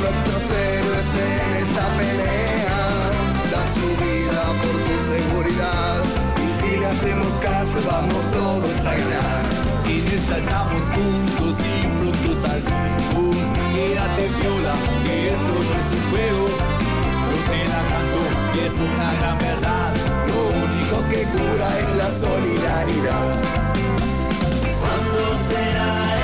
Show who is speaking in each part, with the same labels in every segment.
Speaker 1: nuestros héroes en esta pelea. Dan su vida por tu seguridad. Y si le
Speaker 2: hacemos caso vamos todos a ganar. En esta estamos juntos y al saldremos quédate viola que esto no es un juego. Yo te la canto y es una gran verdad. Lo único que cura es la solidaridad. ¿Cuándo será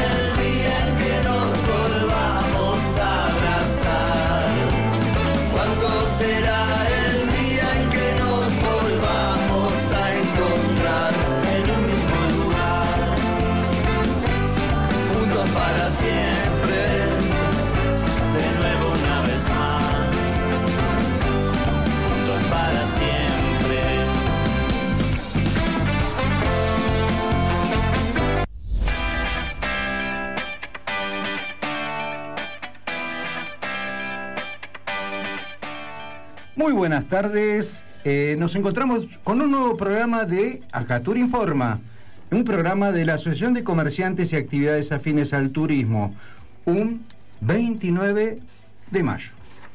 Speaker 3: Muy buenas tardes. Eh, nos encontramos con un nuevo programa de Acatur Informa, un programa de la Asociación de Comerciantes y Actividades Afines al Turismo, un 29 de mayo.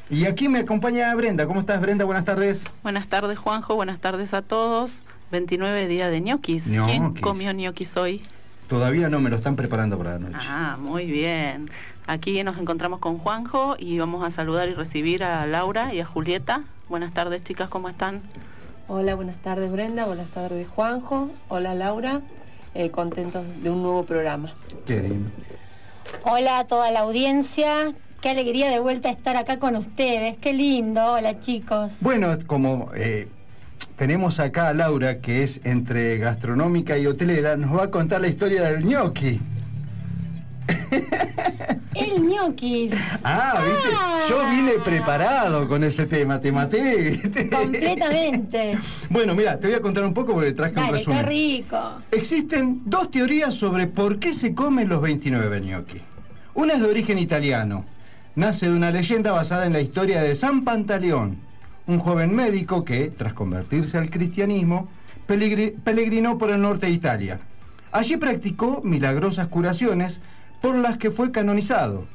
Speaker 3: Y aquí me acompaña Brenda. ¿Cómo estás, Brenda? Buenas tardes.
Speaker 4: Buenas tardes, Juanjo. Buenas tardes a todos. 29 día de ñoquis. ¿Quién
Speaker 3: Ñoquis.
Speaker 4: comió ñoquis hoy?
Speaker 3: Todavía no me lo están preparando para la noche.
Speaker 4: Ah, muy bien. Aquí nos encontramos con Juanjo y vamos a saludar y recibir a Laura y a Julieta. Buenas tardes, chicas, ¿cómo están?
Speaker 5: Hola, buenas tardes Brenda, buenas tardes Juanjo, hola Laura, eh, contentos de un nuevo programa.
Speaker 3: Qué lindo.
Speaker 6: Hola a toda la audiencia. Qué alegría de vuelta estar acá con ustedes. Qué lindo. Hola chicos.
Speaker 3: Bueno, como eh, tenemos acá a Laura, que es entre gastronómica y hotelera, nos va a contar la historia del gnocchi.
Speaker 6: El ñoquis.
Speaker 3: Ah, viste, yo vine preparado con ese tema, te maté. ¿viste?
Speaker 6: Completamente.
Speaker 3: Bueno, mira, te voy a contar un poco porque traje un
Speaker 6: Dale, qué
Speaker 3: resumen.
Speaker 6: rico.
Speaker 3: Existen dos teorías sobre por qué se comen los 29 gnocchi. Una es de origen italiano. Nace de una leyenda basada en la historia de San Pantaleón, un joven médico que, tras convertirse al cristianismo, pelegri- peregrinó por el norte de Italia. Allí practicó milagrosas curaciones por las que fue canonizado.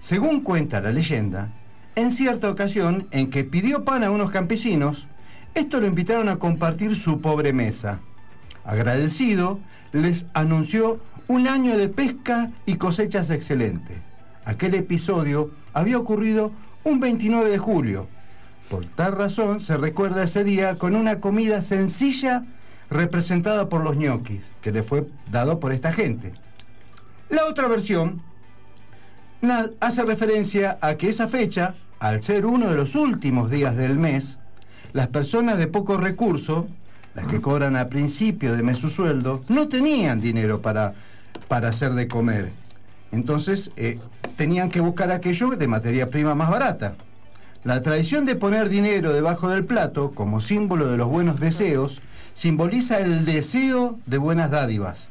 Speaker 3: Según cuenta la leyenda, en cierta ocasión en que pidió pan a unos campesinos, estos lo invitaron a compartir su pobre mesa. Agradecido, les anunció un año de pesca y cosechas excelentes. Aquel episodio había ocurrido un 29 de julio. Por tal razón se recuerda ese día con una comida sencilla representada por los ñoquis, que le fue dado por esta gente. La otra versión hace referencia a que esa fecha, al ser uno de los últimos días del mes, las personas de poco recurso, las que cobran a principio de mes su sueldo, no tenían dinero para, para hacer de comer. Entonces eh, tenían que buscar aquello de materia prima más barata. La tradición de poner dinero debajo del plato como símbolo de los buenos deseos simboliza el deseo de buenas dádivas.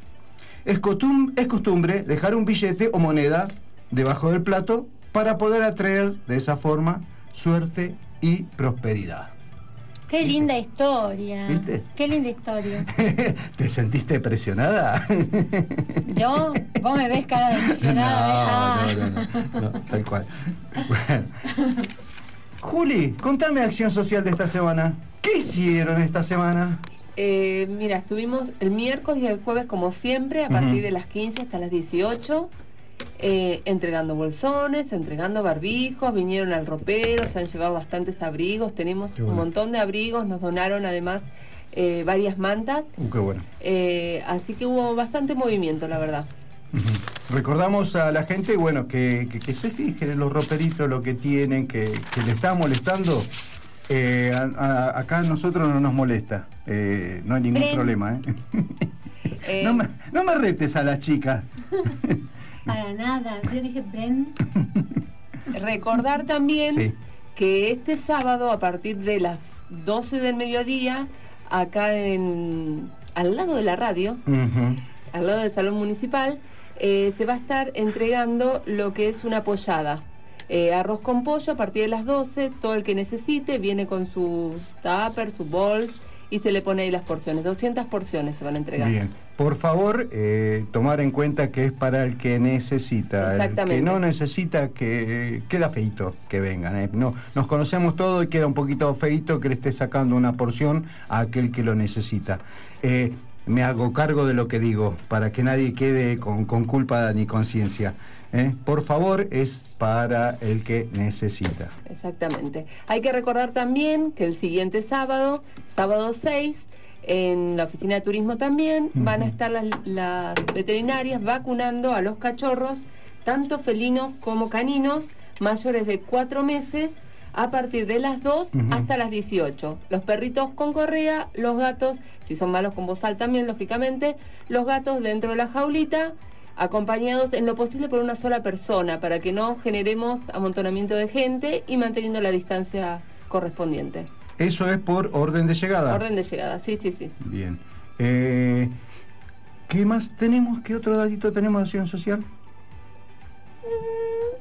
Speaker 3: Es, costum- es costumbre dejar un billete o moneda debajo del plato para poder atraer de esa forma suerte y prosperidad.
Speaker 6: Qué linda historia.
Speaker 3: ¿Viste?
Speaker 6: Qué linda historia.
Speaker 3: ¿Te sentiste presionada?
Speaker 6: Yo, vos me ves cara de emocionada.
Speaker 3: No, no, no, no, no, tal cual. Bueno. Juli, contame acción social de esta semana. ¿Qué hicieron esta semana?
Speaker 5: Eh, mira, estuvimos el miércoles y el jueves como siempre, a partir de las 15 hasta las 18, eh, entregando bolsones, entregando barbijos, vinieron al ropero, se han llevado bastantes abrigos, tenemos un montón de abrigos, nos donaron además eh, varias mantas,
Speaker 3: Uh, qué bueno.
Speaker 5: así que hubo bastante movimiento, la verdad.
Speaker 3: Recordamos a la gente, bueno, que, que- que se fijen en los roperitos, lo que tienen, que, que le está molestando. Eh, a- a- acá a nosotros no nos molesta, eh, no hay ningún
Speaker 6: Bren.
Speaker 3: problema. ¿eh?
Speaker 5: Eh,
Speaker 3: no, me, no me retes a las chicas.
Speaker 6: Para nada. Yo dije, Bren.
Speaker 5: Recordar también
Speaker 3: Sí.
Speaker 5: que este sábado a partir de las 12 del mediodía, acá en al lado de la radio, al lado del salón municipal, eh, se va a estar entregando lo que es una pollada. Eh, arroz con pollo a partir de las 12, todo el que necesite viene con su tupper, su bols y se le pone ahí las porciones. 200 porciones se van a entregar.
Speaker 3: Bien. Por favor, eh, tomar en cuenta que es para el que necesita. El que
Speaker 5: Exactamente.
Speaker 3: no necesita, que queda feito que vengan. eh. No, nos conocemos todos y queda un poquito feito que le esté sacando una porción a aquel que lo necesita. Me hago cargo de lo que digo, para que nadie quede con, con culpa ni conciencia. ¿Eh? Por favor, es para el que necesita.
Speaker 5: Exactamente. Hay que recordar también que el siguiente sábado, sábado 6, en la oficina de turismo también, van a estar las, las veterinarias vacunando a los cachorros, tanto felinos como caninos, mayores de 4 meses, a partir de las 2
Speaker 3: Ujú.
Speaker 5: hasta las 18. Los perritos con correa, los gatos, si son malos con bozal también, lógicamente, los gatos dentro de la jaulita acompañados en lo posible por una sola persona para que no generemos amontonamiento de gente y manteniendo la distancia correspondiente.
Speaker 3: Eso es por orden de llegada.
Speaker 5: Orden de llegada, sí, sí, sí.
Speaker 3: Bien. Eh, ¿Qué más tenemos? ¿Qué otro datito tenemos de acción social?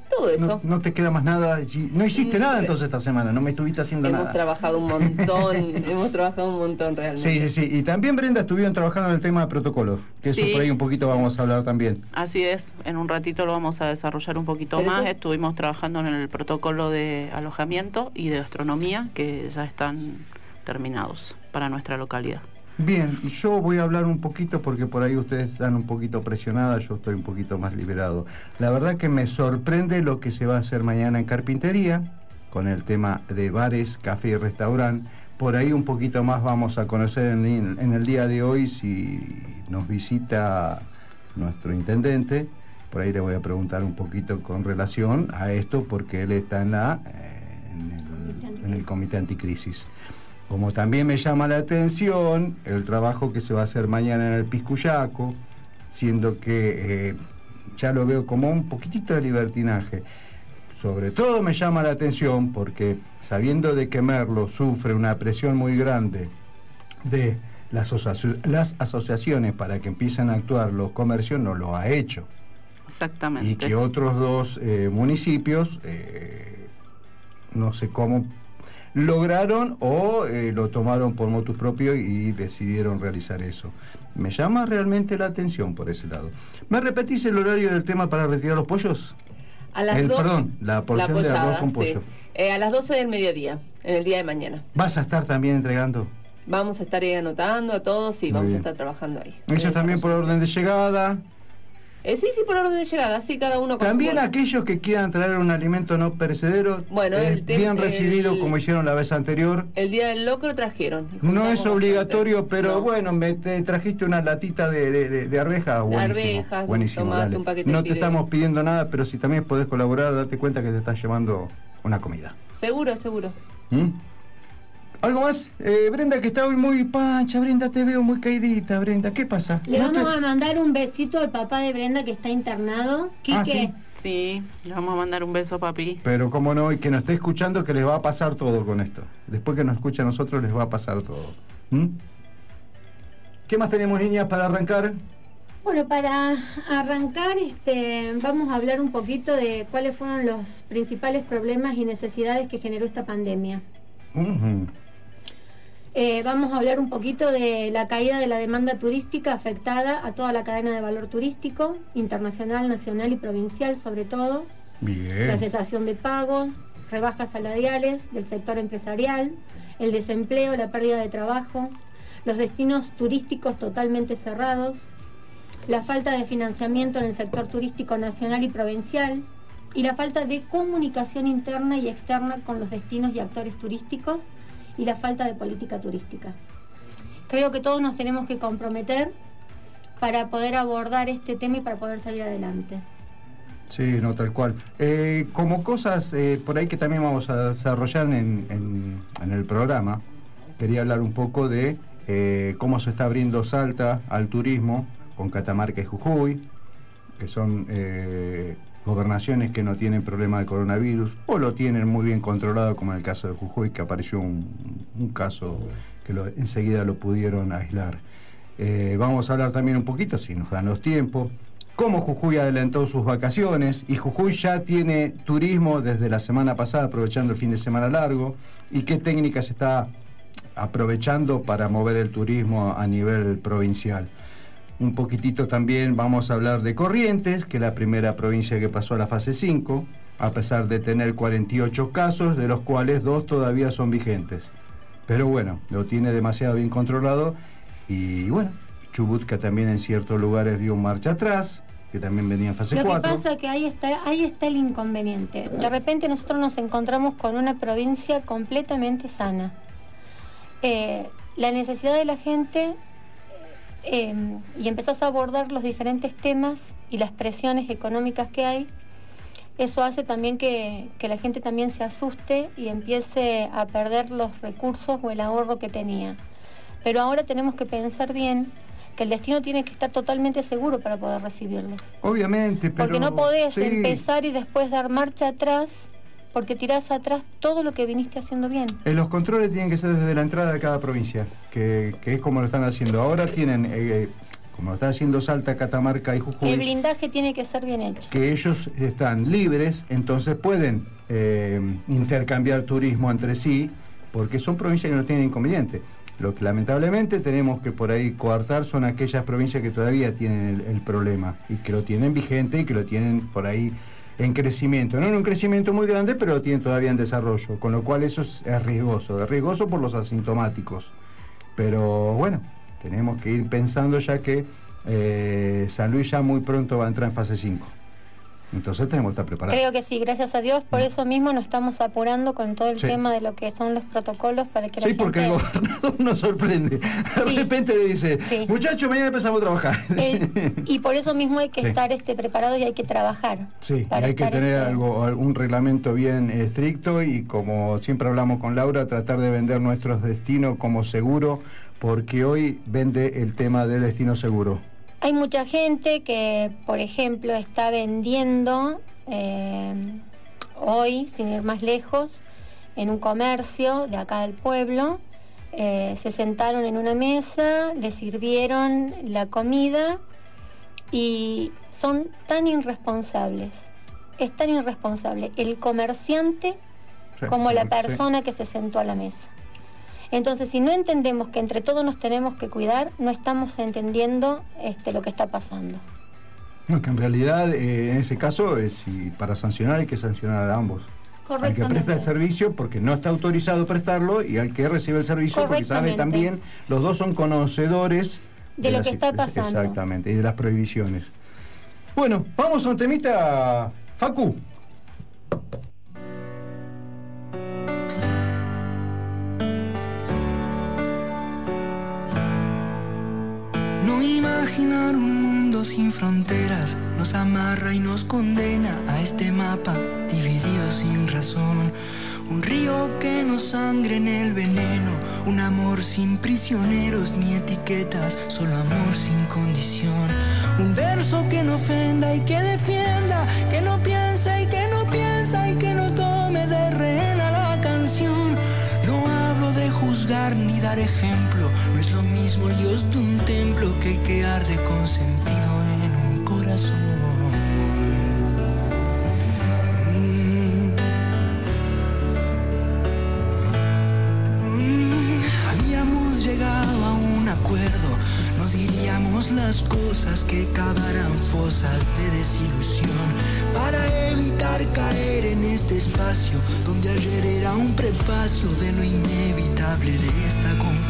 Speaker 5: Todo eso.
Speaker 3: No, no te queda más nada. allí. No hiciste
Speaker 5: Mm,
Speaker 3: nada entonces esta semana, no me estuviste haciendo
Speaker 5: hemos
Speaker 3: nada.
Speaker 5: trabajado un montón, hemos trabajado un montón realmente.
Speaker 3: Sí, sí, sí. Y también Brenda estuvieron trabajando en el tema de protocolo, que eso
Speaker 4: Sí.
Speaker 3: por ahí un poquito vamos a hablar también.
Speaker 4: Así es, en un ratito lo vamos a desarrollar un poquito
Speaker 5: Pero
Speaker 4: más.
Speaker 5: eso-
Speaker 4: Estuvimos trabajando en el protocolo de alojamiento y de astronomía que ya están terminados para nuestra localidad.
Speaker 3: Bien, yo voy a hablar un poquito porque por ahí ustedes están un poquito presionadas, yo estoy un poquito más liberado. La verdad que me sorprende lo que se va a hacer mañana en carpintería, con el tema de bares, café y restaurante. Por ahí un poquito más vamos a conocer en, el día de hoy si nos visita nuestro intendente. Por ahí le voy a preguntar un poquito con relación a esto porque él está en, la, eh, el, en el comité anticrisis. Como también me llama la atención el trabajo que se va a hacer mañana en el Piscuyaco, siendo que eh, ya lo veo como un poquitito de libertinaje. Sobre todo me llama la atención porque sabiendo de que Merlo sufre una presión muy grande de las, asoci- las asociaciones para que empiecen a actuar los comercios, no lo ha hecho.
Speaker 4: Exactamente.
Speaker 3: Y que otros dos eh, municipios, eh, no sé cómo lograron o eh, lo tomaron por motus propio y decidieron realizar eso. Me llama realmente la atención por ese lado. ¿Me repetís el horario del tema para retirar los pollos?
Speaker 5: A las
Speaker 3: El-
Speaker 5: dos-
Speaker 3: perdón, la porción de arroz con
Speaker 5: sí.
Speaker 3: pollo.
Speaker 5: Eh, a las 12 del mediodía, en el día de mañana.
Speaker 3: ¿Vas a estar también entregando?
Speaker 5: Vamos a estar ahí anotando a todos y
Speaker 3: Muy
Speaker 5: vamos
Speaker 3: bien.
Speaker 5: a estar trabajando ahí.
Speaker 3: Eso también por orden de llegada.
Speaker 5: Eh, sí, sí, por orden de llegada, sí, cada uno con
Speaker 3: También aquellos que quieran traer un alimento no perecedero,
Speaker 5: Bueno, el tem-
Speaker 3: bien recibido
Speaker 5: el-
Speaker 3: como hicieron la vez anterior.
Speaker 5: El día del locro trajeron.
Speaker 3: No es obligatorio, pero
Speaker 5: No.
Speaker 3: bueno, me te trajiste una latita de, de, de- de arveja, buenísimo.
Speaker 5: arvejas,
Speaker 3: buenísimo,
Speaker 5: tomate,
Speaker 3: dale.
Speaker 5: un paquete de
Speaker 3: No te estamos pidiendo nada, pero si también podés colaborar, date cuenta que te estás llevando una comida.
Speaker 5: Seguro, seguro.
Speaker 3: ¿Mm? ¿Algo más? Eh, Brenda, que está hoy muy pancha, Brenda, te veo muy caidita, Brenda. ¿Qué pasa?
Speaker 6: Le
Speaker 3: ¿No
Speaker 6: vamos
Speaker 3: te-
Speaker 6: a mandar un besito al papá de Brenda que está internado. Quique,
Speaker 3: Ah, sí.
Speaker 4: Sí, le vamos a mandar un beso, papi.
Speaker 3: Pero cómo no, y que nos esté escuchando que les va a pasar todo con esto. Después que nos escuche a nosotros les va a pasar todo. ¿Mm? ¿Qué más tenemos, niñas, para arrancar?
Speaker 6: Bueno, para arrancar, este, vamos a hablar un poquito de cuáles fueron los principales problemas y necesidades que generó esta pandemia.
Speaker 3: Ujú.
Speaker 6: Eh, vamos a hablar un poquito de la caída de la demanda turística afectada a toda la cadena de valor turístico, internacional, nacional y provincial sobre todo, la
Speaker 3: Bien.
Speaker 6: cesación de pago, rebajas salariales del sector empresarial, el desempleo, la pérdida de trabajo, los destinos turísticos totalmente cerrados, la falta de financiamiento en el sector turístico nacional y provincial y la falta de comunicación interna y externa con los destinos y actores turísticos y la falta de política turística. Creo que todos nos tenemos que comprometer para poder abordar este tema y para poder salir adelante.
Speaker 3: Sí, no, tal cual. Eh, como cosas eh, por ahí que también vamos a desarrollar en, en- el programa, quería hablar un poco de eh, cómo se está abriendo Salta al turismo con Catamarca y Jujuy, que son gobernaciones que no tienen problema de coronavirus o lo tienen muy bien controlado, como en el caso de Jujuy, que apareció un, caso que lo- enseguida lo pudieron aislar. Eh, vamos a hablar también un poquito, si nos dan los tiempos, cómo Jujuy adelantó sus vacaciones y Jujuy ya tiene turismo desde la semana pasada, aprovechando el fin de semana largo, y qué técnicas está aprovechando para mover el turismo a nivel provincial. Un poquitito también vamos a hablar de Corrientes, que es la primera provincia que pasó a la fase 5, a pesar de tener 48 casos, de los cuales dos todavía son vigentes. Pero bueno, lo tiene demasiado bien controlado y bueno, Chubut que también en ciertos lugares dio marcha atrás, que también venía en fase
Speaker 6: Lo
Speaker 3: 4.
Speaker 6: que pasa es que ahí está, ahí está el inconveniente. De repente nosotros nos encontramos con una provincia completamente sana. Eh, la necesidad de la gente eh, y empezás a abordar los diferentes temas y las presiones económicas que hay, eso hace también que, que la gente también se asuste y empiece a perder los recursos o el ahorro que tenía. Pero ahora tenemos que pensar bien que el destino tiene que estar totalmente seguro para poder recibirlos.
Speaker 3: Obviamente, pero...
Speaker 6: Porque no podés
Speaker 3: sí.
Speaker 6: empezar y después dar marcha atrás porque tirás atrás todo lo que viniste haciendo bien.
Speaker 3: Eh, los controles tienen que ser desde la entrada de cada provincia, que, que es como lo están haciendo. Ahora tienen, eh, como lo está haciendo Salta, Catamarca y
Speaker 6: El
Speaker 3: Jujuy,
Speaker 6: blindaje tiene que ser bien hecho.
Speaker 3: que ellos están libres, entonces pueden eh, intercambiar turismo entre sí, porque son provincias que no tienen inconveniente. Lo que lamentablemente tenemos que por ahí coartar son aquellas provincias que todavía tienen el, el problema y que lo tienen vigente y que lo tienen por ahí en crecimiento. No en un crecimiento muy grande, pero lo tienen todavía en desarrollo, con lo cual eso es, es riesgoso. Es riesgoso por los asintomáticos. Pero bueno, tenemos que ir pensando ya que eh, San Luis ya muy pronto va a entrar en fase 5. Entonces tenemos que estar preparados.
Speaker 6: Creo que sí, gracias a Dios. Por eso mismo nos estamos apurando con todo el
Speaker 3: Sí.
Speaker 6: tema de lo que son los protocolos para que la
Speaker 3: Sí,
Speaker 6: gente...
Speaker 3: porque el gobernador nos sorprende. De
Speaker 6: Sí.
Speaker 3: repente le dice,
Speaker 6: Sí.
Speaker 3: muchachos, mañana empezamos a trabajar.
Speaker 6: Eh, y por eso mismo hay que estar este, preparado y hay que trabajar.
Speaker 3: Sí, y hay que tener
Speaker 6: este,
Speaker 3: algo, un reglamento bien estricto y como siempre hablamos con Laura, tratar de vender nuestros destinos como seguro, porque hoy vende el tema de destino seguro.
Speaker 6: Hay mucha gente que, por ejemplo, está vendiendo eh, hoy, sin ir más lejos, en un comercio de acá del pueblo. eh, se sentaron en una mesa, le sirvieron la comida y son tan irresponsables. Es tan irresponsable el comerciante
Speaker 3: Sí,
Speaker 6: como la
Speaker 3: sí.
Speaker 6: persona que se sentó a la mesa. Entonces, si no entendemos que entre todos nos tenemos que cuidar, no estamos entendiendo este, lo que está pasando.
Speaker 3: No, que en realidad eh, en ese caso, eh, si para sancionar hay que sancionar a ambos. Al que presta el servicio porque no está autorizado prestarlo y al que recibe el servicio porque sabe también, los dos son conocedores
Speaker 6: De lo
Speaker 3: las-
Speaker 6: que está pasando.
Speaker 3: Exactamente, y de las prohibiciones. Bueno, vamos a un temita, Facu.
Speaker 7: No imaginar un mundo sin fronteras nos amarra y nos condena a este mapa dividido sin razón. Un río que nos sangre en el veneno, un amor sin prisioneros ni etiquetas, solo amor sin condición. Un verso que no ofenda y que defienda, que no piensa y que no piensa y que no tome de rehén la canción. No hablo de juzgar ni dar ejemplo, mismo el Dios de un templo que el que arde con sentido en un corazón. Mm. Mm, Habíamos llegado a un acuerdo, no diríamos las cosas que cavaran fosas de desilusión para evitar caer en este espacio donde ayer era un prefacio de lo inevitable de esta conclusión.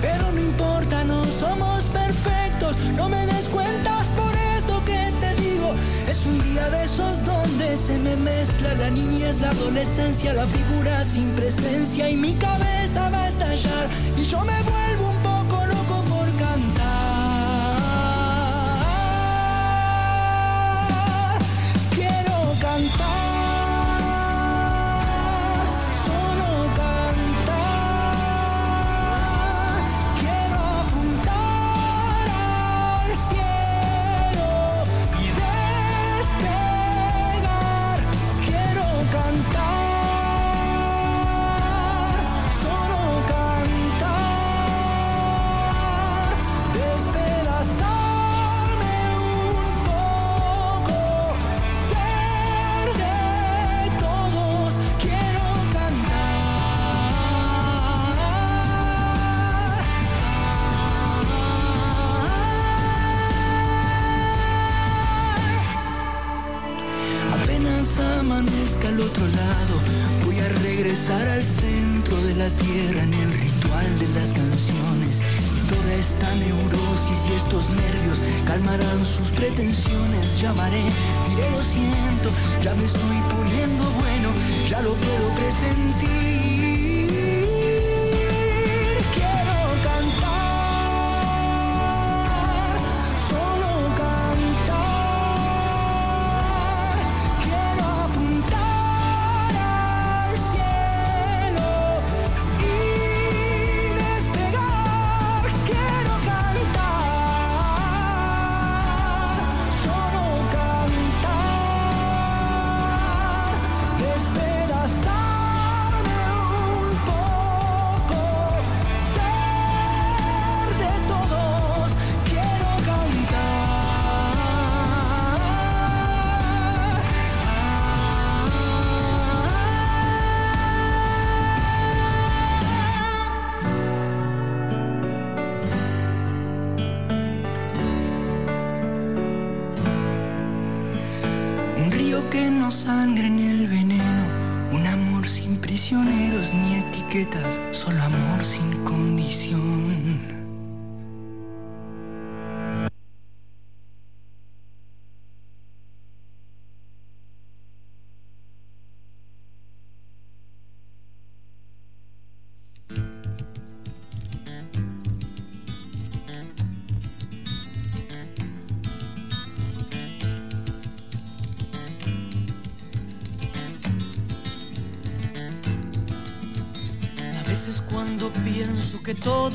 Speaker 7: Pero no importa, no somos perfectos, no me des cuentas por esto que te digo. Es un día de esos donde se me mezcla la niñez, la adolescencia, la figura sin presencia. Y mi cabeza va a estallar. Y yo me vuelvo un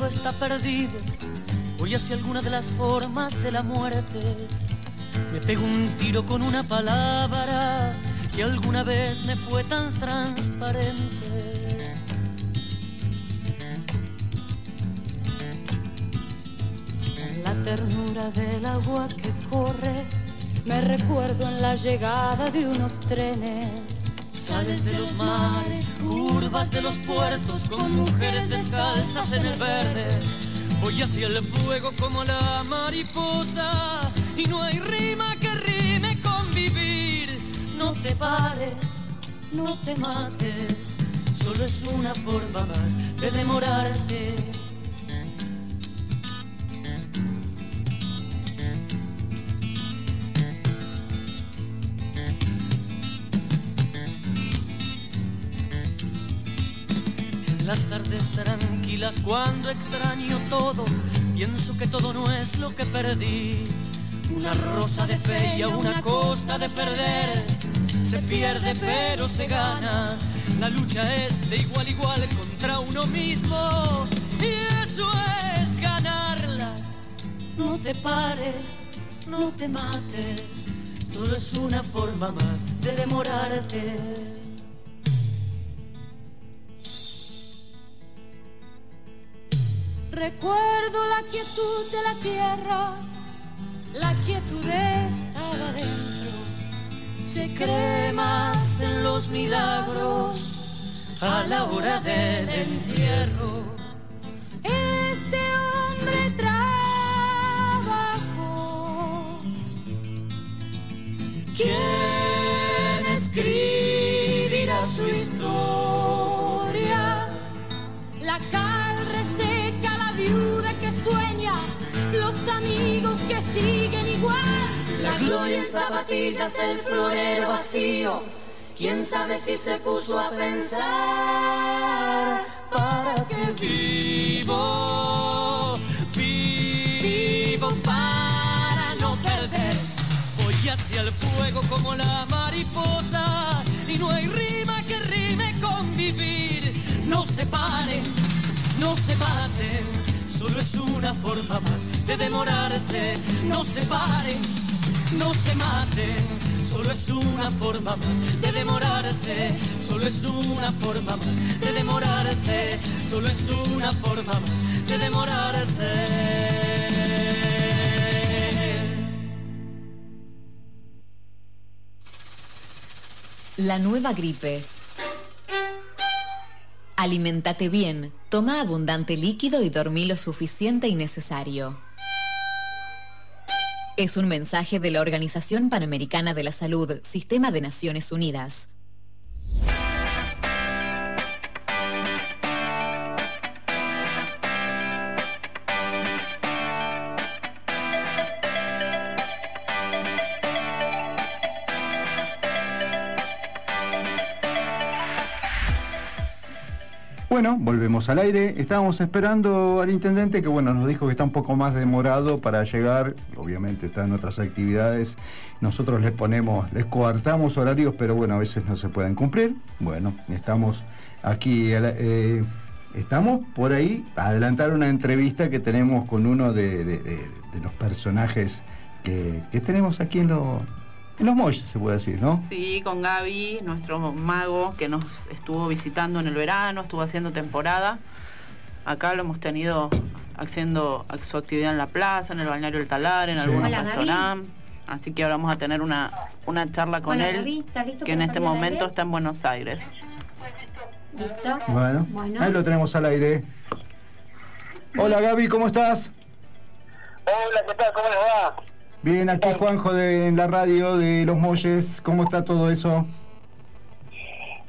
Speaker 8: está perdido, voy hacia alguna de las formas de la muerte. Me pego un tiro con una palabra que alguna vez me fue tan transparente.
Speaker 9: la ternura del agua que corre, me recuerdo en la llegada de unos trenes
Speaker 8: Sales de los mares, curvas de los puertos, con mujeres descalzas en el verde. Voy hacia el fuego como la mariposa, y no hay rima que rime con vivir. No te pares, no te mates, solo es una forma más de demorarse las tardes tranquilas cuando extraño todo, pienso que todo no es lo que perdí. Una rosa de fe y a una costa de perder. Se pierde pero se gana. La lucha es de igual igual contra uno mismo. Y eso es ganarla. No te pares, no te mates. Solo es una forma más de demorarte.
Speaker 9: Recuerdo la quietud de la tierra, la quietud estaba dentro.
Speaker 8: Se cree más en los milagros a la hora del entierro.
Speaker 9: Este hombre trabajó.
Speaker 8: ¿Quién
Speaker 9: amigos que siguen igual.
Speaker 8: La gloria en zapatillas, el florero vacío. Quién sabe si se puso a pensar para que vivo, vivo para no perder. Voy hacia el fuego como la mariposa y no hay rima que rime con vivir. No se paren, no se maten solo es una forma más de demorarse. No se paren, no se maten, solo es una forma más de demorarse. Solo es una forma más de demorarse. Solo es una forma más de demorarse.
Speaker 10: La nueva gripe Alimentate bien, toma abundante líquido y dormí lo suficiente y necesario. Es un mensaje de la Organización Panamericana de la Salud, Sistema de Naciones Unidas.
Speaker 3: Bueno, volvemos al aire. Estábamos esperando al intendente que, bueno, nos dijo que está un poco más demorado para llegar. Obviamente está en otras actividades. Nosotros les ponemos, les coartamos horarios, pero bueno, a veces no se pueden cumplir. Bueno, estamos aquí, eh, estamos por ahí a adelantar una entrevista que tenemos con uno de, los personajes que, tenemos aquí en, lo- en los molles, se puede decir, ¿no?
Speaker 4: Sí, con Gaby, nuestro mago que nos estuvo visitando en el verano, estuvo haciendo temporada. Acá lo hemos tenido haciendo su actividad en la plaza, en el balneario El Talar, en
Speaker 3: Sí.
Speaker 4: algunos restaurantes. Así que ahora vamos a tener una, una charla con
Speaker 6: Hola,
Speaker 4: él,
Speaker 6: Gaby, ¿estás listo
Speaker 4: que en este momento está en Buenos Aires.
Speaker 6: ¿Listo?
Speaker 3: Bueno,
Speaker 6: Bueno.
Speaker 3: ahí lo tenemos al aire. Hola Gaby, ¿cómo estás?
Speaker 11: Hola, ¿qué tal? ¿Cómo les va?
Speaker 3: Bien, aquí Juanjo de en la radio de Los Molles. ¿Cómo está todo eso?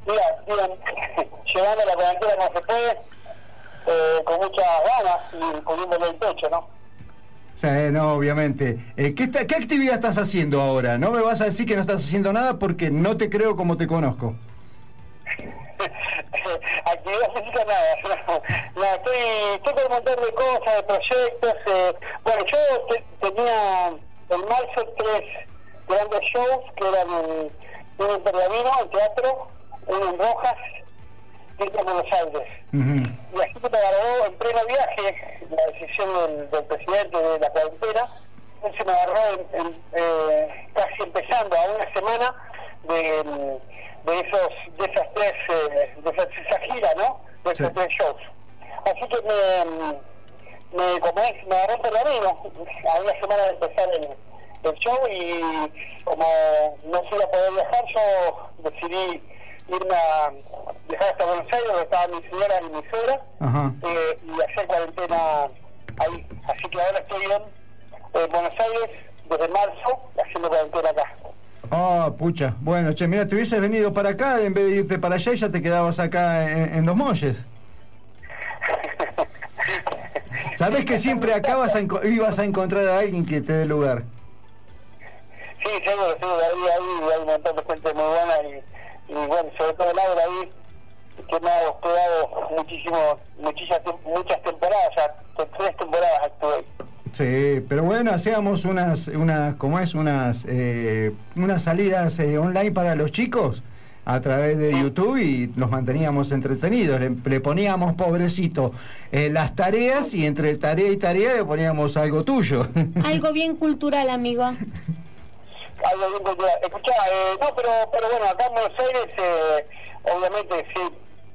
Speaker 11: Mira, bien, llevando la cuarentena como se puede, eh, con muchas ganas y poniéndole el pecho, ¿no?
Speaker 3: Sí, no, obviamente. Eh, ¿qué, está- ¿Qué actividad estás haciendo ahora? No me vas a decir que no estás haciendo nada porque no te creo como te conozco.
Speaker 11: Actividad física nada, no, estoy, estoy con un montón de cosas, de proyectos. Eh, bueno, yo te- tenía en marzo tres grandes shows que eran en, uno en Pergamino, en teatro, uno en Rojas y otro en Buenos Aires. Y así que me agarró en pleno viaje la decisión del, del presidente de la cuarentena. Él se me agarró en- en, eh, casi empezando a una semana de, de esos de esas tres eh, de esa, esa gira, ¿no? De esos
Speaker 3: Sí.
Speaker 11: tres shows. Así que me, me, como es, me agarró por la a una semana de empezar el, el show y como no se iba a poder viajar, yo decidí irme a viajar hasta Buenos Aires, donde estaban mi señora y mi suegra, eh, y hacer cuarentena ahí. Así que ahora estoy en, en Buenos Aires desde marzo haciendo cuarentena acá.
Speaker 3: Ah, pucha. Bueno, che, mira, te hubieses venido para acá en vez de irte para allá y ya te quedabas acá en, en Los Molles. Sabés que siempre acá vas a ibas a encontrar a alguien que te dé lugar.
Speaker 11: Sí, seguro, seguro, ahí, ahí hay un montón de gente muy buena y, y bueno, sobre todo Laura ahí, que me ha hospedado muchísimo, muchísimas, muchas temporadas, ya tres temporadas actué.
Speaker 3: Sí, pero bueno, hacíamos unas, unas, ¿cómo es? Unas, eh, unas salidas eh, online para los chicos a través de YouTube y los manteníamos entretenidos. Le, le poníamos, pobrecito, eh, las tareas y entre tarea y tarea le poníamos algo tuyo.
Speaker 6: Algo bien cultural, amigo.
Speaker 11: algo bien cultural. Escuchá, eh, no, pero, pero bueno, acá en Buenos Aires, eh, obviamente sí,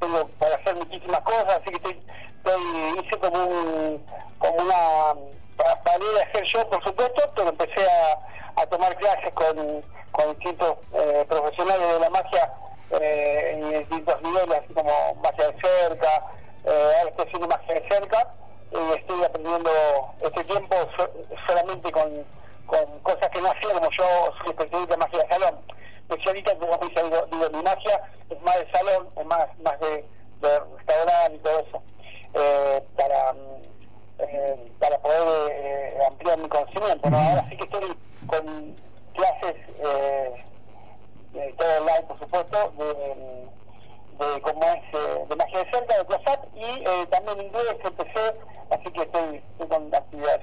Speaker 11: tengo para hacer muchísimas cosas, así que estoy, estoy- hice como un, como una, para, para ir a hacer yo, por supuesto, pero empecé a, a tomar clases con, con distintos eh, profesionales de la magia eh, en distintos niveles, así como magia de cerca, eh, ahora estoy haciendo magia de cerca, y estoy aprendiendo este tiempo so- solamente con, con cosas que no hacía como yo soy especialista en magia de salón. Especialista, como dice, digo, digo, mi magia es más de salón, es más, más de, de restaurante y todo eso, eh, para, mm, eh, para poder ampliar mi conocimiento. ¿no? Ahora sí que estoy con clases, eh, eh, todo online, por supuesto, de, de cómo es eh, de magia de cerca, de CrossFit, y eh, también inglés empecé, así que estoy, estoy con actividades.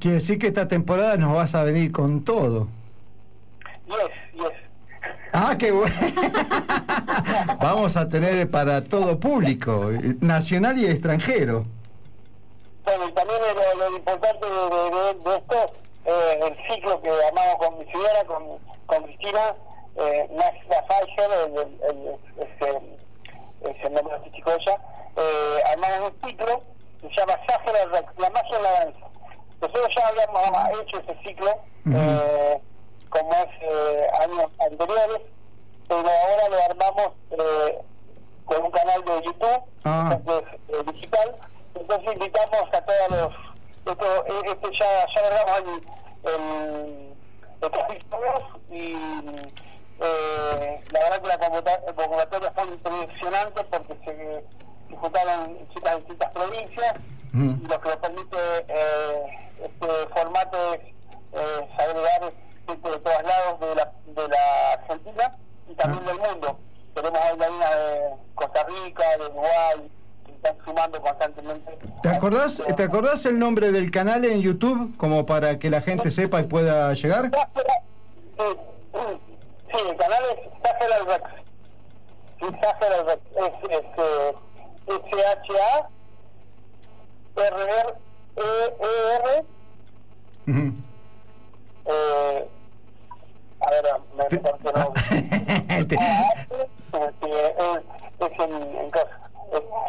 Speaker 3: Quiere decir que esta temporada nos vas a venir con todo.
Speaker 11: Yes, yes.
Speaker 3: Ah, qué bueno. Vamos a tener para todo público, nacional y extranjero.
Speaker 11: Bueno, y también lo, lo importante de- de- de esto eh, el ciclo que armamos con mi señora, con, con Cristina, eh, Nasra Pfizer, el, el, el- ese, es el nombre artístico de ella, eh, armamos un ciclo que se llama Sahara Rock, la magia en la danza. Nosotros ya habíamos hecho ese ciclo, eh, como es eh, años anteriores, pero ahora lo armamos eh, con un canal de YouTube,
Speaker 3: Ah.
Speaker 11: que es eh, digital. Entonces invitamos a todos los. Esto, este ya, ya logramos el, el, el y eh, la verdad que la convocatoria, fue impresionante porque se, se juntaron chicas de distintas provincias y lo que nos permite eh, este formato es eh, agregar gente de todos lados de la, de la Argentina y también del mundo. Tenemos bailarinas de Costa Rica, de Uruguay, están sumando constantemente.
Speaker 3: ¿Te acordás, ¿Te acordás el nombre del canal en YouTube como para que la gente sepa y pueda llegar?
Speaker 11: Sí, sí, el canal es Sager al Rex. Sí, Sager al Rex. Es este, S-H-A R-R E-E-R
Speaker 3: Ujú.
Speaker 11: eh, a ver, me este, es, es en, en casa.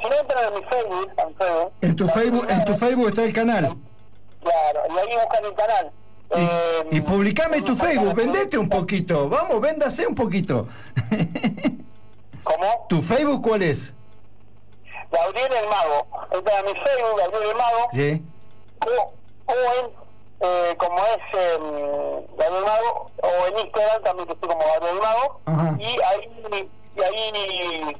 Speaker 11: Si no entran en mi Facebook,
Speaker 3: En tu Facebook, en tu Facebook está el canal.
Speaker 11: Claro, y ahí buscan el canal. Eh,
Speaker 3: Y publicame tu Facebook, vendete un poquito. Vamos, véndase un poquito.
Speaker 11: ¿Cómo?
Speaker 3: ¿Tu Facebook cuál es?
Speaker 11: Gabriel el Mago. Entra a mi Facebook, Gabriel el Mago.
Speaker 3: Sí.
Speaker 11: o, o en, eh, como es eh, Gabriel Mago, o en Instagram también que estoy como Gabriel Mago,
Speaker 3: Ajá.
Speaker 11: y ahí, y ahí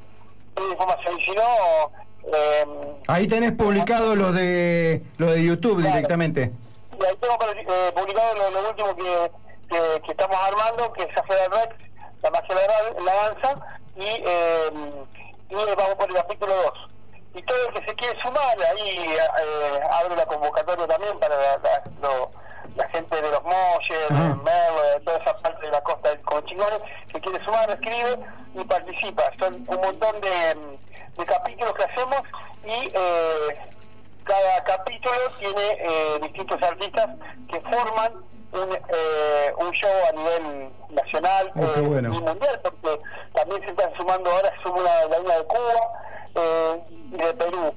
Speaker 11: información, y si no, eh,
Speaker 3: Ahí tenés publicado lo de lo de YouTube directamente.
Speaker 11: y ahí tengo eh, publicado lo, lo último que, que, que estamos armando, que es Afuera Rex, la magia de la, la danza, y, eh, y vamos por el capítulo 2. Y todo el que se quiere sumar, ahí eh, abro la convocatoria también para la, la- lo- la gente de los Molles, de Merlo, de toda esa parte de la costa del con chingones, que quiere sumar, escribe y participa. Son un montón de, de capítulos que hacemos y eh, cada capítulo tiene eh, distintos artistas que forman un, eh, un show a nivel nacional
Speaker 3: Oh, qué
Speaker 11: eh,
Speaker 3: bueno.
Speaker 11: y mundial, porque también se están sumando ahora, suma una bailarina de Cuba eh, y de Perú.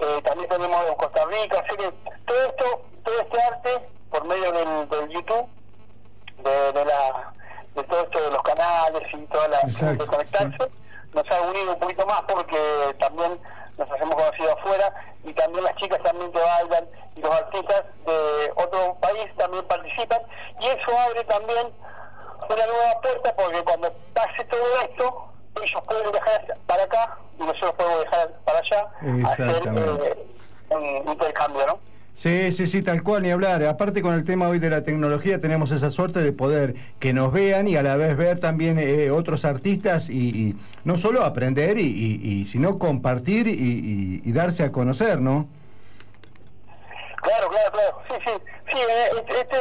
Speaker 11: Eh, también tenemos de Costa Rica, así que todo esto, todo este arte, por medio del, del YouTube, de, de la de todo esto de los canales y toda la
Speaker 3: Exacto,
Speaker 11: de conectarse, nos ha unido un poquito más porque también nos hacemos conocidos afuera y también las chicas también que bailan y los artistas de otro país también participan. Y eso abre también una nueva puerta porque cuando pase todo esto ellos pueden dejar para acá y nosotros podemos dejar para allá hacer eh, un intercambio, ¿no?
Speaker 3: Sí, sí, sí, tal cual, ni hablar. Aparte con el tema hoy de la tecnología tenemos esa suerte de poder que nos vean y a la vez ver también eh, otros artistas y, y no solo aprender y, y- sino compartir y, darse a conocer, ¿no?
Speaker 11: Claro, claro, claro. Sí, sí. Sí, eh, este, este,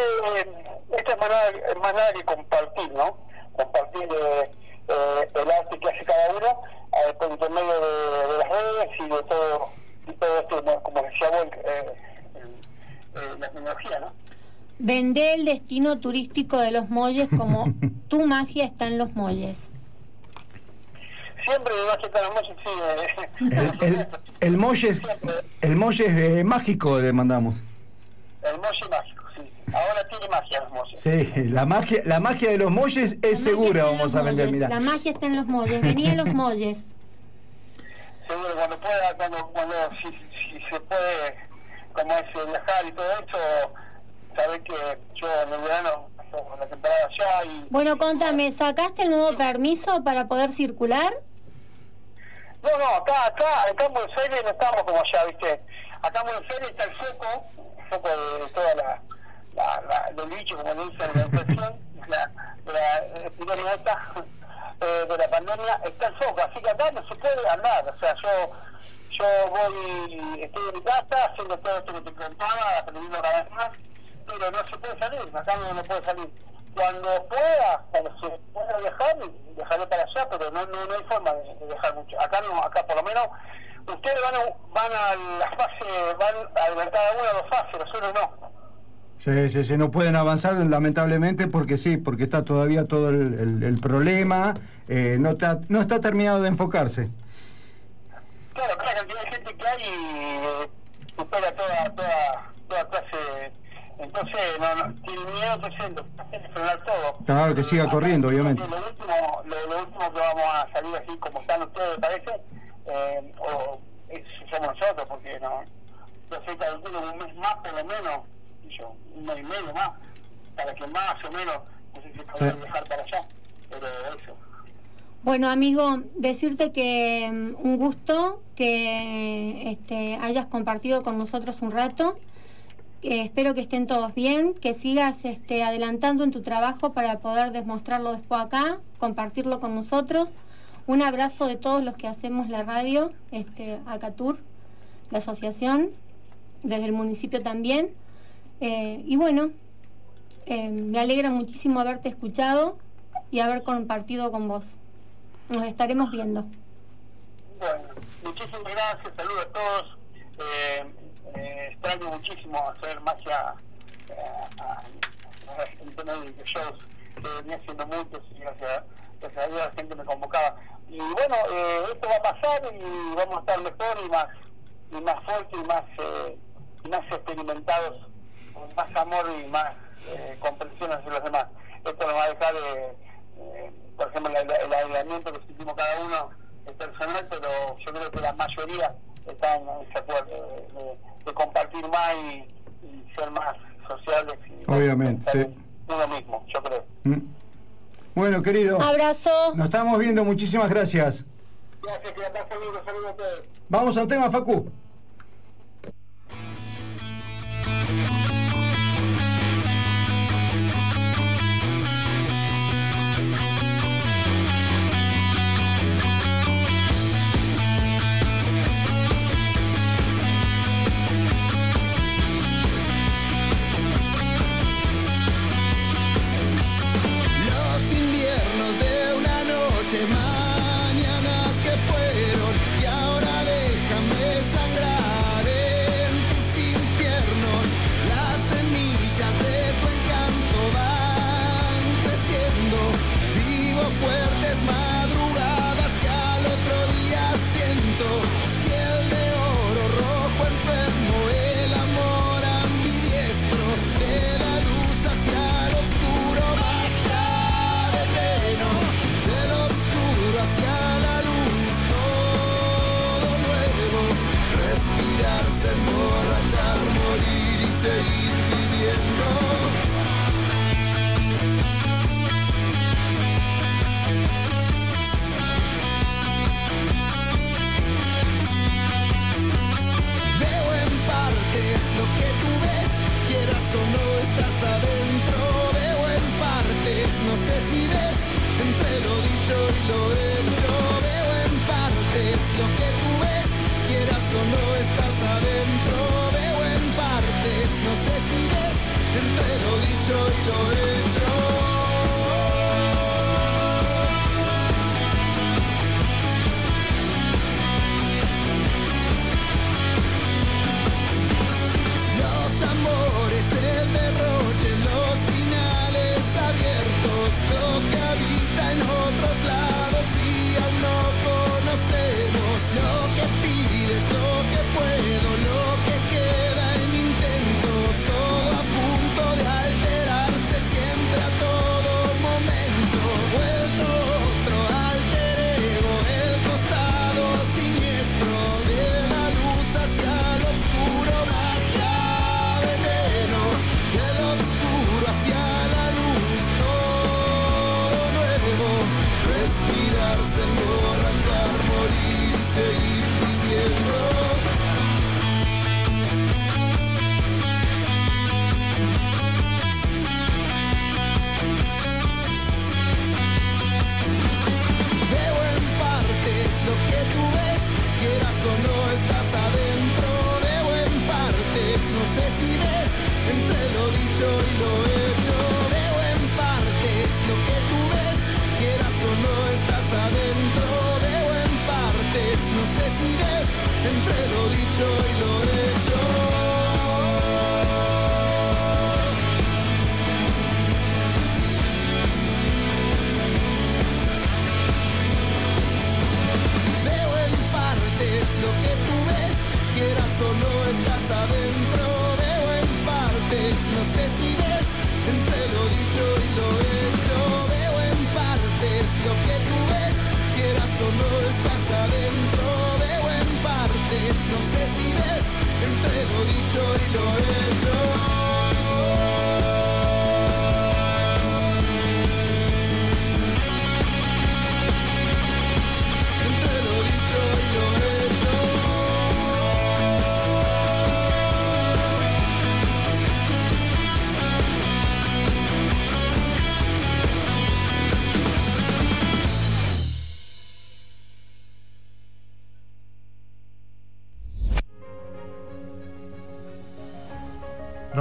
Speaker 11: esta es más nada, más nada que compartir, ¿no? Compartir eh, eh, el arte que hace cada uno eh, por intermedio de, de las redes y de todo, y todo esto, como decía vos, eh, el- la tecnología, ¿no?
Speaker 6: Vendé el destino turístico de los molles como tu magia está en los molles.
Speaker 11: Siempre más que cada noche, sí. eh,
Speaker 3: El, el, el Molles, el Molles eh, mágico le mandamos.
Speaker 11: el molle mágico, sí. Ahora tiene magia los molles.
Speaker 3: Sí, la magia, la magia de los Molles es segura, vamos a vender, mira.
Speaker 6: La magia está en los molles. Vení a los molles.
Speaker 11: seguro cuando pueda, cuando, cuando si, si se puede, como es viajar y todo eso, sabés que yo en el verano la temporada allá y
Speaker 6: Bueno, contame, ¿sacaste el nuevo permiso para poder circular?
Speaker 11: no, no, acá, acá, acá en Buenos Aires no estamos como allá, viste, acá en Buenos Aires está el foco, el foco de, de toda la, la, la del bicho, como le dicen, la infección, la, la epidemia esta, eh, de la pandemia, está el foco, así que acá no se puede andar, o sea, yo yo voy, estoy en mi casa haciendo todo esto que te contaba, aprendiendo cada vez más, pero no se puede salir, acá no, no puede salir. Cuando pueda, cuando se pueda viajar, viajaré para allá, pero no, no, no hay forma de, de viajar mucho. Acá no, acá por lo menos, ustedes van a, van a las fases, van a cada una de las fases, nosotros no.
Speaker 3: Sí, sí, sí, no pueden avanzar lamentablemente porque sí, porque está todavía todo el, el- el problema, eh, no, está, no está terminado de enfocarse.
Speaker 11: Claro, claro, la cantidad de gente que hay supera toda, toda, toda clase. Entonces, no, no, tiene miedo que siento, frenar todo.
Speaker 3: Claro, que siga corriendo, obviamente.
Speaker 11: Lo último, lo, lo último que vamos a salir así como están ustedes, parece, eh, o es, somos nosotros, porque no, yo sé calculo un mes más por lo menos, yo, un mes y medio más, para que más o menos, no sé si podemos
Speaker 3: Sí.
Speaker 11: dejar para allá, pero eso.
Speaker 6: Bueno, amigo, decirte que mm, un gusto que este, hayas compartido con nosotros un rato. Eh, espero que estén todos bien, que sigas este, adelantando en tu trabajo para poder demostrarlo después acá, compartirlo con nosotros. Un abrazo de todos los que hacemos la radio, este, ACATUR, la asociación, desde el municipio también. Eh, y bueno, eh, me alegra muchísimo haberte escuchado y haber compartido con vos. Nos estaremos viendo.
Speaker 11: Bueno, muchísimas gracias, saludos a todos. Eh, eh, extraño muchísimo hacer magia eh, en tono de shows que venía haciendo muchos y gracias, gracias a Dios la gente me convocaba. Y bueno, eh, esto va a pasar y vamos a estar mejor y más, y más fuertes y más, eh, más experimentados, con más amor y más comprensión hacia los demás. Esto nos va a dejar... de por ejemplo, el, aislamiento que sentimos cada uno es personal, pero yo creo que la mayoría están en ese acuerdo de, compartir más y, ser más sociales. Y
Speaker 3: Obviamente, sí.
Speaker 11: Uno mismo, yo creo.
Speaker 3: Mm. Bueno, querido.
Speaker 6: Abrazo.
Speaker 3: Nos estamos viendo, muchísimas gracias.
Speaker 11: Gracias, que saludos, saludos a ustedes.
Speaker 3: Vamos a un tema, Facu.
Speaker 12: esto.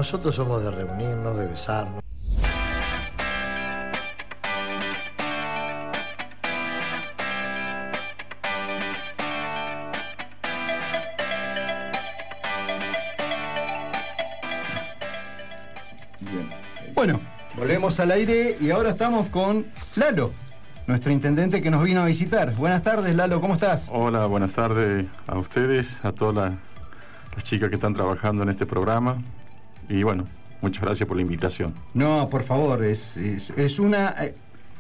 Speaker 13: Nosotros somos de reunirnos, de besarnos.
Speaker 3: Bueno, volvemos al aire y ahora estamos con Lalo, nuestro intendente que nos vino a visitar. Buenas tardes, Lalo, ¿cómo estás?
Speaker 14: Hola, buenas tardes a ustedes, a todas la- las chicas que están trabajando en este programa. Y bueno, muchas gracias por la invitación.
Speaker 3: No, por favor, es, es- es una eh,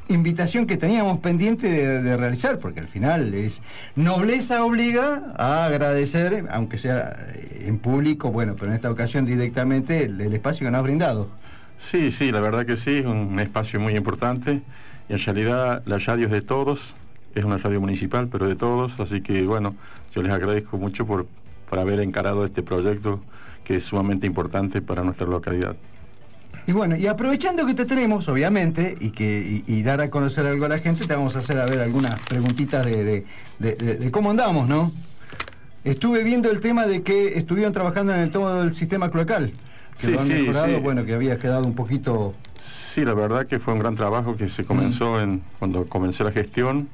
Speaker 3: invitación que teníamos pendiente de, de realizar, porque al final es nobleza obliga a agradecer, aunque sea eh, en público, bueno, pero en esta ocasión directamente el, el espacio que nos ha brindado.
Speaker 14: Sí, sí, la verdad que sí, es un espacio muy importante. Y en realidad la radio es de todos, es una radio municipal, pero de todos. Así que bueno, yo les agradezco mucho por, por haber encarado este proyecto que es sumamente importante para nuestra localidad.
Speaker 3: Y bueno, y aprovechando que te tenemos, obviamente, y que y, y dar a conocer algo a la gente, te vamos a hacer a ver algunas preguntitas de, de- de- de- cómo andamos, ¿no? Estuve viendo el tema de que estuvieron trabajando en el todo del sistema cloacal, que
Speaker 14: Sí,
Speaker 3: lo han
Speaker 14: sí,
Speaker 3: mejorado,
Speaker 14: sí.
Speaker 3: bueno, que había quedado un poquito...
Speaker 14: Sí, la verdad que fue un gran trabajo que se comenzó en, cuando comencé la gestión.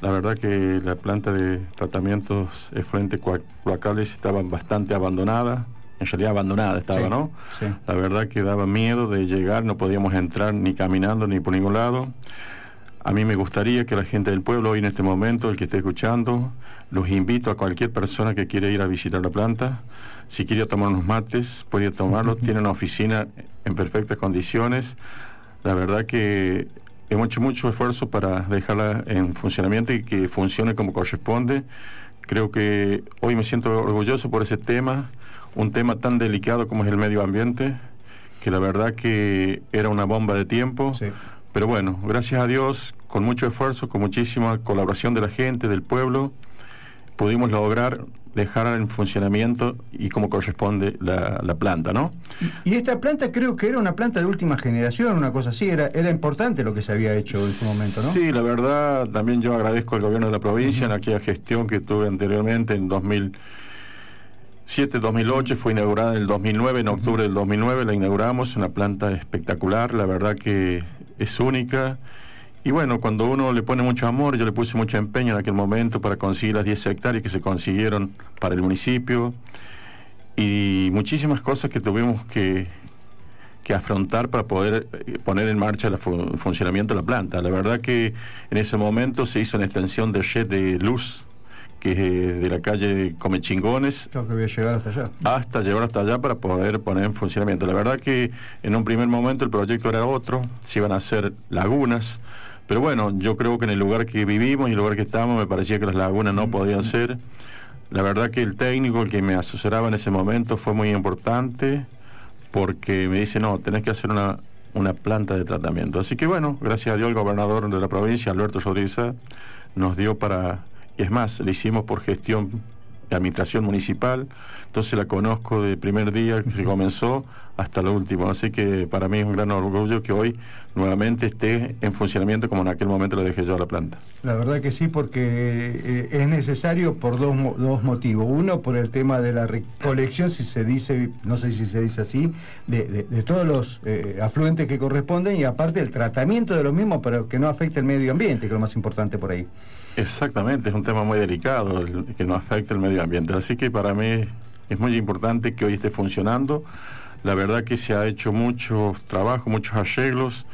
Speaker 14: La verdad que la planta de tratamientos efluentes cloa- cloacales estaba bastante abandonada. En realidad abandonada estaba,
Speaker 3: Sí,
Speaker 14: ¿no?
Speaker 3: sí.
Speaker 14: La verdad que daba miedo de llegar, no podíamos entrar ni caminando ni por ningún lado. A mí me gustaría que la gente del pueblo hoy en este momento, el que esté escuchando, los invito a cualquier persona que quiera ir a visitar la planta. Si quiere tomar unos mates, puede tomarlos. Tiene una oficina en perfectas condiciones. La verdad que hemos hecho mucho esfuerzo para dejarla en funcionamiento y que funcione como corresponde. Creo que hoy me siento orgulloso por ese tema, un tema tan delicado como es el medio ambiente, que la verdad que era una bomba de tiempo. Pero bueno, gracias a Dios, con mucho esfuerzo, con muchísima colaboración de la gente, del pueblo, pudimos lograr dejar en funcionamiento y como corresponde la, la planta, ¿no?
Speaker 3: Y esta planta creo que era una planta de última generación, una cosa así, era, era importante lo que se había hecho en su momento, ¿no?
Speaker 14: Sí, la verdad, también yo agradezco al gobierno de la provincia en aquella gestión que tuve anteriormente en 2007, 2008, fue inaugurada en el 2009, en octubre del 2009 la inauguramos, una planta espectacular, la verdad que es única. Y bueno, cuando uno le pone mucho amor, yo le puse mucho empeño en aquel momento para conseguir las 10 hectáreas que se consiguieron para el municipio y muchísimas cosas que tuvimos que, que afrontar para poder eh, poner en marcha el fu- funcionamiento de la planta. La verdad que en ese momento se hizo una extensión de red de luz que es eh, de la calle Comechingones
Speaker 3: Tengo que voy a llegar hasta allá.
Speaker 14: hasta llevar hasta allá para poder poner en funcionamiento. La verdad que en un primer momento el proyecto era otro, se iban a hacer lagunas, pero bueno, yo creo que en el lugar que vivimos y el lugar que estamos me parecía que las lagunas no podían ser. La verdad que el técnico, el que me asesoraba en ese momento, fue muy importante porque me dice, no, tenés que hacer una, una planta de tratamiento. Así que bueno, gracias a Dios el gobernador de la provincia, Alberto Rodríguez, nos dio para, es más, le hicimos por gestión de administración municipal, entonces la conozco de primer día que se comenzó hasta lo último, así que para mí es un gran orgullo que hoy nuevamente esté en funcionamiento como en aquel momento lo dejé yo a la planta.
Speaker 3: La verdad que sí, porque eh, es necesario por dos, dos motivos. Uno, por el tema de la recolección, si se dice, no sé si se dice así, de, de- de todos los eh, afluentes que corresponden y aparte el tratamiento de los mismos para que no afecte el medio ambiente, que es lo más importante por ahí.
Speaker 14: Exactamente, es un tema muy delicado el que no afecta el medio ambiente. Así que para mí es muy importante que hoy esté funcionando. La verdad que se ha hecho mucho trabajo, muchos arreglos.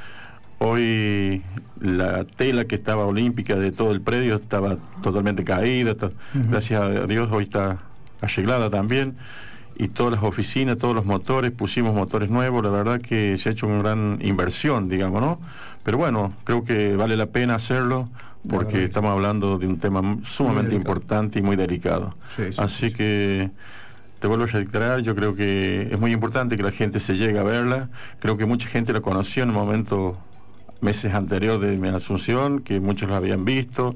Speaker 14: Hoy la tela que estaba olímpica de todo el predio estaba totalmente caída. Gracias a Dios hoy está arreglada también. Y todas las oficinas, todos los motores, pusimos motores nuevos. La verdad que se ha hecho una gran inversión, digamos, ¿no? Pero bueno, creo que vale la pena hacerlo porque estamos hablando de un tema sumamente importante y muy delicado.
Speaker 3: Sí, sí,
Speaker 14: Así que te vuelvo a declarar, yo creo que es muy importante que la gente se llegue a verla. Creo que mucha gente la conoció en el momento, meses anterior de mi asunción, que muchos la habían visto.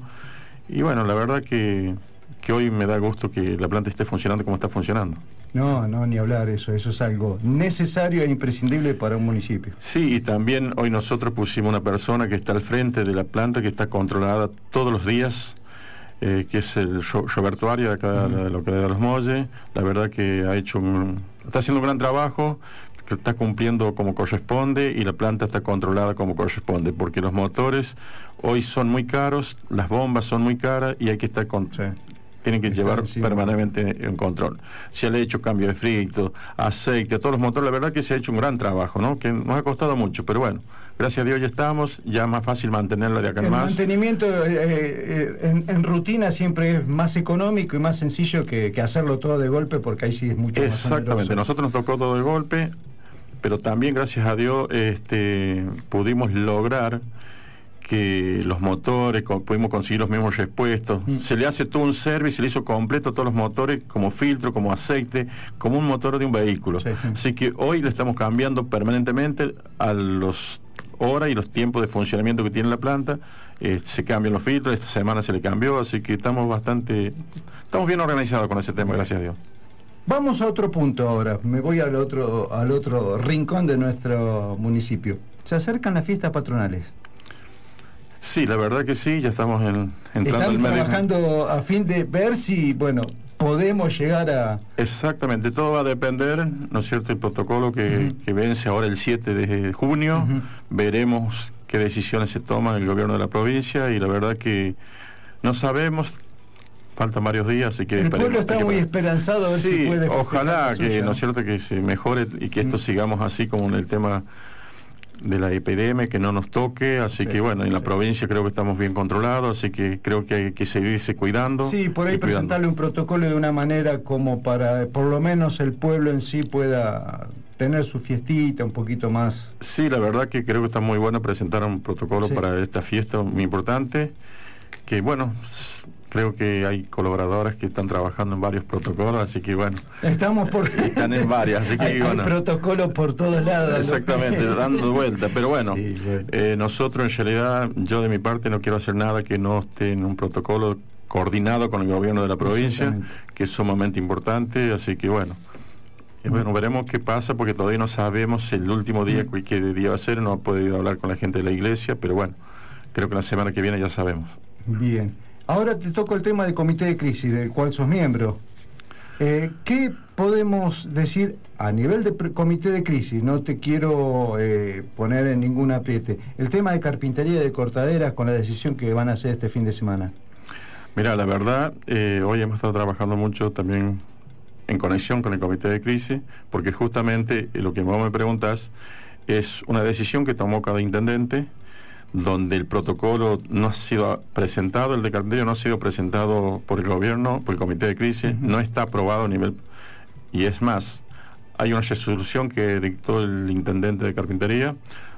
Speaker 14: Y bueno, la verdad que, que hoy me da gusto que la planta esté funcionando como está funcionando.
Speaker 3: No, no, ni hablar eso. Eso es algo necesario e imprescindible para un municipio.
Speaker 14: Sí, y también hoy nosotros pusimos una persona que está al frente de la planta, que está controlada todos los días, eh, que es el Ro- Roberto Arias, de acá de la localidad de Los Molles. La verdad que ha hecho un- está haciendo un gran trabajo. que está cumpliendo como corresponde y la planta está controlada como corresponde, porque los motores hoy son muy caros, las bombas son muy caras y hay que estar con, tienen que llevar permanentemente en control. Se le ha hecho cambio de frito, aceite, a todos los motores, la verdad que se ha hecho un gran trabajo, ¿no? Que nos ha costado mucho, pero bueno, gracias a Dios ya estamos, ya más fácil mantenerla de acá en
Speaker 3: El
Speaker 14: más.
Speaker 3: mantenimiento eh, eh, en, en rutina siempre es más económico y más sencillo que, que hacerlo todo de golpe porque ahí sí es mucho más
Speaker 14: Exactamente, nosotros nos tocó todo de golpe, pero también gracias a Dios este, pudimos lograr que los motores, pudimos conseguir los mismos repuestos. Se le hace todo un service, se le hizo completo todos los motores, como filtro, como aceite, como un motor de un vehículo. Así que hoy le estamos cambiando permanentemente a los horas y los tiempos de funcionamiento que tiene la planta. Eh, se cambian los filtros, esta semana se le cambió, así que estamos bastante, estamos bien organizados con ese tema, gracias a Dios.
Speaker 3: Vamos a otro punto ahora. Me voy al otro, al otro rincón de nuestro municipio. Se acercan las fiestas patronales.
Speaker 14: Sí, la verdad que sí, ya estamos en, entrando
Speaker 3: Están trabajando a fin de ver si, bueno, podemos llegar a...
Speaker 14: Exactamente, todo va a depender, ¿no es cierto?, el protocolo que, que vence ahora el 7 de junio. Veremos qué decisiones se toman el gobierno de la provincia y la verdad que no sabemos, faltan varios días, así que
Speaker 3: El pueblo está muy esperanzado a ver
Speaker 14: Sí,
Speaker 3: si puede
Speaker 14: ojalá que. ¿no es cierto?, que se mejore y que esto sigamos así como en el tema de la epidemia, que no nos toque, así que bueno, en la provincia creo que estamos bien controlados, así que creo que hay que seguirse cuidando.
Speaker 3: Sí, por ahí presentarle un protocolo de una manera como para, por lo menos, el pueblo en sí pueda tener su fiestita un poquito más.
Speaker 14: Sí, la verdad que creo que está muy bueno presentar un protocolo
Speaker 3: Sí.
Speaker 14: para esta fiesta muy importante, que bueno, creo que hay colaboradoras que están trabajando en varios protocolos, así que bueno,
Speaker 3: Estamos por...
Speaker 14: están en varias, así que
Speaker 3: hay, hay
Speaker 14: bueno.
Speaker 3: protocolos por todos lados.
Speaker 14: Exactamente, dando vuelta. Pero bueno, eh, nosotros en realidad, yo de mi parte no quiero hacer nada que no esté en un protocolo coordinado con el gobierno de la provincia, que es sumamente importante, así que bueno. bueno, veremos qué pasa porque todavía no sabemos el último día qué- qué día va a ser, no he podido hablar con la gente de la iglesia, pero bueno, creo que la semana que viene ya sabemos.
Speaker 3: Bien. Ahora te toco el tema del comité de crisis, del cual sos miembro. Eh, ¿Qué podemos decir a nivel de comité de crisis? No te quiero eh, poner en ningún apriete. El tema de carpintería y de cortaderas con la decisión que van a hacer este fin de semana.
Speaker 14: Mira, la verdad, eh, hoy hemos estado trabajando mucho también en conexión con el comité de crisis, porque justamente lo que vos me preguntas es una decisión que tomó cada intendente, donde el protocolo no ha sido presentado, el de carpintería no ha sido presentado por el gobierno, por el comité de crisis, no está aprobado a nivel... Y es más, hay una resolución que dictó el intendente de carpintería,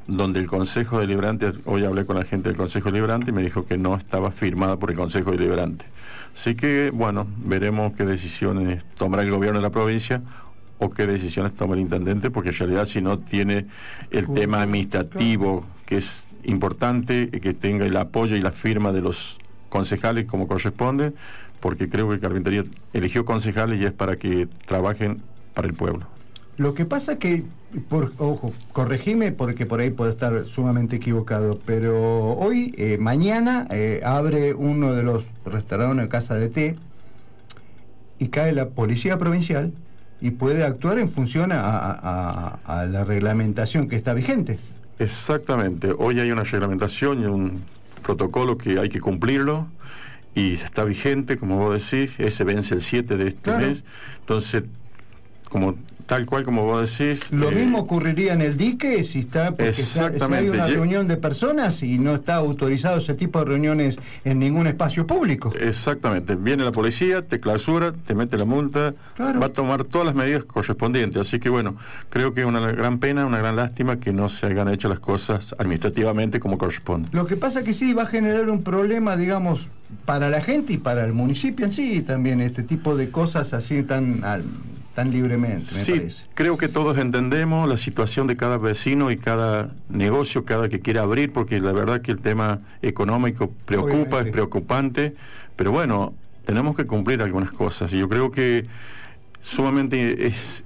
Speaker 14: donde el Consejo Deliberante, hoy hablé con la gente del Consejo Deliberante y me dijo que no estaba firmada por el Consejo Deliberante. Así que, bueno, veremos qué decisiones tomará el gobierno de la provincia o qué decisiones toma el intendente, porque en realidad si no tiene el tema administrativo, que es importante, que tenga el apoyo y la firma de los concejales como corresponde, porque creo que Carpintería eligió concejales y es para que trabajen para el pueblo.
Speaker 3: Lo que pasa que, por, ojo, corregime porque por ahí puedo estar sumamente equivocado, pero hoy, eh, mañana, eh, abre uno de los restaurantes Casa de Té y cae la policía provincial y puede actuar en función a, la reglamentación que está vigente.
Speaker 14: Exactamente. Hoy hay una reglamentación y un protocolo que hay que cumplirlo y está vigente, como vos decís, ese vence el 7 de este
Speaker 3: Claro.
Speaker 14: mes. Entonces, como tal cual como vos decís...
Speaker 3: Lo
Speaker 14: eh,
Speaker 3: mismo ocurriría en el dique si está porque si- si hay
Speaker 14: Exactamente.
Speaker 3: una reunión de personas y no está autorizado ese tipo de reuniones en ningún espacio público.
Speaker 14: Exactamente. Viene la policía, te clausura, te mete la multa, va a tomar todas las medidas correspondientes. Así que bueno, creo que es una gran pena, una gran lástima que no se hayan hecho las cosas administrativamente como corresponde.
Speaker 3: Lo que pasa que sí va a generar un problema, digamos, para la gente y para el municipio en sí también, este tipo de cosas así tan, tan libremente, me
Speaker 14: Sí,
Speaker 3: parece.
Speaker 14: creo que todos entendemos la situación de cada vecino y cada negocio, cada que quiere abrir, porque la verdad que el tema económico preocupa,
Speaker 3: Obviamente.
Speaker 14: es preocupante, pero bueno, tenemos que cumplir algunas cosas y yo creo que sumamente es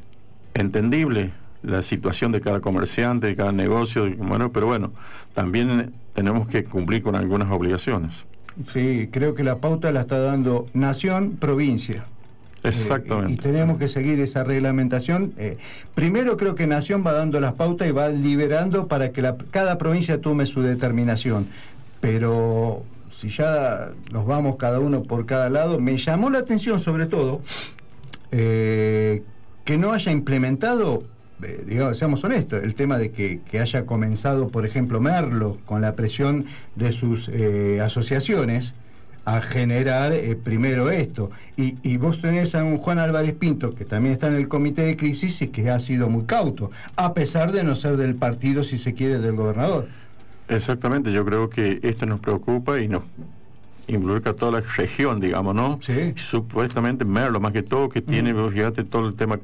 Speaker 14: entendible la situación de cada comerciante, de cada negocio, bueno, pero bueno, también tenemos que cumplir con algunas obligaciones.
Speaker 3: Sí, creo que la pauta la está dando nación, provincia.
Speaker 14: Exactamente.
Speaker 3: y, y tenemos que seguir esa reglamentación. Eh, primero creo que Nación va dando las pautas y va liberando para que la- cada provincia tome su determinación. Pero si ya nos vamos cada uno por cada lado, me llamó la atención sobre todo eh, que no haya implementado, eh, digamos, seamos honestos, el tema de que, que haya comenzado, por ejemplo, Merlo, con la presión de sus eh, asociaciones, a generar eh, primero esto. Y, y vos tenés a un Juan Álvarez Pinto, que también está en el comité de crisis y que ha sido muy cauto, a pesar de no ser del partido, si se quiere, del gobernador.
Speaker 14: Exactamente, yo creo que esto nos preocupa y nos involucra a toda la región, digamos, ¿no?
Speaker 3: Sí.
Speaker 14: Supuestamente Merlo, más que todo, que tiene, vos fíjate, todo el tema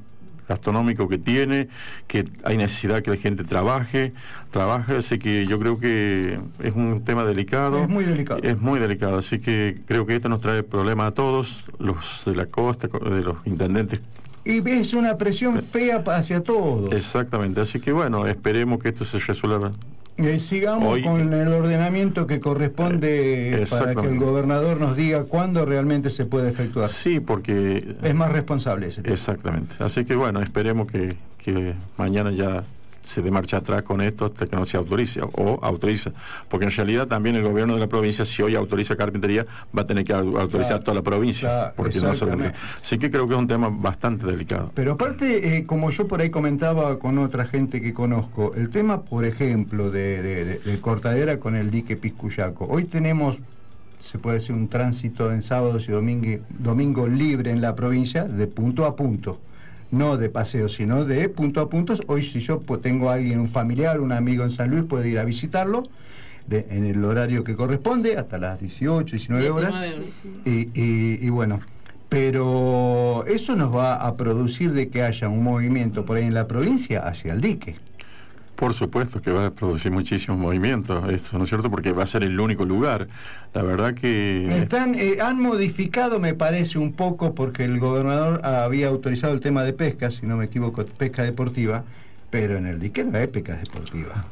Speaker 14: gastronómico que tiene, que hay necesidad que la gente trabaje, trabaje, así que yo creo que es un tema delicado.
Speaker 3: Es muy delicado.
Speaker 14: Es muy delicado, así que creo que esto nos trae problemas a todos, los de la costa, de los intendentes
Speaker 3: Y es una presión fea hacia todos.
Speaker 14: Exactamente, así que bueno, esperemos que esto se resuelva.
Speaker 3: Eh, sigamos
Speaker 14: Hoy-
Speaker 3: con el ordenamiento que corresponde para que el gobernador nos diga cuándo realmente se puede efectuar.
Speaker 14: Sí, porque...
Speaker 3: Es más responsable ese tema.
Speaker 14: Exactamente, así que bueno, esperemos que, que mañana ya se dé marcha atrás con esto hasta que no se autorice o autoriza, porque en realidad también el gobierno de la provincia, si hoy autoriza carpintería, va a tener que au- autorizar
Speaker 3: Claro,
Speaker 14: toda la provincia,
Speaker 3: claro,
Speaker 14: porque no se. Así que creo que es un tema bastante delicado.
Speaker 3: Pero aparte, eh, como yo por ahí comentaba con otra gente que conozco, el tema, por ejemplo, de, de- de- de cortadera con el dique Piscuyaco. Hoy tenemos, se puede decir, un tránsito en sábados y domingo, domingo libre en la provincia de punto a punto. No de paseo, sino de punto a punto. Hoy si yo tengo a alguien, un familiar, un amigo en San Luis, puede ir a visitarlo de- en el horario que corresponde, hasta las 18, 19 horas.
Speaker 4: 19 horas.
Speaker 3: Y, y- y bueno, pero eso nos va a producir de que haya un movimiento por ahí en la provincia hacia el dique.
Speaker 14: Por supuesto que va a producir muchísimos movimientos, eso, ¿no es cierto? Porque va a ser el único lugar. La verdad que...
Speaker 3: Están, eh, han modificado, me parece, un poco, porque el gobernador había autorizado el tema de pesca, si no me equivoco, pesca deportiva, pero en el dique no hay pesca deportiva.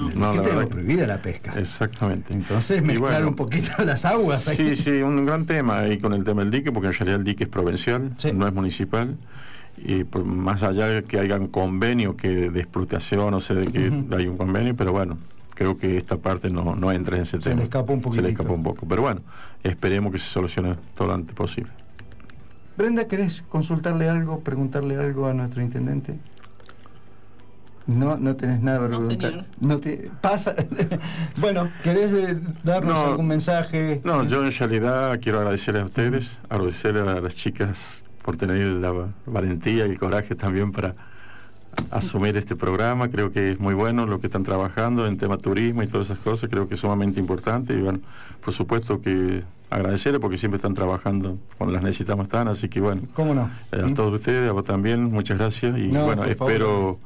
Speaker 3: En el
Speaker 14: No,
Speaker 3: dique
Speaker 14: la
Speaker 3: tenemos prohibida la pesca.
Speaker 14: Exactamente.
Speaker 3: Entonces mezclar
Speaker 14: bueno,
Speaker 3: un poquito las aguas ahí.
Speaker 14: Sí, sí, un gran tema ahí con el tema del dique, porque en realidad el dique es provincial, no es municipal. Y por más allá de que haya un convenio que de explotación, no sé de que
Speaker 3: Ujú.
Speaker 14: hay un convenio, pero bueno, creo que esta parte no, no entra en ese
Speaker 3: Se
Speaker 14: tema.
Speaker 3: le escapó un
Speaker 14: Se le escapó un poco. Pero bueno, esperemos que se solucione todo lo antes posible.
Speaker 3: Brenda, ¿querés consultarle algo, preguntarle algo a nuestro intendente? No, no tenés nada para preguntar.
Speaker 4: señor.
Speaker 3: No te pasa. bueno, ¿querés eh, darnos
Speaker 14: No.
Speaker 3: algún mensaje?
Speaker 14: No, yo en realidad quiero agradecerles a ustedes, agradecerle a las chicas por tener la valentía y el coraje también para asumir este programa. Creo que es muy bueno lo que están trabajando en tema turismo y todas esas cosas. Creo que es sumamente importante y bueno, por supuesto que agradecerles porque siempre están trabajando cuando las necesitamos tan. Así que bueno,
Speaker 3: ¿Cómo no?
Speaker 14: eh, a todos ustedes, a vos también, muchas gracias y
Speaker 3: No,
Speaker 14: bueno,
Speaker 3: favor.
Speaker 14: espero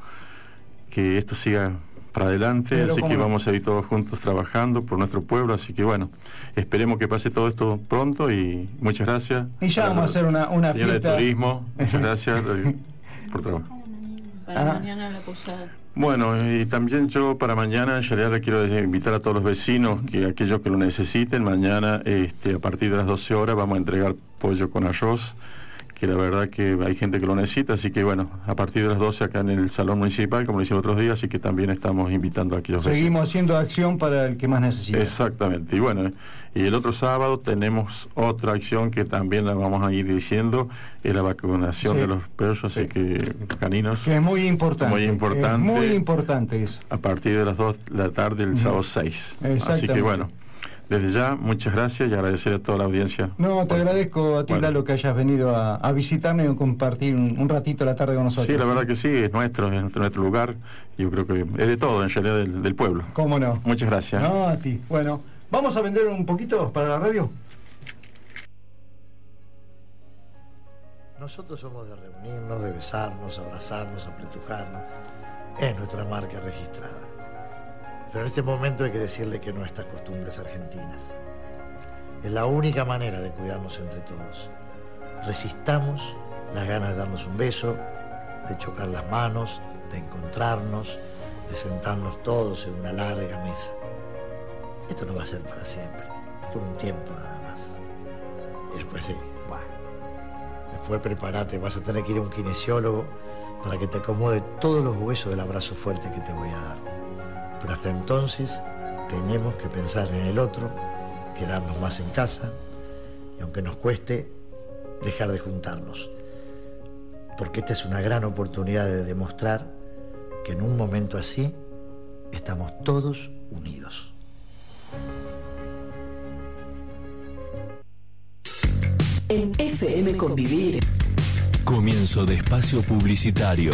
Speaker 14: que esto siga para adelante,
Speaker 3: Pero
Speaker 14: así que
Speaker 3: no.
Speaker 14: vamos a ir todos juntos trabajando por nuestro pueblo, así que bueno, esperemos que pase todo esto pronto y muchas gracias.
Speaker 3: Y ya vamos a hacer una, una
Speaker 14: Señora
Speaker 3: fiesta.
Speaker 14: de Turismo, muchas gracias eh, por trabajar.
Speaker 4: Para
Speaker 3: Ah.
Speaker 4: mañana la posada.
Speaker 14: Bueno, y también yo para mañana, en realidad le quiero invitar a todos los vecinos, que aquellos que lo necesiten, mañana este, a partir de las 12 horas vamos a entregar pollo con arroz, que la verdad que hay gente que lo necesita, así que bueno, a partir de las 12 acá en el Salón Municipal, como lo hicimos otros días, así que también estamos invitando a aquellos.
Speaker 3: Seguimos haciendo acción para el que más necesita.
Speaker 14: Exactamente. Y bueno, y el otro sábado tenemos otra acción que también la vamos a ir diciendo, es la vacunación
Speaker 3: Sí.
Speaker 14: de los perros, así que caninos.
Speaker 3: Que es muy importante.
Speaker 14: Muy importante.
Speaker 3: Es muy importante eso.
Speaker 14: A partir de las 2 de la tarde del sábado 6. Así que bueno, desde ya muchas gracias y agradecer a toda la audiencia.
Speaker 3: No, te agradezco a ti,
Speaker 14: Bueno.
Speaker 3: Lalo, que hayas venido a, a visitarnos y a compartir un, un ratito la tarde con nosotros.
Speaker 14: Sí, la verdad que sí, es nuestro, es nuestro, nuestro lugar. Yo creo que es de todo, en realidad, del, del pueblo.
Speaker 3: ¿Cómo no?
Speaker 14: Muchas gracias.
Speaker 3: No, a ti. Bueno, ¿vamos a vender un poquito para la radio?
Speaker 13: Nosotros somos de reunirnos, de besarnos, abrazarnos, apretujarnos. Es nuestra marca registrada. Pero en este momento hay que decirle que no a estas costumbres argentinas. Es la única manera de cuidarnos entre todos. Resistamos las ganas de darnos un beso, de chocar las manos, de encontrarnos, de sentarnos todos en una larga mesa. Esto no va a ser para siempre, por un tiempo nada más. Y después sí, bueno, Después prepárate, vas a tener que ir a un kinesiólogo para que te acomode todos los huesos del abrazo fuerte que te voy a dar. Pero hasta entonces tenemos que pensar en el otro, quedarnos más en casa y aunque nos cueste, dejar de juntarnos. Porque esta es una gran oportunidad de demostrar que en un momento así estamos todos unidos.
Speaker 15: En FM Convivir.
Speaker 16: Comienzo de espacio publicitario.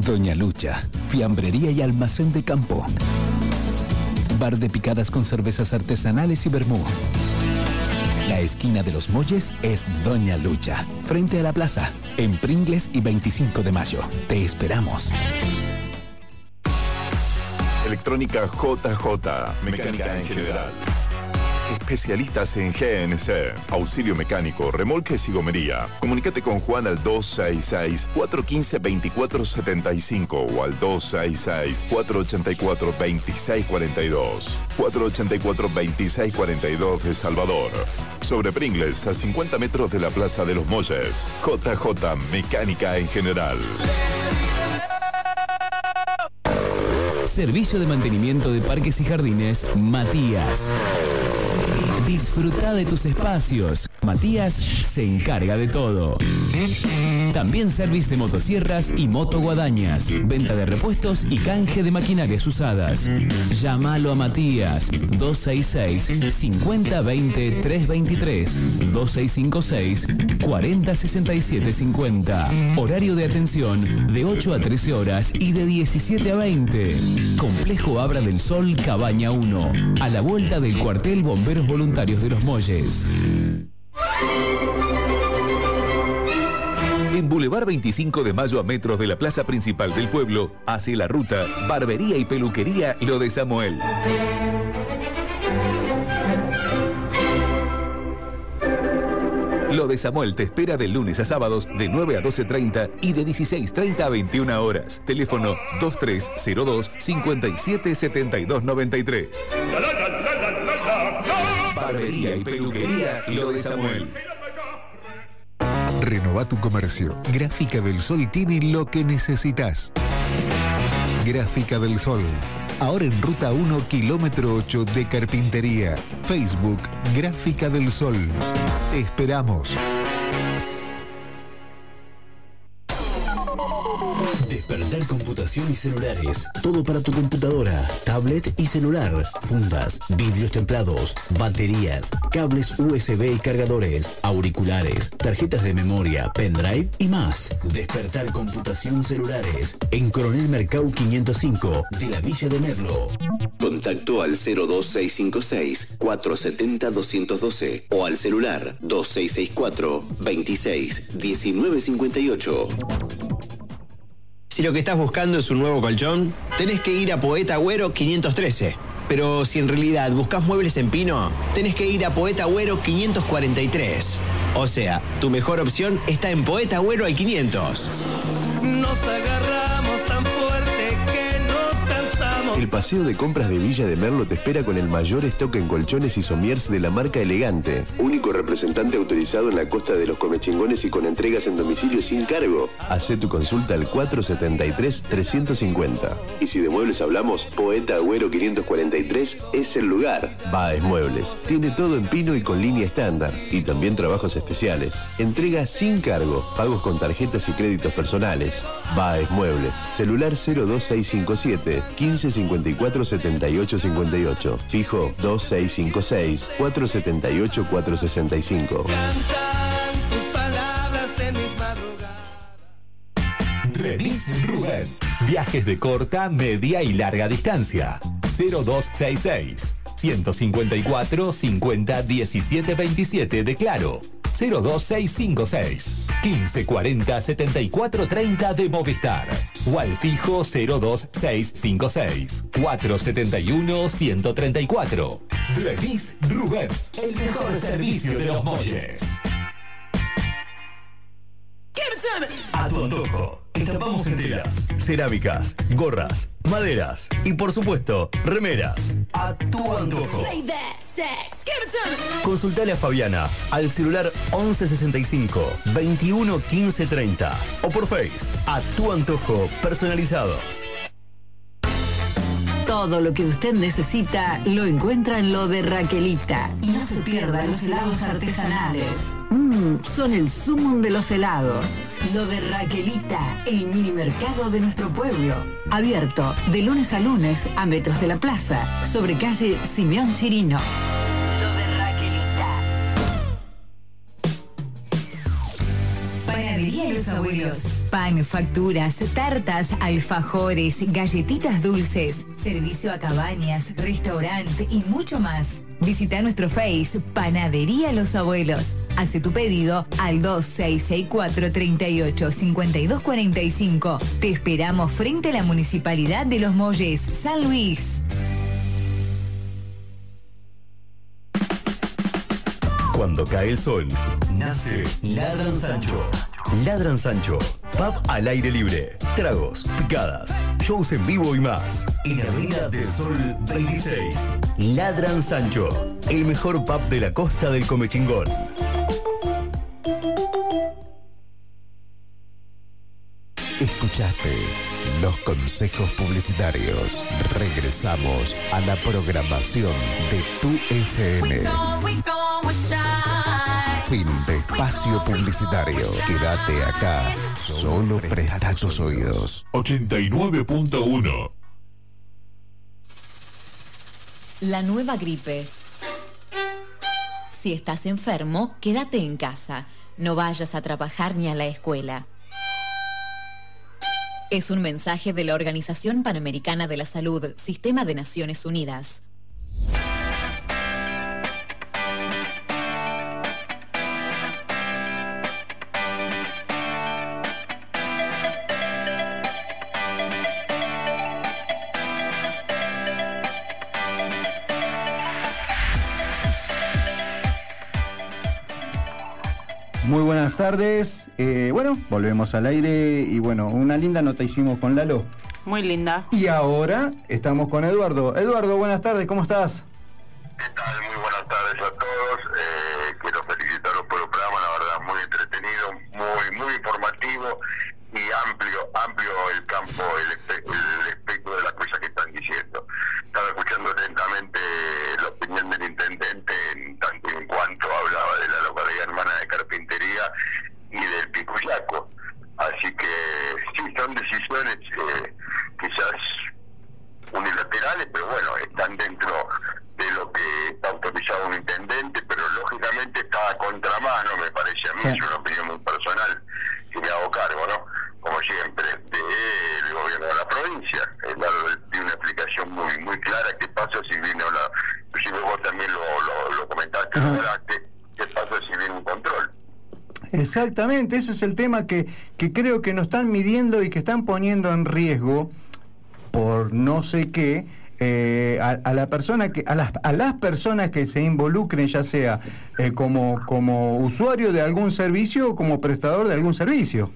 Speaker 16: Doña Lucha, fiambrería y almacén de campo. Bar de picadas con cervezas artesanales y vermú. La esquina de los Molles es Doña Lucha, frente a la plaza, en Pringles y 25 de mayo. Te esperamos.
Speaker 17: Electrónica JJ, mecánica en general. Especialistas en GNC, auxilio mecánico, remolques y gomería. Comunícate con Juan al 266-415-2475 o al 266-484-2642. 484-2642 de Salvador. Sobre Pringles, a 50 metros de la Plaza de los Molles. JJ Mecánica en general.
Speaker 16: Servicio de mantenimiento de parques y jardines, Matías. Disfruta de tus espacios. Matías se encarga de todo. También servicio de motosierras y motoguadañas. Venta de repuestos y canje de maquinarias usadas. Llámalo a Matías 266 5020 323 2656 4067 50. Horario de atención de 8 a 13 horas y de 17 a 20. Complejo Abra del Sol Cabaña 1. A la vuelta del cuartel Bomberos Voluntarios de los Molles.
Speaker 18: En Boulevard 25 de Mayo a metros de la plaza principal del pueblo, hacia la ruta Barbería y Peluquería Lo de Samuel. Lo de Samuel te espera de lunes a sábados de 9 a 12.30 y de 16.30 a 21 horas. Teléfono 2302 577293. Barbería y peluquería Lo de Samuel.
Speaker 19: Renova tu comercio. Gráfica del Sol tiene lo que necesitas. Gráfica del Sol. Ahora en ruta 1, kilómetro 8 de Carpintería. Facebook, Gráfica del Sol. Te esperamos.
Speaker 20: Despertar computación y celulares. Todo para tu computadora, tablet y celular. Fundas, vidrios templados, baterías, cables USB y cargadores, auriculares, tarjetas de memoria, pendrive y más. Despertar computación celulares. En Coronel Mercado 505 de la Villa de Merlo.
Speaker 21: Contacto al 02656 470 212 o al celular 2664 26 1958.
Speaker 22: Si lo que estás buscando es un nuevo colchón, tenés que ir a Poeta Agüero 513. Pero si en realidad buscas muebles en pino, tenés que ir a Poeta Agüero 543. O sea, tu mejor opción está en Poeta Agüero al 500.
Speaker 12: Nos agarramos
Speaker 23: El paseo de compras de Villa de Merlo te espera con el mayor stock en colchones y somiers de la marca Elegante. Único representante autorizado en la costa de los comechingones y con entregas en domicilio sin cargo. Hacé tu consulta al 473-350. Y si de muebles hablamos, Poeta Agüero 543 es el lugar. Baez Muebles. Tiene todo en pino y con línea estándar. Y también trabajos especiales. Entrega sin cargo. Pagos con tarjetas y créditos personales. Baez Muebles. Celular 02657 1554 7858. Fijo 2656 478 465.
Speaker 12: Tus palabras en mis madrugadas.
Speaker 16: Remis Rubén. Viajes de corta, media y larga distancia. 0266 154 50 17 27 de Claro. 02656 1540 74 30 de Movistar. O al fijo 02656 471 134. Remis Rubén. El mejor servicio de los molles. A tu antojo.
Speaker 24: Estampamos en telas, cerámicas, gorras, maderas y por supuesto, remeras. A tu antojo. Consultale a Fabiana al celular 1165 21 15 30 o por Face a tu antojo personalizados.
Speaker 25: Todo lo que usted necesita lo encuentra en lo de Raquelita. Y no se pierda los helados artesanales. Son el sumum de los helados. Lo de Raquelita, el mini mercado de nuestro pueblo. Abierto de lunes a lunes a metros de la plaza, sobre calle Simeón Chirino.
Speaker 10: Los Abuelos. Pan, facturas, tartas, alfajores, galletitas dulces, servicio a cabañas, restaurante y mucho más. Visita nuestro Face Panadería Los Abuelos. Hace tu pedido al 2664 38 52 45. Te esperamos frente a la Municipalidad de Los Molles, San Luis.
Speaker 24: Cuando cae el sol, nace Ladran Sancho. Ladran Sancho. Pub al aire libre. Tragos, picadas, shows en vivo y más. En Avenida del Sol 26. Ladran Sancho. El mejor pub de la costa del Comechingón.
Speaker 19: Escuchaste los consejos publicitarios. Regresamos a la programación de tu FM. Fin de espacio publicitario. Quédate acá. Solo presta tus oídos.
Speaker 26: 89.1
Speaker 10: La nueva gripe. Si estás enfermo, quédate en casa. No vayas a trabajar ni a la escuela. Es un mensaje de la Organización Panamericana de la Salud, Sistema de Naciones Unidas.
Speaker 3: Buenas tardes. Eh, bueno, volvemos al aire y bueno, una linda nota hicimos con Lalo.
Speaker 4: Muy linda.
Speaker 3: Y ahora estamos con Eduardo. Eduardo, buenas tardes, ¿cómo estás?
Speaker 27: Muy buenas tardes a todos. Eh, quiero felicitarlos por el programa, la verdad, muy entretenido, muy muy informativo y amplio, amplio el campo, el, espe- el espectro de las cosas que están diciendo. Estaba escuchando atentamente la opinión del intendente en tanto y en cuanto hablaba de la localidad hermana de Carpintería y Así que sí, son decisiones eh, quizás unilaterales, pero bueno, están dentro de lo que está autorizado un intendente, pero lógicamente está a contramano, me parece a mí, es una opinión muy personal que me hago cargo, ¿no? Como siempre, del gobierno de la provincia, es dar de una explicación muy muy clara qué pasa si viene una, inclusive vos también lo, lo, lo comentaste, hablaste, qué pasa si viene un control.
Speaker 3: Exactamente, ese es el tema que, que creo que nos están midiendo y que están poniendo en riesgo por no sé qué eh, a, a la persona que a las, a las personas que se involucren ya sea eh, como como usuario de algún servicio o como prestador de algún servicio.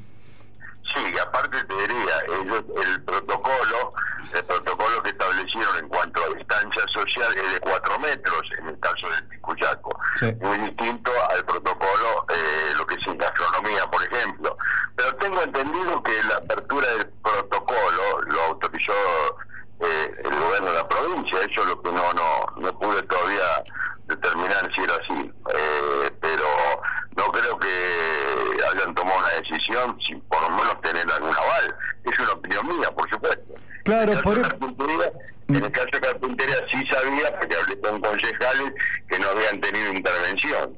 Speaker 27: Sí, aparte te diría, ellos, el protocolo, el protocolo que establecieron en cuanto distancia social es de 4 metros en el caso del Picuyaco. Muy distinto al protocolo, eh, lo que es en gastronomía, por ejemplo. Pero tengo entendido que la apertura del protocolo lo autorizó eh, el gobierno de la provincia. Eso es lo que no, no, no pude todavía determinar si era así. Eh, pero no creo que hayan tomado una decisión sin por lo menos tener algún aval. Es una opinión mía, por supuesto.
Speaker 3: Claro,
Speaker 27: en el caso
Speaker 3: por
Speaker 27: de carpintería, en el caso de carpintería sí sabía, porque hablé con concejales que no habían tenido intervención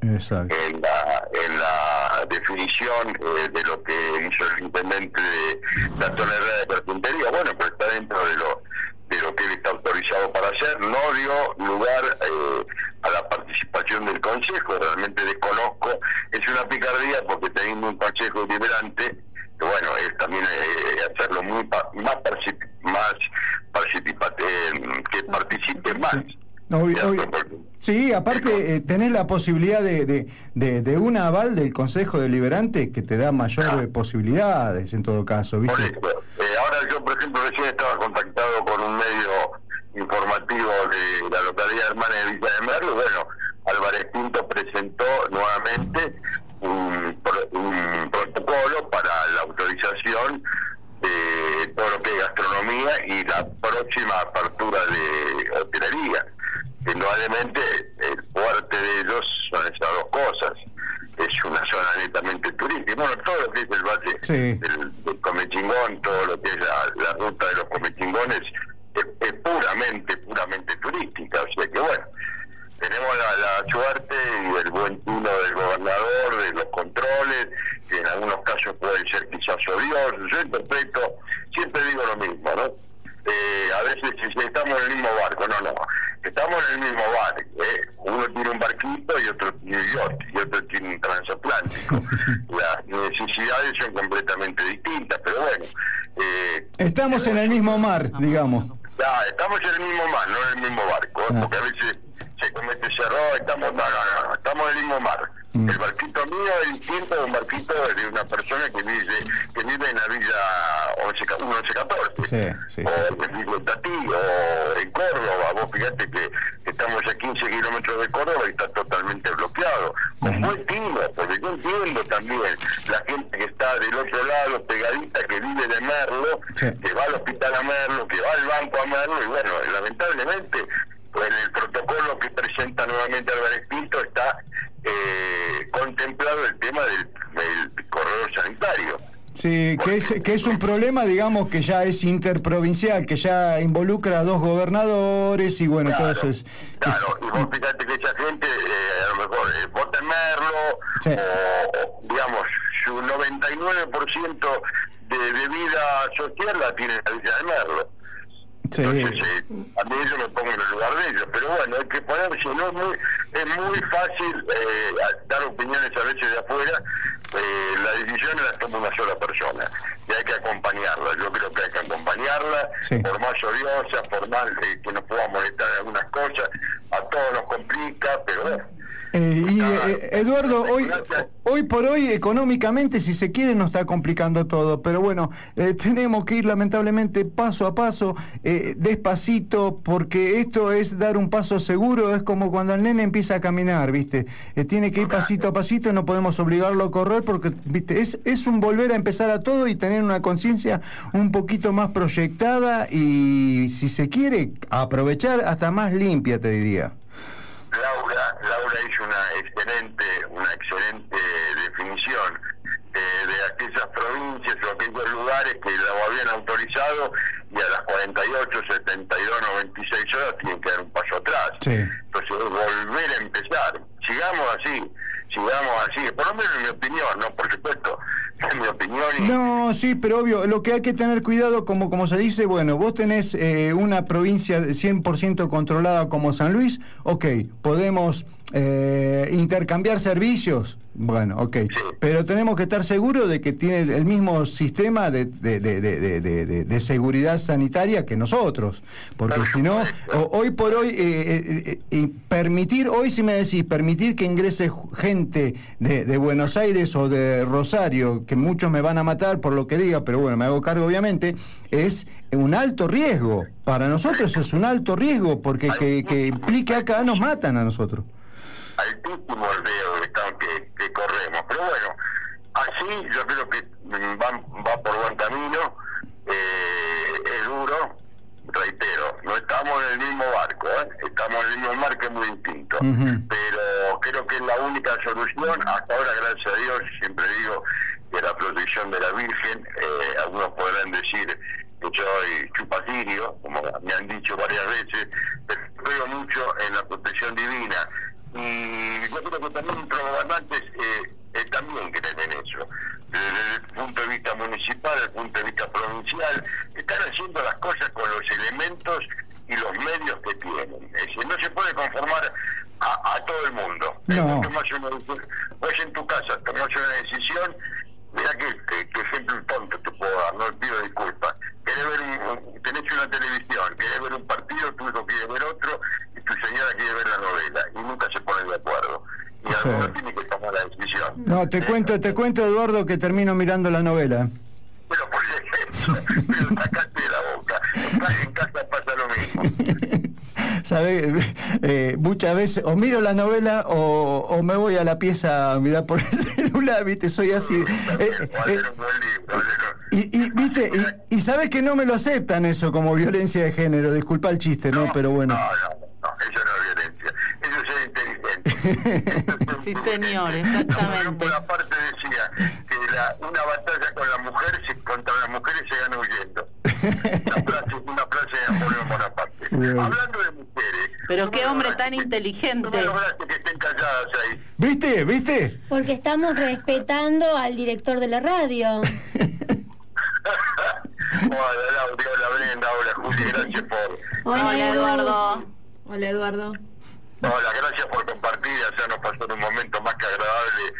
Speaker 27: En la, en la definición eh, de lo que hizo el intendente de la tonelada de carpintería. Bueno, pero está dentro de lo de lo que él está autorizado para hacer. No dio lugar eh, a la participación del Consejo, realmente desconozco. Es una picardía porque teniendo un Consejo deliberante, que bueno, es también eh, hacerlo muy pa- más, particip- más participa- eh, que participe más.
Speaker 3: Obvio,
Speaker 27: ¿cierto?
Speaker 3: obvio.
Speaker 27: Porque
Speaker 3: Sí, aparte eh, tenés la posibilidad de, de, de, de un aval del Consejo Deliberante que te da mayores posibilidades en todo caso, ¿viste?
Speaker 27: Eh, ahora yo, por ejemplo, recién estaba contactado con un medio informativo de la localidad hermana de Villa de Merlo. Bueno, Álvarez Pinto presentó nuevamente un, pro- un protocolo para la autorización de todo lo que es gastronomía y la próxima apertura de hotelería. Indudablemente, el fuerte de ellos son esas dos cosas. Es una zona netamente turística. Bueno, todo lo que es el valle
Speaker 3: Sí.
Speaker 27: del, del Comechingón, todo lo que es la, la ruta de los Comechingones, es, es puramente, puramente turística. O sea que bueno, tenemos la, la suerte y el buen tino del gobernador, de los controles, que en algunos casos pueden ser quizás odiosos. Yo interpreto, siempre digo lo mismo, ¿no? Eh, a veces si si estamos en el mismo barco, no, no, estamos en el mismo barco, ¿eh? uno tiene un barquito y otro tiene un yacht y otro tiene un transatlántico. Las necesidades son completamente distintas, pero bueno, eh,
Speaker 3: Estamos en el mismo mar, digamos.
Speaker 27: ya, estamos en el mismo mar, no en el mismo barco, ¿eh? porque a veces se comete ese error, estamos, no, no, no, estamos en el mismo mar. El barquito mío es distinto de un barquito de una persona que vive, que vive en la villa 11, 1114
Speaker 3: Sí, sí.
Speaker 27: o en Vigo Tatí, o en Córdoba. Vos fíjate que estamos a 15 kilómetros de Córdoba y está totalmente bloqueado. Con buen tino, porque yo entiendo también la gente que está del otro lado, pegadita, que vive de Merlo, que va al hospital a Merlo, que va al banco a Merlo, y bueno, lamentablemente, pues en el protocolo que presenta nuevamente Álvarez Pinto está eh, contemplado el tema del, del corredor sanitario.
Speaker 3: Sí, que es, que es un problema, digamos, que ya es interprovincial, que ya involucra a dos gobernadores y bueno, todo eso es...
Speaker 27: Claro, y vos fíjate que esa gente, eh, a lo mejor, eh, vota en Merlo,
Speaker 3: Sí.
Speaker 27: o, o, digamos, su 99% de bebida social la tiene en la Villa de Merlo.
Speaker 3: Sí.
Speaker 27: Entonces, eh, a mí yo me pongo en el lugar de ellos, pero bueno, hay que ponerse, no es muy, es muy fácil eh, a- dar opiniones a veces de afuera, eh, las decisiones las toma una sola persona y hay que acompañarla, yo creo que hay que acompañarla,
Speaker 3: Sí.
Speaker 27: por más odiosa, por más eh, que nos pueda molestar en algunas cosas, a todos nos complica, pero bueno,
Speaker 3: Eh, y eh, Eduardo, hoy, hoy por hoy económicamente, si se quiere, nos está complicando todo, pero bueno, eh, tenemos que ir lamentablemente paso a paso, eh, despacito, porque esto es dar un paso seguro, es como cuando el nene empieza a caminar, ¿viste? Eh, tiene que ir pasito a pasito, no podemos obligarlo a correr, porque, ¿viste? Es, es un volver a empezar a todo y tener una conciencia un poquito más proyectada y, si se quiere, aprovechar hasta más limpia, te diría.
Speaker 27: Laura, Laura hizo una excelente, una excelente definición de, de aquellas provincias o aquellos lugares que lo habían autorizado y a las 48, 72, 96 horas tienen que dar un paso atrás.
Speaker 3: Sí.
Speaker 27: Entonces, volver a empezar. Sigamos así, sigamos así. Por lo menos en mi opinión, ¿no? Por supuesto, es mi opinión y
Speaker 3: No, sí, pero obvio, lo que hay que tener cuidado, como, como se dice, bueno, vos tenés eh, una provincia 100% controlada como San Luis, ok, podemos eh, intercambiar servicios, bueno, ok, pero tenemos que estar seguros de que tiene el mismo sistema de, de, seguridad sanitaria que nosotros, porque si no, hoy por hoy, eh, eh, eh, permitir, hoy si me decís, permitir que ingrese gente de, de Buenos Aires o de Rosario, que muchos me van a matar por lo que diga, pero bueno, me hago cargo obviamente, es un alto riesgo. Para nosotros es un alto riesgo, porque que, que implique acá nos matan a nosotros.
Speaker 27: Altísimo el riesgo que, estamos- que, que corremos. Pero bueno, así yo creo que va, va por buen camino. Eh, es duro, reitero, no estamos en el mismo barco, ¿eh? estamos en el mismo mar que es muy distinto. Pero creo que es la única solución. Hasta ahora, gracias a Dios, siempre digo que la protección de la Virgen, eh, algunos podrán decir que soy chupacirio, como me han dicho varias veces, pero creo mucho en la protección divina. Y yo creo que también nuestros gobernantes eh, también creen en eso. Desde el punto de vista municipal, desde el punto de vista provincial, están haciendo las cosas con los elementos y los medios que tienen. Es decir, no se puede conformar a, a todo el mundo.
Speaker 3: No.
Speaker 27: Vos en tu casa tomás una decisión, mira que, que, que ejemplo tonto te puedo dar, no pido disculpas. Querés ver tenés una televisión, querés ver un partido, tu hijo quiere ver otro y tu señora quiere ver la novela.
Speaker 3: Sí. No, te cuento, te cuento, Eduardo, que termino mirando la novela. ¿Sabes? Eh, muchas veces o miro la novela o, o me voy a la pieza a mirar por el celular, ¿viste? Soy así. Eh, eh, y, y, ¿viste? Y, y sabes que no me lo aceptan eso como violencia de género. Disculpa el chiste, ¿no? Pero bueno.
Speaker 4: Sí, señor, exactamente.
Speaker 27: Una parte decía que la- una batalla con la mujer, contra las mujeres se gana huyendo. Una frase, una frase de Napoleón Bonaparte. Hablando de mujeres,
Speaker 4: Pero qué hombre tan inteligente.
Speaker 3: ¿Viste? ¿Viste?
Speaker 6: Porque estamos respetando al director de la radio.
Speaker 27: hola Laura, hola Brenda, hola Juli, gracias por...
Speaker 6: Hola, Eduardo.
Speaker 5: Hola Eduardo.
Speaker 27: Hola, gracias por compartir, ya nos pasó en un momento más que agradable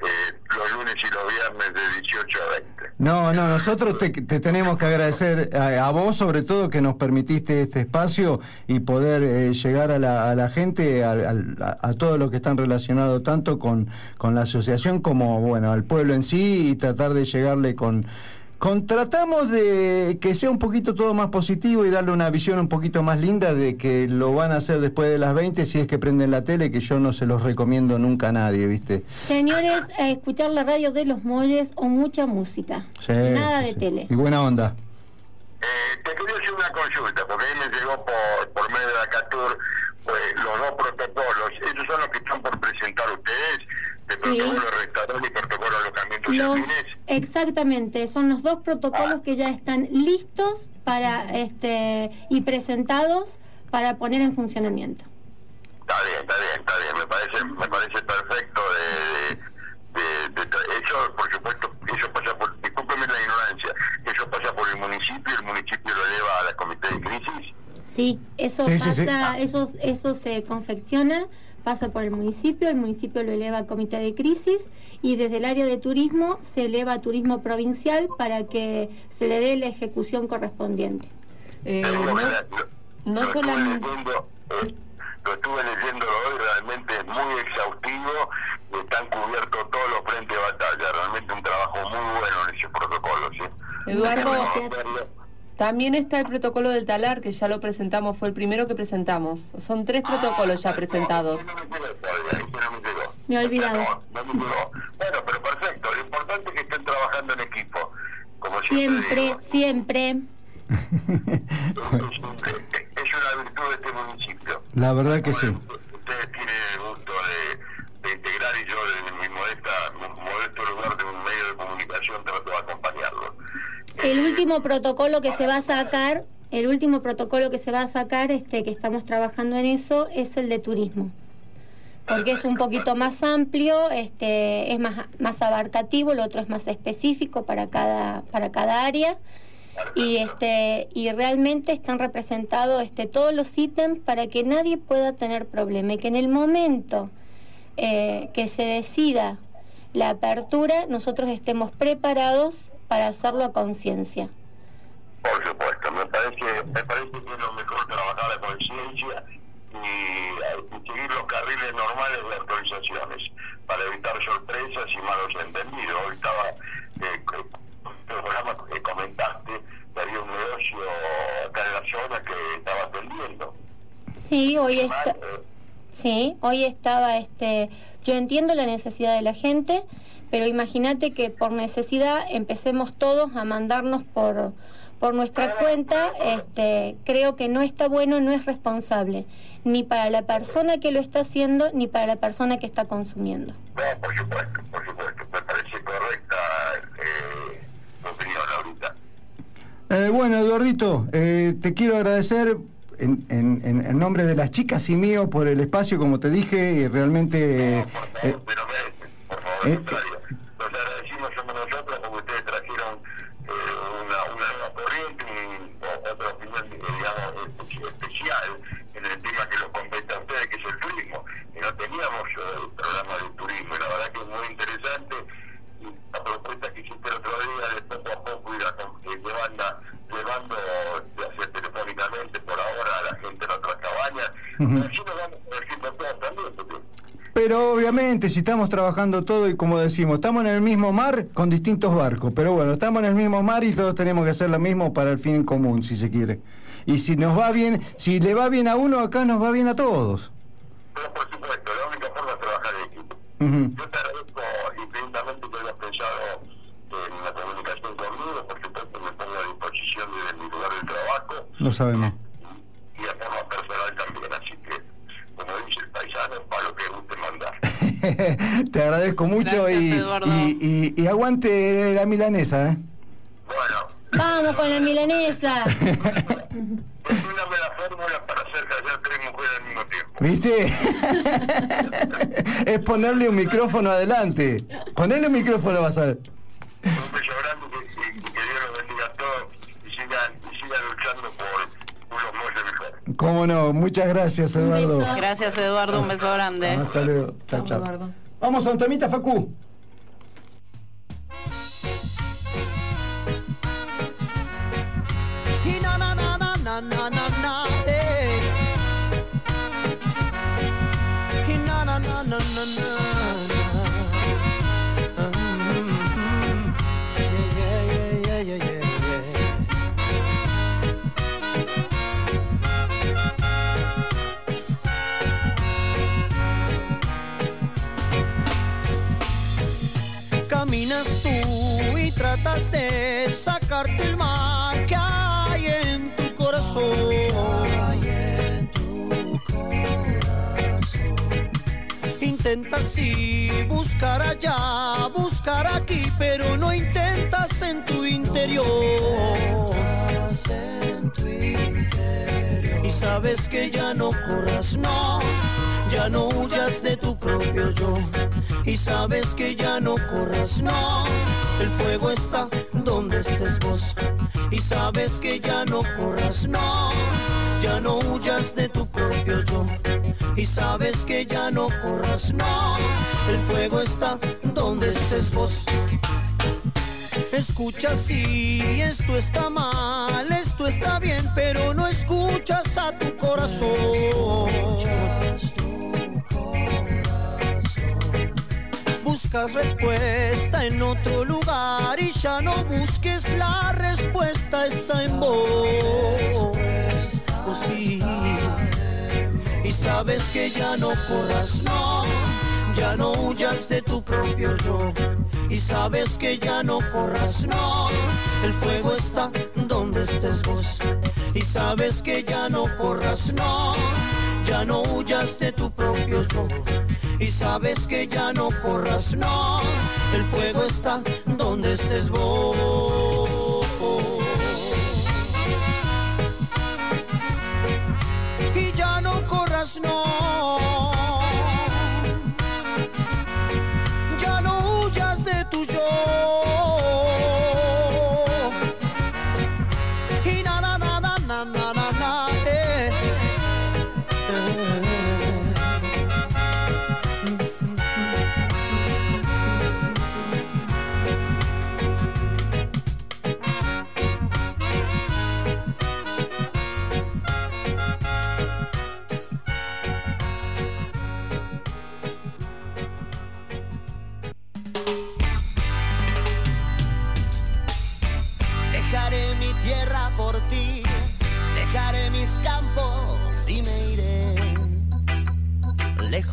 Speaker 27: los lunes y los viernes de 18 a 20.
Speaker 3: No, no, nosotros te, te tenemos que agradecer a, a vos sobre todo que nos permitiste este espacio y poder eh, llegar a la, gente, a, a todo lo que están relacionado tanto con, con la asociación como bueno al pueblo en sí y tratar de llegarle con... Con, tratamos de que sea un poquito todo más positivo y darle una visión un poquito más linda de que lo van a hacer después de las 20 si es que prenden la tele, que yo no se los recomiendo nunca a nadie, ¿viste?
Speaker 6: Señores, a escuchar la radio de los molles o mucha música.
Speaker 3: Sí,
Speaker 6: Nada de
Speaker 3: sí.
Speaker 6: tele.
Speaker 3: Y buena onda.
Speaker 27: Te quería hacer una consulta, porque ahí me llegó por, por medio de la CATUR pues, los dos protocolos. Esos son los que están por presentar ustedes, de protocolo de restaurante y protocolo de alojamiento y
Speaker 6: Los-
Speaker 27: jardines.
Speaker 6: exactamente, son los dos protocolos que ya están listos para este y presentados para poner en funcionamiento.
Speaker 27: Está bien, está bien, está bien. Me parece, me parece perfecto de, de, de- de- eso, por supuesto, eso pasa por, discúlpeme la ignorancia, eso pasa por el municipio, el municipio lo eleva a la comité de crisis.
Speaker 6: Sí, eso
Speaker 27: Sí, sí,
Speaker 6: pasa,
Speaker 27: sí.
Speaker 6: Eso, eso se confecciona, pasa por el municipio, el municipio lo eleva a comité de crisis y desde el área de turismo se eleva a turismo provincial para que se le dé la ejecución correspondiente.
Speaker 5: Eh, no, no
Speaker 27: lo
Speaker 5: solamente...
Speaker 27: Estuve leyendo, eh, lo estuve leyendo hoy, realmente es muy exhaustivo, están cubiertos todos los frentes de batalla, realmente un trabajo muy bueno en ese protocolo, ¿sí?
Speaker 5: Eduardo, también está el protocolo del talar, que ya lo presentamos, fue el primero que presentamos. Son tres protocolos ya presentados.
Speaker 6: Me he olvidado.
Speaker 27: Bueno, pero perfecto, lo importante es que estén trabajando en equipo, como siempre,
Speaker 6: Siempre, siempre.
Speaker 27: es una virtud de este municipio.
Speaker 3: La verdad que sí.
Speaker 27: Ustedes tienen el gusto de, de integrar y yo desde mi modesta, modesto lugar de un medio de comunicación trato de acompañarlos.
Speaker 6: El último protocolo que se va a sacar, el último protocolo que se va a sacar, este, que estamos trabajando en eso, es el de turismo. Porque es un poquito más amplio, este, es más, más abarcativo, el otro es más específico para cada, para cada área. Y este, y realmente están representados este, todos los ítems para que nadie pueda tener problema. Y que en el momento eh, que se decida la apertura, nosotros estemos preparados para hacerlo a conciencia.
Speaker 27: Por supuesto, me parece, me parece que es lo mejor trabajar la conciencia y, eh, y seguir los carriles normales de autorizaciones para evitar sorpresas y malos entendidos. Hoy estaba, eh, co- en el programa que comentaste que había un negocio acá en la zona que estaba atendiendo.
Speaker 6: Sí, hoy está, sí, hoy estaba este, yo entiendo la necesidad de la gente, pero imagínate que por necesidad empecemos todos a mandarnos por por nuestra cuenta, este, creo que no está bueno, no es responsable, ni para la persona que lo está haciendo, ni para la persona que está consumiendo.
Speaker 27: No, por supuesto, por supuesto. Me parece correcta eh, tu opinión ahorita.
Speaker 3: Eh, bueno, Eduardito, eh, te quiero agradecer en, en- en- en nombre de las chicas y mío por el espacio, como te dije, y realmente... eh, eh, eh,
Speaker 27: Los agradecimos somos nosotros porque ustedes trajeron eh, una, una nueva corriente y otra opinión, eh, digamos, espe- especial en el tema que lo compete a ustedes, que es el turismo. Y no teníamos eh, programa de turismo, y la verdad que es muy interesante. Y la propuesta que hiciste el otro día de poco a poco ir a, eh, llevando, llevando ya sea telefónicamente por ahora a la gente a otras cabañas, así nos vamos conociendo todos también, porque
Speaker 3: Pero obviamente si estamos trabajando todo y como decimos, estamos en el mismo mar con distintos barcos, pero bueno, estamos en el mismo mar y todos tenemos que hacer lo mismo para el fin en común, si se quiere. Y si nos va bien, si le va bien a uno, acá nos va bien a todos.
Speaker 27: Pero por supuesto, la única forma es trabajar en equipo.
Speaker 3: Ujú.
Speaker 27: Yo te agradezco infinitamente que hayas pensado en la comunicación conmigo, por supuesto me pongo a disposición desde mi lugar de trabajo
Speaker 3: Lo sabemos.
Speaker 27: y de forma personal también, así que, como dice el paisano, para lo que guste mandar.
Speaker 3: Te agradezco mucho
Speaker 27: Gracias,
Speaker 3: y,
Speaker 27: Eduardo.
Speaker 3: y, y- y aguante la milanesa, ¿eh?
Speaker 28: Vamos con la milanesa.
Speaker 3: ¿Viste? es ponerle un micrófono adelante. Ponerle un micrófono, vas a ver. Cómo no, muchas gracias Eduardo.
Speaker 4: Gracias Eduardo, un beso grande.
Speaker 3: Hasta luego, chao, chao. Vamos a un temita, Facu.
Speaker 12: na na na de sacarte el mal que hay en tu corazón. Intentas sí buscar allá, buscar aquí, pero no intentas en tu interior. Y sabes que ya no corras, no, ya no huyas de tu propio yo. Y sabes que ya no corras, no, el fuego está donde estés vos. Y sabes que ya no corras, no, ya no huyas de tu propio yo. Y sabes que ya no corras, no, el fuego está donde estés vos. Escucha si esto está mal, esto está bien, pero no escuchas a tu corazón. Buscas respuesta en otro lugar y ya no busques la respuesta, está en vos. Oh, sí. Y sabes que ya no corras, no, ya no huyas de tu propio yo. Y sabes que ya no corras, no, el fuego está donde estés vos. Y sabes que ya no corras, no, ya no huyas de tu propio yo. Y sabes que ya no corras, no, el fuego está donde estés vos. Y ya no corras, no.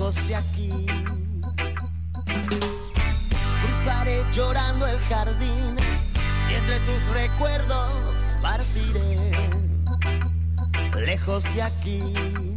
Speaker 12: Lejos de aquí. Cruzaré llorando el jardín y entre tus recuerdos partiré lejos de aquí.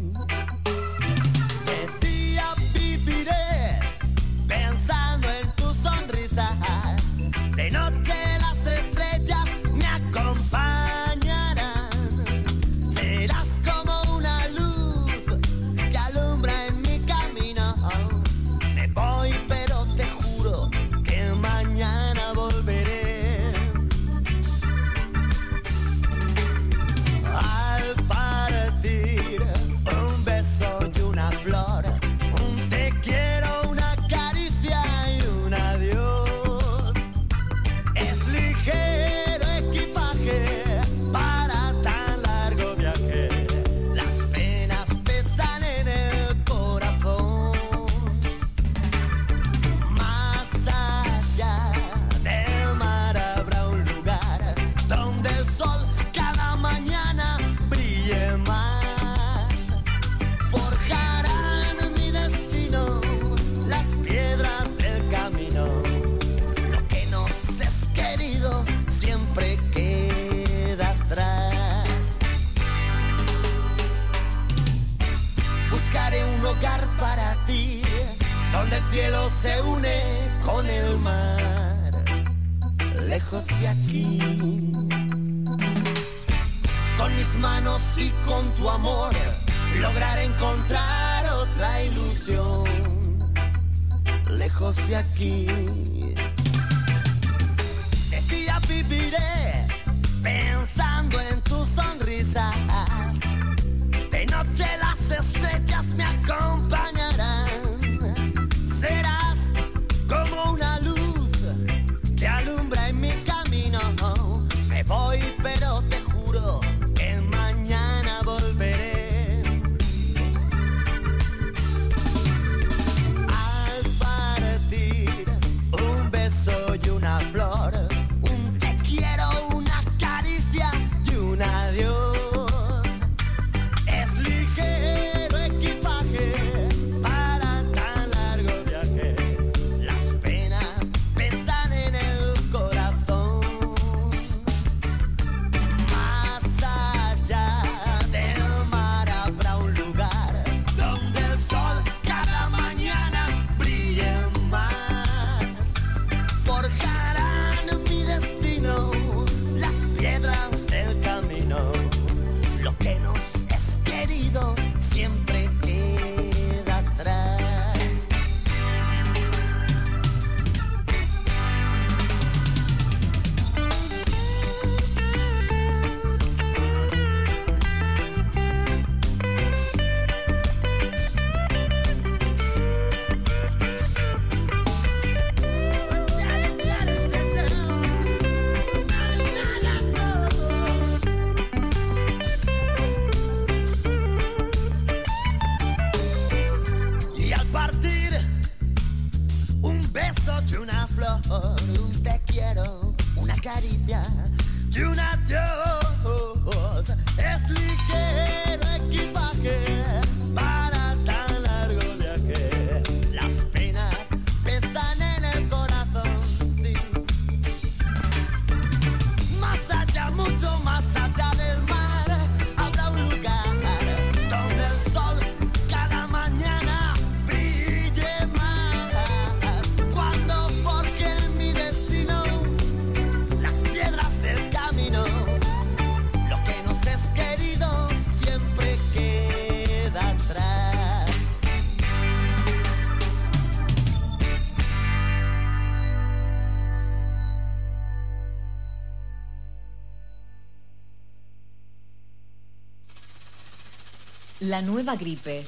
Speaker 10: La nueva gripe.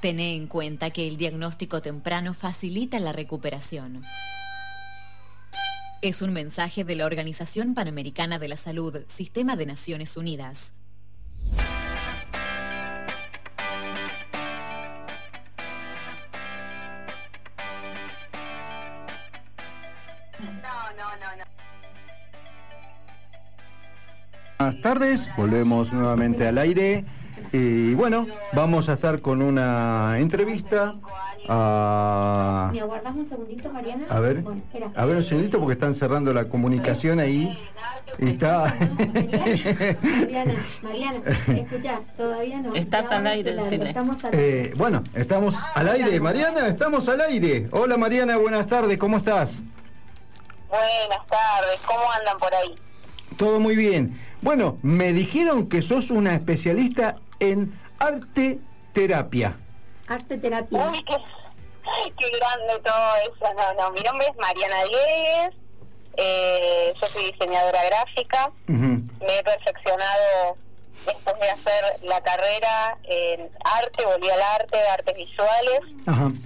Speaker 10: Tené en cuenta que el diagnóstico temprano facilita la recuperación. Es un mensaje de la Organización Panamericana de la Salud, Sistema de Naciones Unidas.
Speaker 3: Buenas tardes, volvemos nuevamente al aire. Y bueno, vamos a estar con una entrevista a.
Speaker 28: ¿Me aguardas un segundito, Mariana?
Speaker 3: A ver,
Speaker 28: Bueno,
Speaker 3: a ver un segundito porque están cerrando la comunicación ahí. Y está.
Speaker 28: Mariana, Mariana, escucha, todavía no.
Speaker 4: Estás al aire.
Speaker 28: Estamos al
Speaker 3: Eh, bueno, estamos al aire. Mariana, estamos al aire. Hola Mariana, buenas tardes, ¿cómo estás?
Speaker 29: Buenas tardes, ¿cómo andan por ahí?
Speaker 3: Todo muy bien. Bueno, me dijeron que sos una especialista en arte terapia.
Speaker 28: Arte terapia.
Speaker 29: Uy, qué, qué grande todo eso. No, no, mi nombre es Mariana Diegues, eh, yo soy diseñadora gráfica, me he perfeccionado después de hacer la carrera en arte, volví al arte, artes visuales,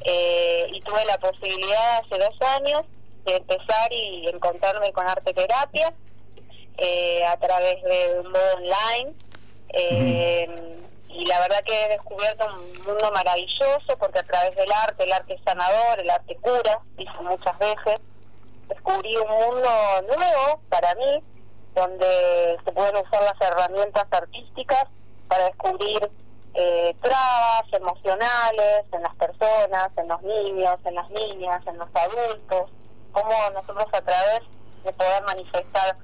Speaker 29: eh, y tuve la posibilidad hace dos años de empezar y encontrarme con arte terapia eh, a través de un modo online. Eh, Y la verdad que he descubierto un mundo maravilloso porque a través del arte, el arte sanador, el arte cura, dije muchas veces, descubrí un mundo nuevo para mí, donde se pueden usar las herramientas artísticas para descubrir eh, trabas emocionales en las personas, en los niños, en las niñas, en los adultos, cómo nosotros a través de poder manifestar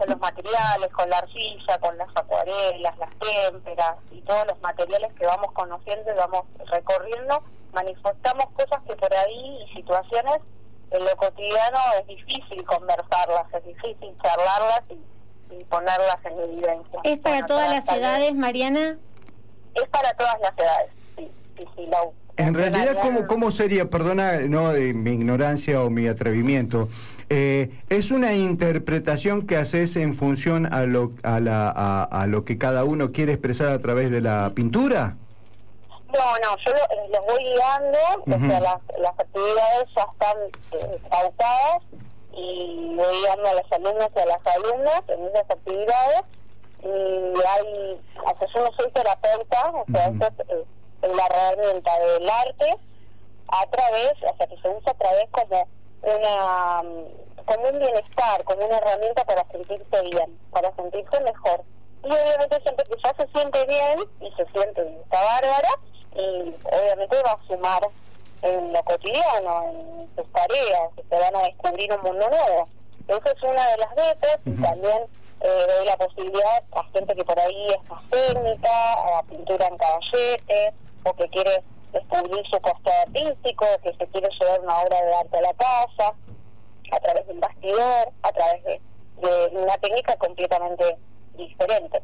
Speaker 29: con los materiales, con la arcilla, con las acuarelas, las témperas y todos los materiales que vamos conociendo y vamos recorriendo, manifestamos cosas que por ahí y situaciones en lo cotidiano es difícil conversarlas, es difícil charlarlas y, y ponerlas en evidencia.
Speaker 6: ¿Es para
Speaker 29: Bueno,
Speaker 6: todas las
Speaker 29: tal
Speaker 6: edades, Mariana?
Speaker 29: Es para todas las edades, sí, sí, sí, la-
Speaker 3: En realidad, ¿cómo, cómo sería, perdona no de mi ignorancia o mi atrevimiento, eh, es una interpretación que haces en función a lo, a, la, a, a lo que cada uno quiere expresar a través de la pintura?
Speaker 29: No, no, yo lo- eh, los voy guiando, o sea, las, las actividades ya están eh, pautadas y voy guiando a los alumnos y a las alumnas en esas actividades. Y hay, o sea, yo no soy terapeuta, o sea, esto es, eh, es la herramienta del arte. A través, o sea, que se usa a través como una como un bienestar, como una herramienta para sentirse bien, para sentirse mejor. Y obviamente siempre que ya se siente bien y se siente está bárbara, y obviamente va a sumar en lo cotidiano, en sus tareas, que se van a descubrir un mundo nuevo. Esa es una de las veces y también eh, doy la posibilidad a gente que por ahí es más técnica, a la pintura en caballete, o que quiere descubrir su costo artístico, que se quiere llevar una obra de arte a la casa, a través de un bastidor, a través de, de una técnica completamente diferente.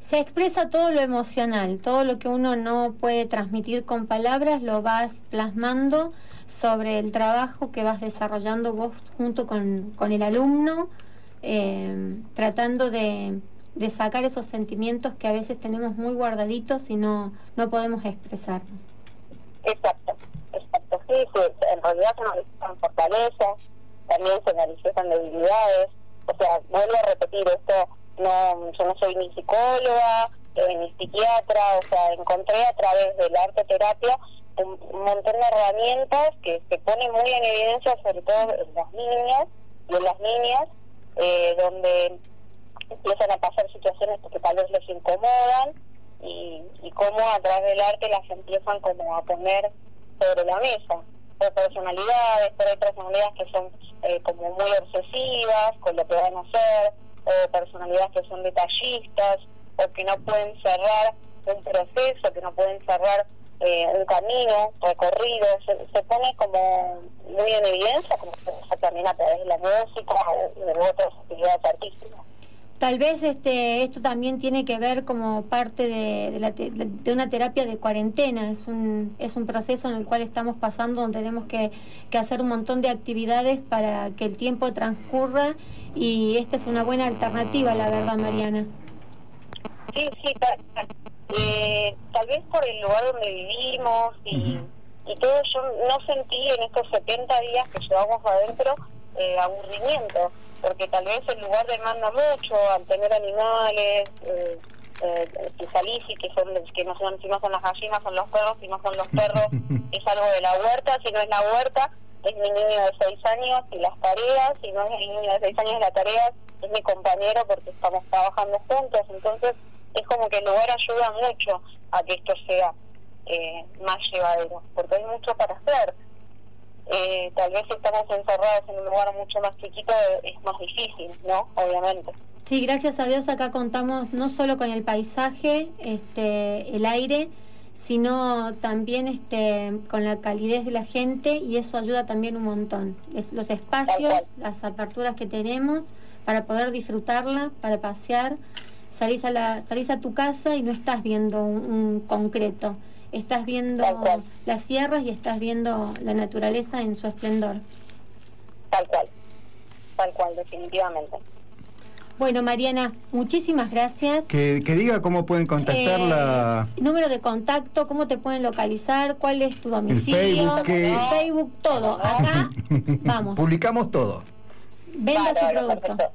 Speaker 6: Se expresa todo lo emocional, todo lo que uno no puede transmitir con palabras, lo vas plasmando sobre el trabajo que vas desarrollando vos junto con, con el alumno, eh, tratando de, de sacar esos sentimientos que a veces tenemos muy guardaditos y no, no podemos expresarnos.
Speaker 29: Exacto, exacto. Sí, sí, en realidad se analizan fortalezas, también se analizan debilidades. O sea, vuelvo a repetir, esto no, yo no soy ni psicóloga, eh, ni psiquiatra, o sea, encontré a través del arte terapia un, un montón de herramientas que se ponen muy en evidencia, sobre todo en las niñas y en las niñas, eh, donde empiezan a pasar situaciones que tal vez les incomodan y, y cómo a través del arte las empiezan como a poner sobre la mesa. Por personalidades, pero hay personalidades que son eh, como muy obsesivas con lo que van a hacer, o personalidades que son detallistas, o que no pueden cerrar un proceso, que no pueden cerrar eh, un camino recorrido, se, se pone como muy en evidencia, como se también a través de la música o de otras actividades artísticas.
Speaker 6: Tal vez este, esto también tiene que ver como parte de, de la te- de una terapia de cuarentena. Es un, es un proceso en el cual estamos pasando donde tenemos que, que hacer un montón de actividades para que el tiempo transcurra y esta es una buena alternativa, la verdad, Mariana.
Speaker 29: Sí, sí, tal, tal. Eh, tal vez por el lugar donde vivimos y, y todo, yo no sentí en estos 70 días que llevamos adentro eh, aburrimiento, porque tal vez el lugar demanda mucho al tener animales, eh, eh, que salís y que son que no son, si no son las gallinas son los perros, si no son los perros es algo de la huerta, si no es la huerta es mi niño de 6 años y las tareas, si no es el niño de 6 años y las tareas es mi compañero porque estamos trabajando juntos, entonces es como que el lugar ayuda mucho a que esto sea eh, más llevadero, porque hay mucho para hacer. Eh, tal vez si estamos encerrados en un lugar mucho más chiquito es más difícil, ¿no? Obviamente.
Speaker 6: Sí, gracias a Dios acá contamos no solo con el paisaje, este, el aire, sino también este, con la calidez de la gente y eso ayuda también un montón. Es, los espacios, las aperturas que tenemos para poder disfrutarla, para pasear. Salís a, la, salís a tu casa y no estás viendo un, un concreto, estás viendo las sierras y estás viendo la naturaleza en su esplendor.
Speaker 29: Tal cual, tal cual, definitivamente.
Speaker 6: Bueno, Mariana, muchísimas gracias.
Speaker 3: Que, que diga cómo pueden contactarla.
Speaker 6: Eh, número de contacto, cómo te pueden localizar, cuál es tu domicilio,
Speaker 3: Facebook, que-
Speaker 6: Facebook, todo. Acá vamos.
Speaker 3: Publicamos todo.
Speaker 6: venda su producto.
Speaker 29: perfecto.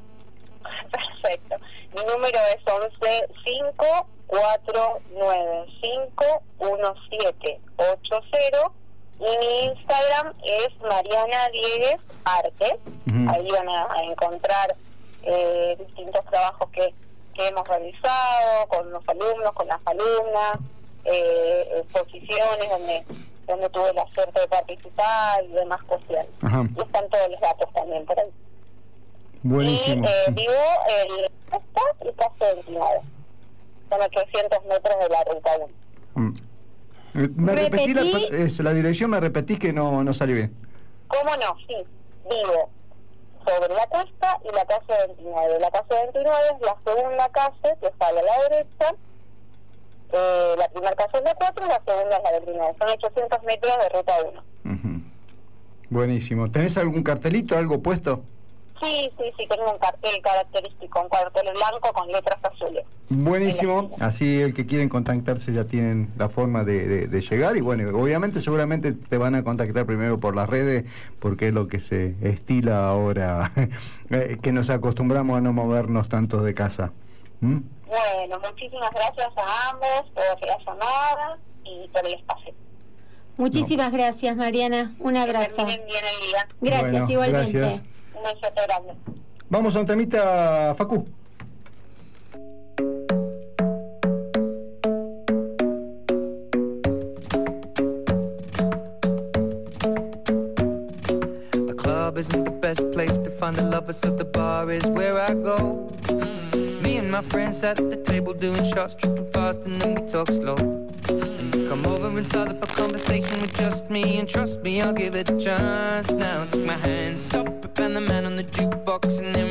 Speaker 29: Perfecto. Mi número es 11 5 4 9 5 1 7 8 0 y mi Instagram es Mariana Diegues Arte. Ahí van a, a encontrar eh, distintos trabajos que, que hemos realizado con los alumnos, con las alumnas, eh, exposiciones donde donde tuve la suerte de participar y demás cuestiones.
Speaker 3: Ajá.
Speaker 29: Y están todos los datos también por ahí.
Speaker 3: Buenísimo.
Speaker 29: Y eh, vivo y Paso del Pinado. Son 800 metros de la ruta 1.
Speaker 3: Mm. Eh, Me repetí la,
Speaker 28: Repetí.
Speaker 3: eso, la dirección, me repetís que no, no salió bien.
Speaker 29: ¿Cómo no? Sí, vivo sobre la costa y la calle 29. La calle 29 es la segunda calle que sale a la derecha. Eh, la primera calle es la 4 y la segunda es la 29. Son 800 metros de ruta 1.
Speaker 3: Buenísimo. ¿Tenés algún cartelito, algo puesto?
Speaker 29: Sí, sí, sí, tengo un cartel característico, un cartel blanco con letras azules.
Speaker 3: Buenísimo. Así el que quieren contactarse ya tienen la forma de, de- de llegar. Y bueno, obviamente seguramente te van a contactar primero por las redes porque es lo que se estila ahora, eh, que nos acostumbramos a no movernos tanto de casa. ¿Mm?
Speaker 29: Bueno, muchísimas gracias a ambos por la llamada y por el espacio.
Speaker 28: Muchísimas gracias, Mariana. Un abrazo.
Speaker 29: Bien el día.
Speaker 28: Gracias,
Speaker 3: Bueno,
Speaker 28: igualmente.
Speaker 3: gracias.
Speaker 29: Un besote grande.
Speaker 3: Vamos a un temita, Facu.
Speaker 30: Club isn't the best place to find the lovers, so the bar is where I go. Mm. Me and my friends at the table doing shots, tripping fast, and then we talk slow. And you come over and start up a conversation with just me, and trust me, I'll give it a chance. Now take my hand, stop and the man on the jukebox, and then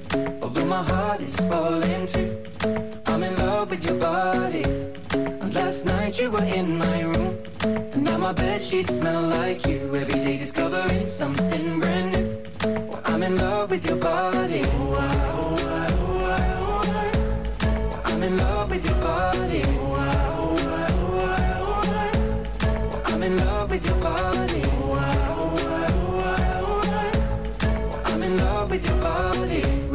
Speaker 30: My heart is falling too. I'm in love with your body. And last night you were in my room. And now my bed sheets smell like you. Every day discovering something brand new. Well, I'm in love with your body. Oh, I, ah, oh, I, I'm in love with ah, your body. Oh, I. Ah, well, I'm in love with your body. I'm in love with your body.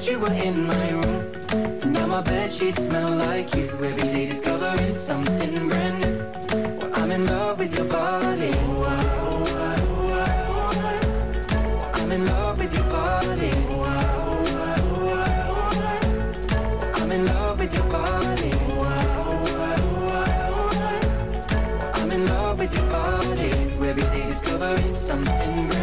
Speaker 30: Night you were in my room. And now my bed sheets smell like you. Every day discovering something brand new. Well, I'm in love with your body. Oh, I, ah, oh, I, ah, oh, I, ah, oh, I. I'm in love with your body. Oh, I. Well, I'm in love with your body. I'm in love with your body. Every day discovering something brand new.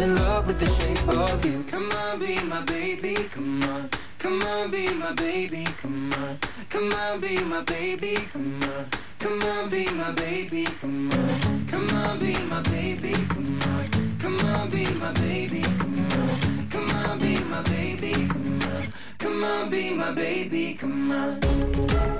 Speaker 30: In love with the shape of you. Come on, be my baby, come on. Come on, be my baby, come on. Come on, be my baby, come on. Come on, be my baby, come on. Come on, be my baby, come on. Come on, be my baby, come on. Come on, be my baby, come on. Come on, be my baby, come on.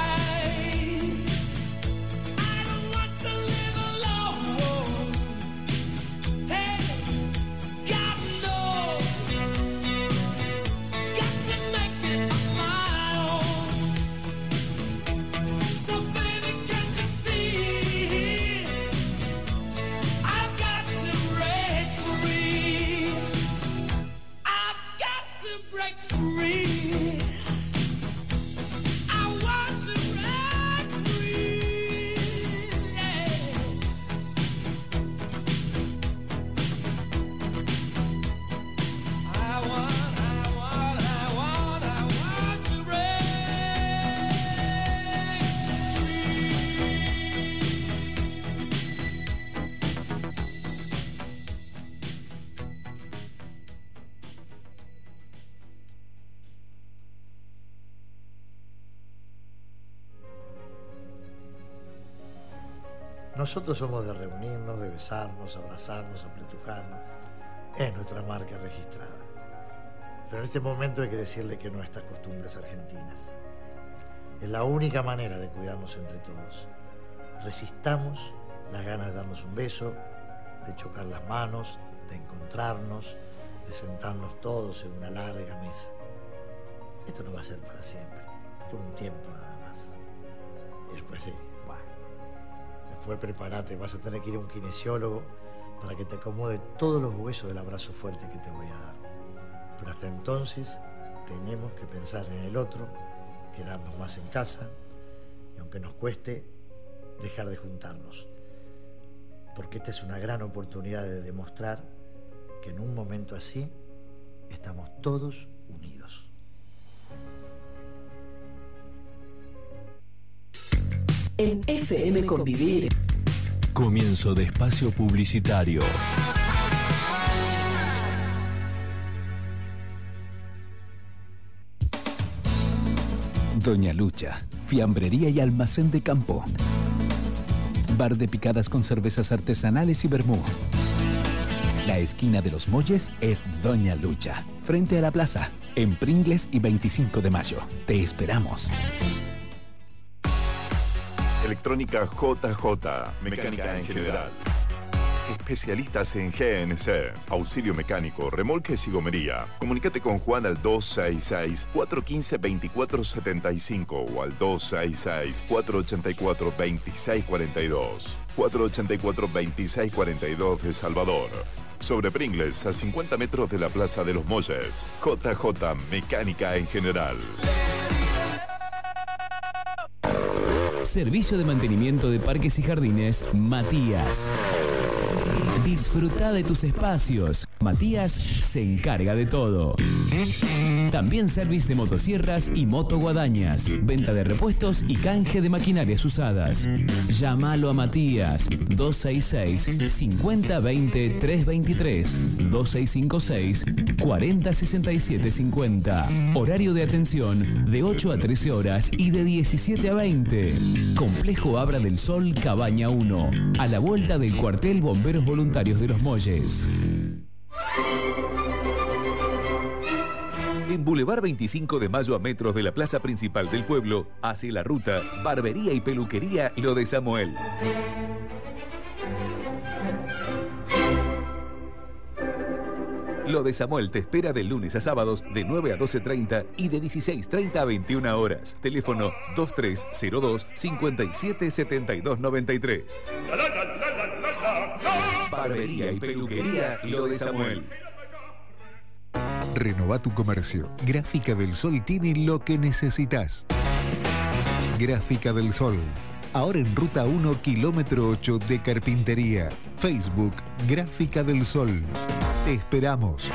Speaker 13: Nosotros somos de reunirnos, de besarnos, abrazarnos, apretujarnos. Es nuestra marca registrada. Pero en este momento hay que decirle que no a estas costumbres argentinas. Es la única manera de cuidarnos entre todos. Resistamos las ganas de darnos un beso, de chocar las manos, de encontrarnos, de sentarnos todos en una larga mesa. Esto no va a ser para siempre, por un tiempo nada más. Y después sí, Después prepárate, vas a tener que ir a un kinesiólogo para que te acomode todos los huesos del abrazo fuerte que te voy a dar. Pero hasta entonces tenemos que pensar en el otro, quedarnos más en casa y aunque nos cueste, dejar de juntarnos. Porque esta es una gran oportunidad de demostrar que en un momento así estamos todos
Speaker 31: En FM Convivir.
Speaker 16: Comienzo de espacio publicitario. Doña Lucha, fiambrería y almacén de campo. Bar de picadas con cervezas artesanales y vermú. La esquina de los Molles es Doña Lucha, frente a la plaza, en Pringles y 25 de mayo. Te esperamos.
Speaker 32: Electrónica JJ, mecánica en general. Especialistas en GNC, auxilio mecánico, remolques y gomería. Comunícate con Juan al 266-415-2475 o al 266-484-2642. 484-2642 de Salvador. Sobre Pringles, a 50 metros de la Plaza de los Molles. JJ Mecánica en general.
Speaker 16: Servicio de mantenimiento de parques y jardines, Matías. Disfruta de tus espacios. Matías se encarga de todo. También servicio de motosierras y motoguadañas. Venta de repuestos y canje de maquinarias usadas. Llámalo a Matías 266 5020 323 2656 4067 50. Horario de atención de 8 a 13 horas y de 17 a 20. Complejo Abra del Sol Cabaña 1. A la vuelta del cuartel Bomberos Voluntarios de los Molles.
Speaker 18: En Boulevard 25 de Mayo a metros de la plaza principal del pueblo, hace la ruta Barbería y Peluquería Lo de Samuel. Lo de Samuel te espera de lunes a sábados de 9 a 12.30 y de 16.30 a 21 horas. Teléfono 2302 577293. Barbería y Peluquería Lo de Samuel.
Speaker 19: Renova tu comercio. Gráfica del Sol tiene lo que necesitas. Gráfica del Sol. Ahora en ruta 1, kilómetro 8 de Carpintería. Facebook, Gráfica del Sol. Te esperamos.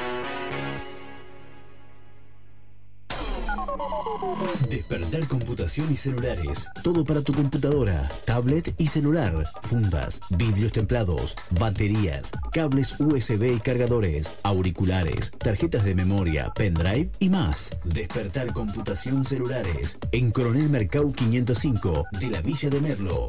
Speaker 25: Despertar computación y celulares. Todo para tu computadora, tablet y celular. Fundas, vidrios templados, baterías, cables USB y cargadores, auriculares, tarjetas de memoria, pendrive y más. Despertar computación celulares. En Coronel Mercado 505 de la Villa de Merlo.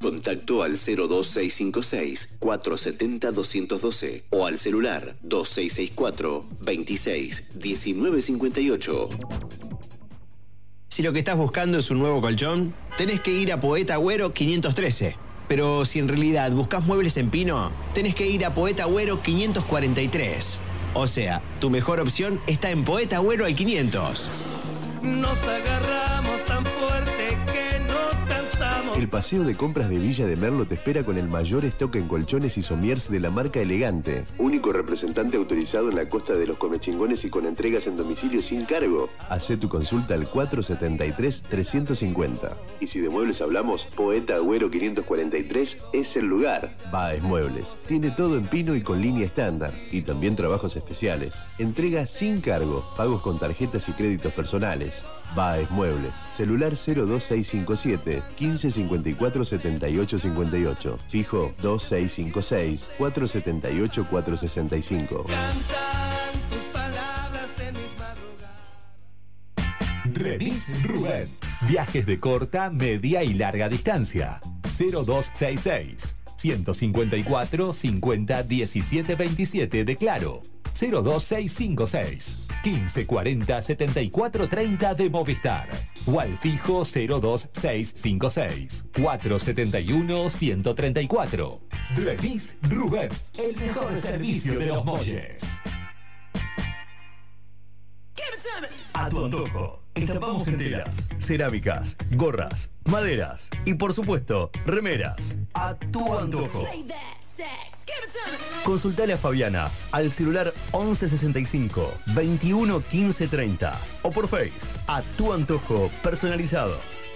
Speaker 20: Contacto al 02656 470 212 o al celular 2664 26 1958.
Speaker 33: Si lo que estás buscando es un nuevo colchón, tenés que ir a Poeta Agüero 513. Pero si en realidad buscas muebles en pino, tenés que ir a Poeta Agüero 543. O sea, tu mejor opción está en Poeta Agüero al 500.
Speaker 12: Nos agarramos tan fuerte.
Speaker 23: El paseo de compras de Villa de Merlo te espera con el mayor stock en colchones y somiers de la marca Elegante. Único representante autorizado en la costa de los comechingones y con entregas en domicilio sin cargo. Hacé tu consulta al 473-350. Y si de muebles hablamos, Poeta Agüero 543 es el lugar. Baez Muebles. Tiene todo en pino y con línea estándar. Y también trabajos especiales. Entrega sin cargo. Pagos con tarjetas y créditos personales. Baez Muebles. Celular 02657 1554 7858. Fijo 2656 478 465.
Speaker 12: Tus palabras en mis
Speaker 34: Remis Rubén. Viajes de corta, media y larga distancia. 0266 154 50 17 27 de Claro. 02656 1540 74 30 de Movistar. O al fijo 02656 471 134. Remis Rubén. El mejor servicio de los molles.
Speaker 24: A tu antojo. Estampamos en telas, cerámicas, gorras, maderas y por supuesto, remeras. A tu antojo. Consultale a Fabiana al celular 1165 21 15 30 o por Face. A tu antojo personalizados.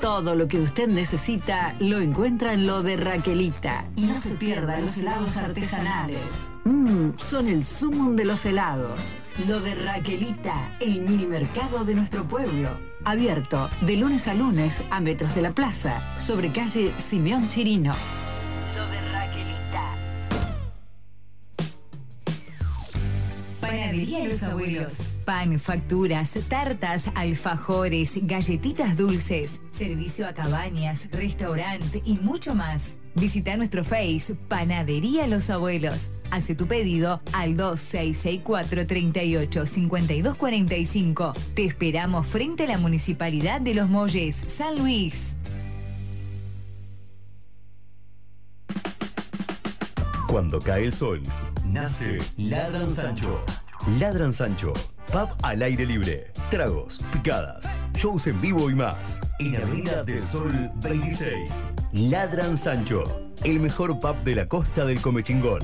Speaker 25: Todo lo que usted necesita lo encuentra en lo de Raquelita. Y no se pierda los helados artesanales. Mmm, son el sumum de los helados. Lo de Raquelita, el mini mercado de nuestro pueblo. Abierto de lunes a lunes a metros de la plaza, sobre calle Simeón Chirino. Lo de Raquelita.
Speaker 10: Panadería Los Abuelos. Pan, facturas, tartas, alfajores, galletitas dulces, servicio a cabañas, restaurante y mucho más. Visita nuestro Face Panadería Los Abuelos. Hace tu pedido al 2664 38 5245. Te esperamos frente a la Municipalidad de Los Molles, San Luis.
Speaker 24: Cuando cae el sol, nace Ladran Sancho. Ladran Sancho. Pub al aire libre. Tragos, picadas, shows en vivo y más. En Avenida del Sol 26. Ladran Sancho. El mejor pub de la costa del Comechingón.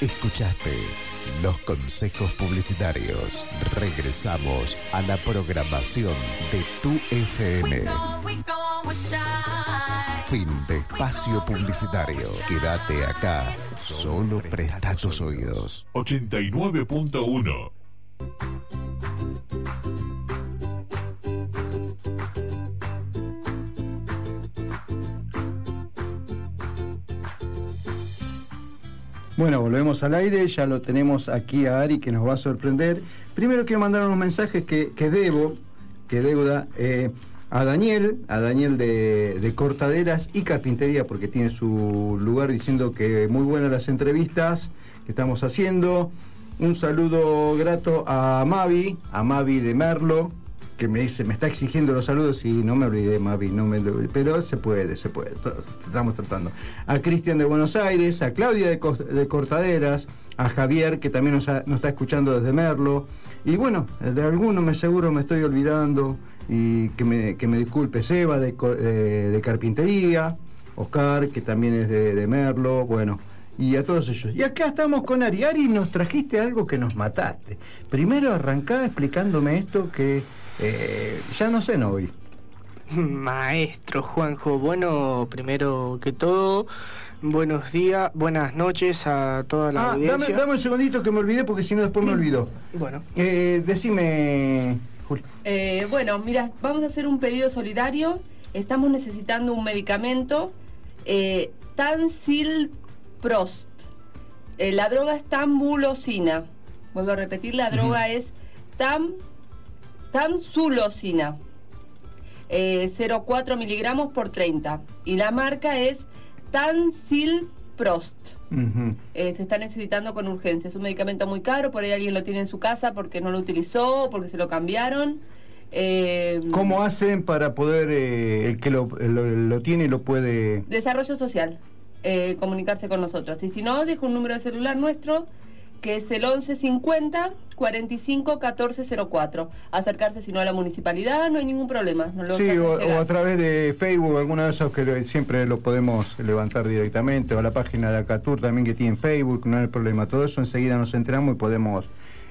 Speaker 19: Escuchaste los consejos publicitarios. Regresamos a la programación de tu FM. Fin de espacio publicitario. Quédate acá. Solo presta tus oídos.
Speaker 26: 89.1
Speaker 3: Bueno, volvemos al aire, ya lo tenemos aquí a Ari que nos va a sorprender. Primero quiero mandar unos mensajes que, que debo, que deuda, eh, a Daniel, a Daniel de, de Cortaderas y Carpintería, porque tiene su lugar diciendo que muy buenas las entrevistas que estamos haciendo. Un saludo grato a Mavi, a Mavi de Merlo, que me dice, me está exigiendo los saludos y no me olvidé, Mavi, no me pero se puede, se puede, estamos tratando. A Cristian de Buenos Aires, a Claudia de, de Cortaderas, a Javier, que también nos, está escuchando desde Merlo, y bueno, de alguno me seguro me estoy olvidando, y que me, que me disculpe, Seba de, de Carpintería, Oscar, que también es de, de Merlo, bueno, y a todos ellos. Y acá estamos con Ari. Ari, nos trajiste algo que nos mataste. Primero arrancaba explicándome esto que eh, ya no sé, no hoy.
Speaker 35: Maestro Juanjo, bueno, primero que todo, buenos días, buenas noches a toda la
Speaker 3: Ah, dame,
Speaker 35: audiencia.
Speaker 3: dame un segundito que me olvidé porque si no después me olvido.
Speaker 35: Bueno.
Speaker 3: Eh, decime, Juli.
Speaker 5: Eh, bueno, mira, vamos a hacer un pedido solidario. Estamos necesitando un medicamento, eh, Tansilprost. Eh, la droga es tambulosina. Vuelvo a repetir, la droga es tanzulosina. Eh, 0,4 miligramos por 30. Y la marca es Tansilprost. Eh, se está necesitando con urgencia. Es un medicamento muy caro, por ahí alguien lo tiene en su casa porque no lo utilizó, porque se lo cambiaron. Eh,
Speaker 3: ¿Cómo hacen para poder, eh, el que lo, lo, lo tiene lo puede...
Speaker 5: Desarrollo social, eh, comunicarse con nosotros. Y si no, dejo un número de celular nuestro que es el 1150 45 1404. Acercarse si no a la municipalidad, no hay ningún problema. lo
Speaker 3: Sí, o, o a través de Facebook, alguno de esos que lo- siempre lo podemos levantar directamente, o a la página de Acatur también que tiene Facebook, no hay problema. Todo eso enseguida nos enteramos y podemos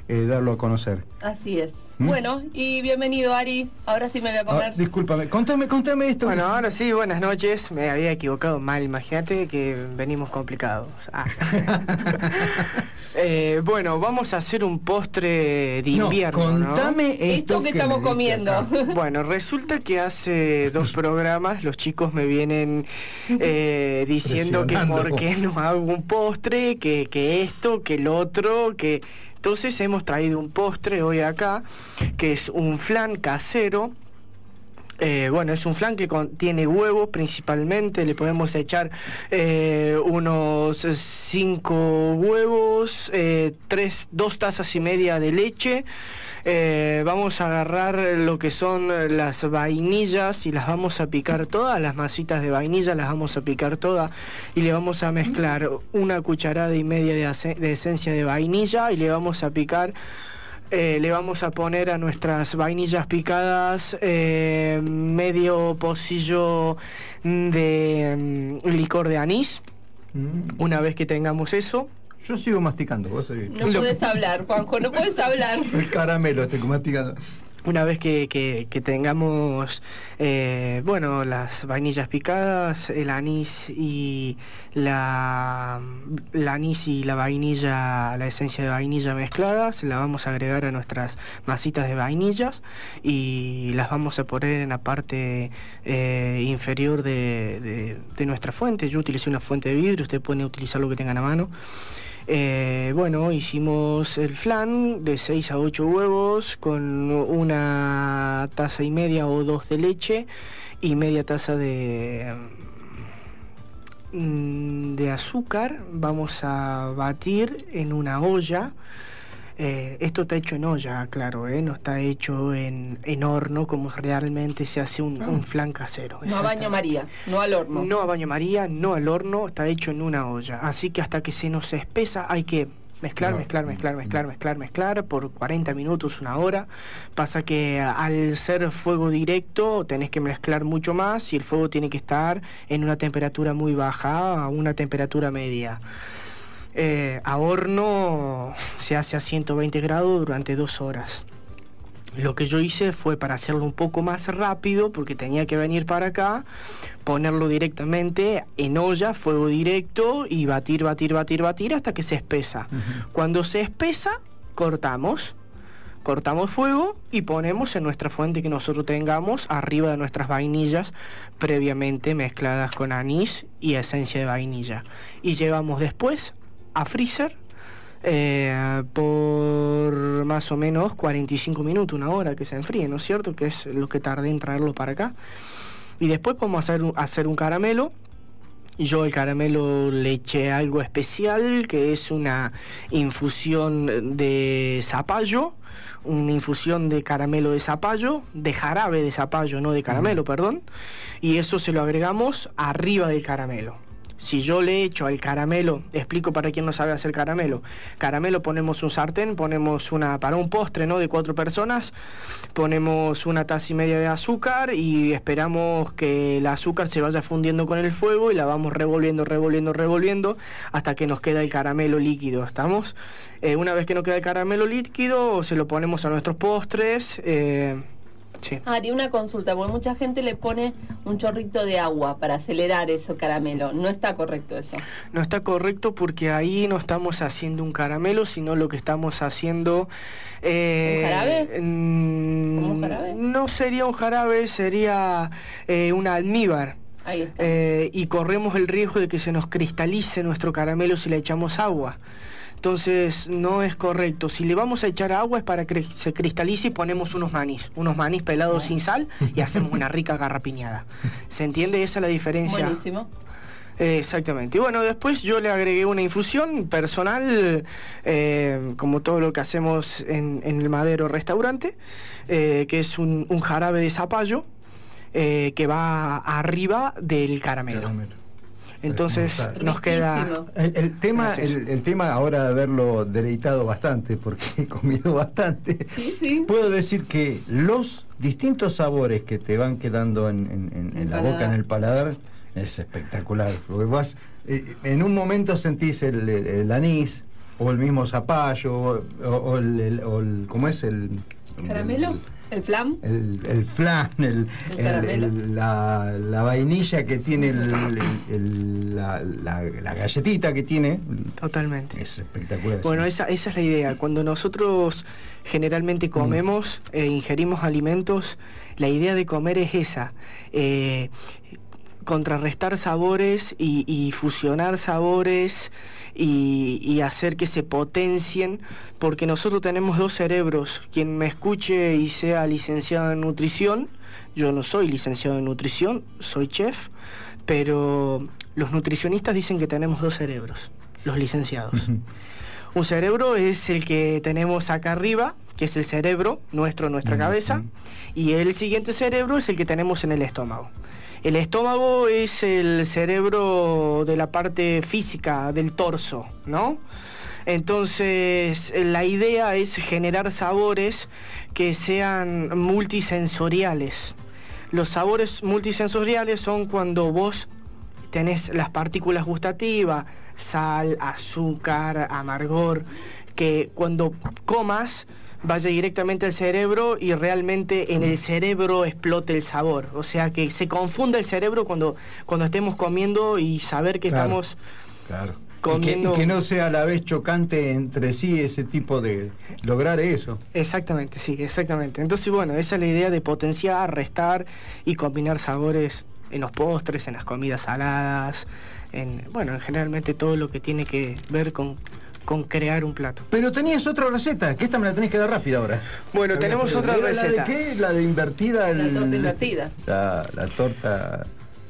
Speaker 3: eh, darlo a conocer.
Speaker 5: Así es.
Speaker 3: ¿Mm?
Speaker 5: Bueno, y bienvenido Ari. Ahora sí me voy a
Speaker 3: Ah,
Speaker 5: comer.
Speaker 3: discúlpame, contame, contame esto.
Speaker 35: Bueno, ahora sí, buenas noches. Me había equivocado mal. Imagínate que venimos complicados. Ah. Eh, bueno, vamos a hacer un postre de
Speaker 3: No,
Speaker 35: invierno. ¿no?
Speaker 3: contame esto
Speaker 5: Esto que que estamos comiendo. acá.
Speaker 35: Bueno, resulta que hace dos programas los chicos me vienen eh, diciendo que por qué no hago un postre, que, que esto, que el otro, que... Entonces hemos traído un postre hoy acá, que es un flan casero. Eh, bueno, es un flan que contiene huevos principalmente, le podemos echar eh, unos cinco huevos, eh, tres, dos tazas y media de leche. Eh, vamos a agarrar lo que son las vainillas y las vamos a picar todas, las masitas de vainilla las vamos a picar todas y le vamos a mezclar una cucharada y media de esencia de vainilla y le vamos a picar eh, le vamos a poner a nuestras vainillas picadas eh, medio pocillo de mm, licor de anís. Una vez que tengamos eso.
Speaker 3: Yo sigo masticando, vos seguís.
Speaker 5: No puedes hablar, Juanjo, no puedes hablar.
Speaker 3: El caramelo estoy masticando.
Speaker 35: Una vez que, que- tengamos, eh, bueno, las vainillas picadas, el anís y la, anís y la vainilla, la esencia de vainilla mezcladas, la vamos a agregar a nuestras masitas de vainillas y las vamos a poner en la parte eh, inferior de, de- de nuestra fuente. Yo utilicé una fuente de vidrio, usted puede utilizar lo que tengan a mano. Eh, bueno, hicimos el flan de 6 a 8 huevos con una taza y media o dos de leche y media taza de, mm, de azúcar. Vamos a batir en una olla. Eh, esto está hecho en olla, claro, ¿eh? no está hecho en, en horno como realmente se hace un, un flan casero.
Speaker 5: No a baño María, no al horno.
Speaker 35: No a baño María, no al horno, está hecho en una olla. Así que hasta que se nos espesa hay que mezclar, mezclar, mezclar, mezclar, mezclar, mezclar por 40 minutos, una hora. Pasa que al ser fuego directo tenés que mezclar mucho más y el fuego tiene que estar en una temperatura muy baja, a una temperatura media. Eh, a horno se hace a 120 grados durante dos horas. Lo que yo hice fue para hacerlo un poco más rápido, porque tenía que venir para acá, ponerlo directamente en olla, fuego directo, y batir, batir, batir, batir hasta que se espesa. Cuando se espesa, cortamos. Cortamos fuego y ponemos en nuestra fuente que nosotros tengamos arriba de nuestras vainillas previamente mezcladas con anís y esencia de vainilla. Y llevamos después a freezer eh, por más o menos 45 minutos, una hora que se enfríe, ¿no es cierto? Que es lo que tardé en traerlo para acá. Y después podemos hacer un, hacer un caramelo. Yo el caramelo le eché algo especial, que es una infusión de zapallo, una infusión de caramelo de zapallo, de jarabe de zapallo, no de caramelo, perdón. Y eso se lo agregamos arriba del caramelo. Si yo le echo al caramelo, explico para quien no sabe hacer caramelo. Caramelo ponemos un sartén, ponemos una para un postre, ¿no? De cuatro personas, ponemos una taza y media de azúcar y esperamos que el azúcar se vaya fundiendo con el fuego y la vamos revolviendo, revolviendo, revolviendo hasta que nos queda el caramelo líquido. ¿Estamos? Eh, una vez que nos queda el caramelo líquido, se lo ponemos a nuestros postres. eh, sí.
Speaker 5: Ari, una consulta, porque mucha gente le pone un chorrito de agua para acelerar eso caramelo. No está correcto eso.
Speaker 35: No está correcto porque ahí no estamos haciendo un caramelo, sino lo que estamos haciendo... eh,
Speaker 5: ¿Un jarabe?
Speaker 35: mm,
Speaker 5: ¿Como un jarabe?
Speaker 35: No sería un jarabe, sería eh, un almíbar.
Speaker 5: Ahí está.
Speaker 35: Eh, y corremos el riesgo de que se nos cristalice nuestro caramelo si le echamos agua. Entonces no es correcto. Si le vamos a echar agua es para que se cristalice y ponemos unos manís, unos manís pelados sin sal y hacemos una rica garrapiñada. ¿Se entiende? Esa es la diferencia.
Speaker 5: Buenísimo.
Speaker 35: Exactamente. Y bueno, después yo le agregué una infusión personal, eh, como todo lo que hacemos en, en el Madero Restaurante, eh, que es un, un jarabe de zapallo eh, que va arriba del caramelo. Entonces nos queda...
Speaker 3: El, el tema, el, el tema ahora de haberlo deleitado bastante, porque he comido bastante, puedo decir que los distintos sabores que te van quedando en, en- en- en la boca, en el paladar, es espectacular. Porque vas, eh, en un momento sentís el, el- el anís, o el mismo zapallo, o, o el, el- o el- ¿cómo es? El,
Speaker 5: ¿Caramelo? ¿El flam?
Speaker 3: el, el flan, el,
Speaker 5: El
Speaker 3: el-
Speaker 5: caramelo.
Speaker 3: el- la, la vainilla que tiene, el- el- el- la, la- la galletita que tiene.
Speaker 35: Totalmente.
Speaker 3: Es espectacular.
Speaker 35: Bueno, esa, esa es la idea. Cuando nosotros generalmente comemos e ingerimos alimentos, la idea de comer es esa. eh, contrarrestar sabores y, y fusionar sabores y, y hacer que se potencien, porque nosotros tenemos dos cerebros. Quien me escuche y sea licenciado en nutrición, yo no soy licenciado en nutrición, soy chef, pero los nutricionistas dicen que tenemos dos cerebros, los licenciados. Un cerebro es el que tenemos acá arriba, que es el cerebro nuestro, nuestra cabeza, y el siguiente cerebro es el que tenemos en el estómago. El estómago es el cerebro de la parte física del torso, ¿no? Entonces, la idea es generar sabores que sean multisensoriales. Los sabores multisensoriales son cuando vos tenés las partículas gustativas, sal, azúcar, amargor, que cuando comas vaya directamente al cerebro y realmente en el cerebro explote el sabor. O sea, que se confunda el cerebro cuando, cuando estemos comiendo y saber que
Speaker 3: Claro.
Speaker 35: estamos
Speaker 3: Claro.
Speaker 35: comiendo...
Speaker 3: Que, que no sea a la vez chocante entre sí ese tipo de lograr eso.
Speaker 35: Exactamente, sí, exactamente. Entonces, bueno, esa es la idea de potenciar, restar y combinar sabores en los postres, en las comidas saladas, en, bueno, en generalmente todo lo que tiene que ver con, con crear un plato.
Speaker 3: Pero tenías otra receta, que esta me la tenés que dar rápida ahora.
Speaker 35: Bueno, tenemos otra
Speaker 3: ¿Era
Speaker 35: receta.
Speaker 3: ¿La de qué? La de invertida.
Speaker 5: La
Speaker 3: el-
Speaker 5: torta invertida.
Speaker 3: La, la torta.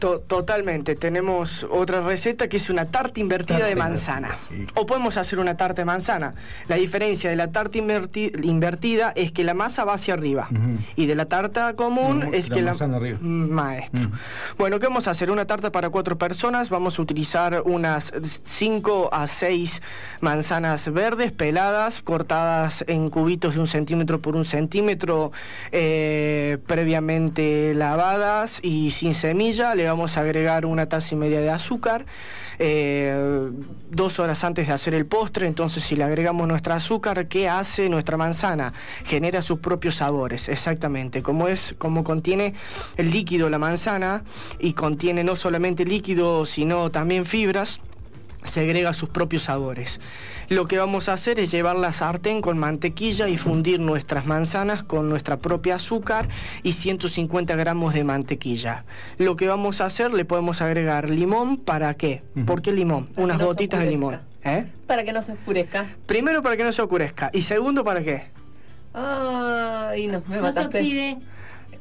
Speaker 35: To- totalmente, tenemos otra receta que es una tarta invertida
Speaker 3: Tarta
Speaker 35: de manzana. O podemos hacer una tarta de manzana. La diferencia de la tarta inverti- invertida es que la masa va hacia arriba. Y de la tarta común es
Speaker 3: la
Speaker 35: que la...
Speaker 3: manzana arriba.
Speaker 35: Maestro. Bueno, ¿qué vamos a hacer? Una tarta para cuatro personas. Vamos a utilizar unas 5 a 6 manzanas verdes peladas, cortadas en cubitos de un centímetro por un centímetro, eh, previamente lavadas y sin semilla. Le vamos a agregar una taza y media de azúcar. eh, dos horas antes de hacer el postre, entonces si le agregamos nuestra azúcar, ¿qué hace nuestra manzana? Genera sus propios sabores, exactamente. Como es, como contiene el líquido la manzana y contiene no solamente líquido, sino también fibras, se agrega sus propios sabores. Lo que vamos a hacer es llevar la sartén con mantequilla y fundir nuestras manzanas con nuestra propia azúcar y 150 gramos de mantequilla. Lo que vamos a hacer, le podemos agregar limón, ¿para qué? ¿Por qué limón? Unas gotitas de limón. ¿Eh?
Speaker 5: Para que no se oscurezca.
Speaker 35: Primero para que no se oscurezca y segundo para qué?
Speaker 5: Ay, no, me
Speaker 36: No se oxide.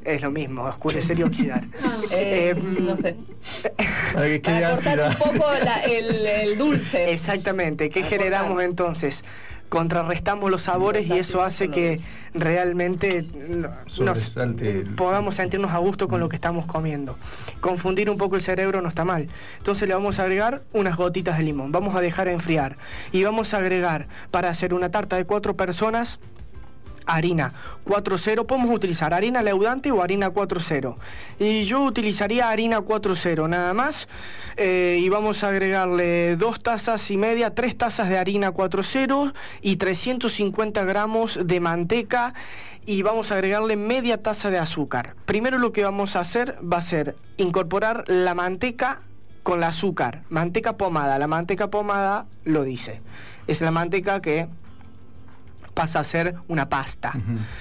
Speaker 35: Es lo mismo, oscurecer y oxidar.
Speaker 5: Eh,
Speaker 35: Eh,
Speaker 5: no sé.
Speaker 3: Para que quede
Speaker 5: Para cortar
Speaker 3: ácida.
Speaker 5: un poco la- el, el dulce.
Speaker 35: Exactamente. ¿Qué generamos entonces? Contrarrestamos los sabores y eso hace que realmente no- nos podamos sentirnos a gusto con lo que estamos comiendo. Confundir un poco el cerebro no está mal. Entonces le vamos a agregar unas gotitas de limón. Vamos a dejar enfriar. Y vamos a agregar, para hacer una tarta de cuatro personas, harina 4.0, podemos utilizar harina leudante o harina 4.0. Y yo utilizaría harina 4.0 nada más. eh, y vamos a agregarle dos tazas y media, tres tazas de harina 4.0 y 350 gramos de manteca. Y vamos a agregarle media taza de azúcar. Primero lo que vamos a hacer va a ser incorporar la manteca con el azúcar. Manteca pomada. La manteca pomada lo dice. Es la manteca que pasa a ser una pasta.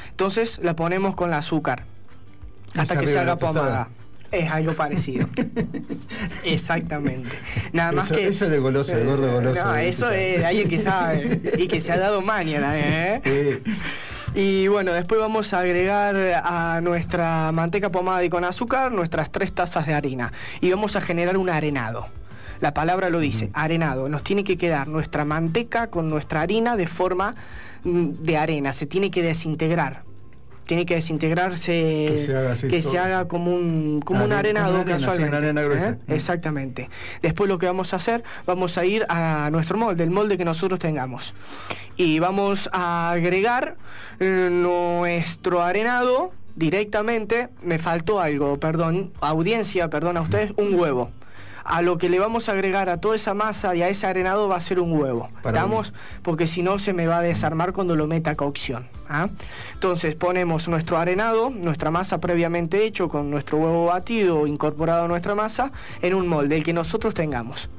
Speaker 35: Entonces la ponemos con el azúcar hasta que se haga pomada. Es algo parecido. Exactamente. Nada más
Speaker 3: Eso-
Speaker 35: que.
Speaker 3: eso de goloso, de gordo goloso,
Speaker 35: No, eso es de alguien que sabe y que se ha dado mañana, ¿eh? Y bueno, después vamos a agregar a nuestra manteca pomada y con azúcar nuestras tres tazas de harina. Y vamos a generar un arenado. La palabra lo dice, arenado. Nos tiene que quedar nuestra manteca con nuestra harina de forma de arena. Se tiene que desintegrar. Tiene que desintegrarse,
Speaker 3: Que se haga así
Speaker 35: que se haga como un, como un
Speaker 3: Are-
Speaker 35: arenado
Speaker 3: como una arena,
Speaker 35: casualmente.
Speaker 3: una arena gruesa.
Speaker 35: ¿eh? Exactamente. Después lo que vamos a hacer, vamos a ir a nuestro molde, el molde que nosotros tengamos. Y vamos a agregar eh, nuestro arenado directamente. Me faltó algo, perdón, audiencia, perdón a ustedes, un huevo. A lo que le vamos a agregar a toda esa masa y a ese arenado va a ser un huevo.
Speaker 3: Para
Speaker 35: ¿Estamos? Porque si no se me va a desarmar cuando lo meta a cocción. ¿ah? Entonces ponemos nuestro arenado, nuestra masa previamente hecho con nuestro huevo batido incorporado a nuestra masa en un molde, el que nosotros tengamos.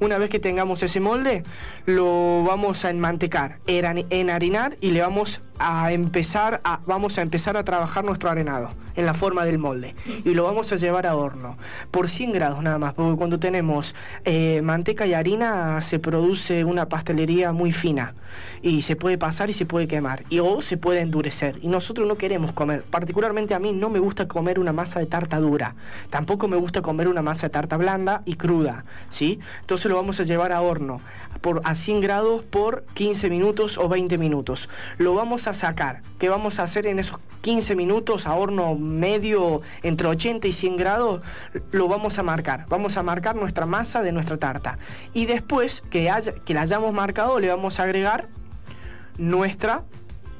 Speaker 35: Una vez que tengamos ese molde, lo vamos a enmantecar, enharinar y le vamos a empezar a, vamos a empezar a trabajar nuestro arenado en la forma del molde y lo vamos a llevar a horno por 100 grados nada más, porque cuando tenemos eh, manteca y harina se produce una pastelería muy fina y se puede pasar y se puede quemar y o se puede endurecer y nosotros no queremos comer, particularmente a mí no me gusta comer una masa de tarta dura, tampoco me gusta comer una masa de tarta blanda y cruda, ¿sí? Entonces lo vamos a llevar a horno por, a 100 grados por 15 minutos o 20 minutos. Lo vamos a sacar. ¿Qué vamos a hacer en esos 15 minutos a horno medio entre 80 y 100 grados? Lo vamos a marcar. Vamos a marcar nuestra masa de nuestra tarta. Y después que, haya, que la hayamos marcado, le vamos a agregar nuestra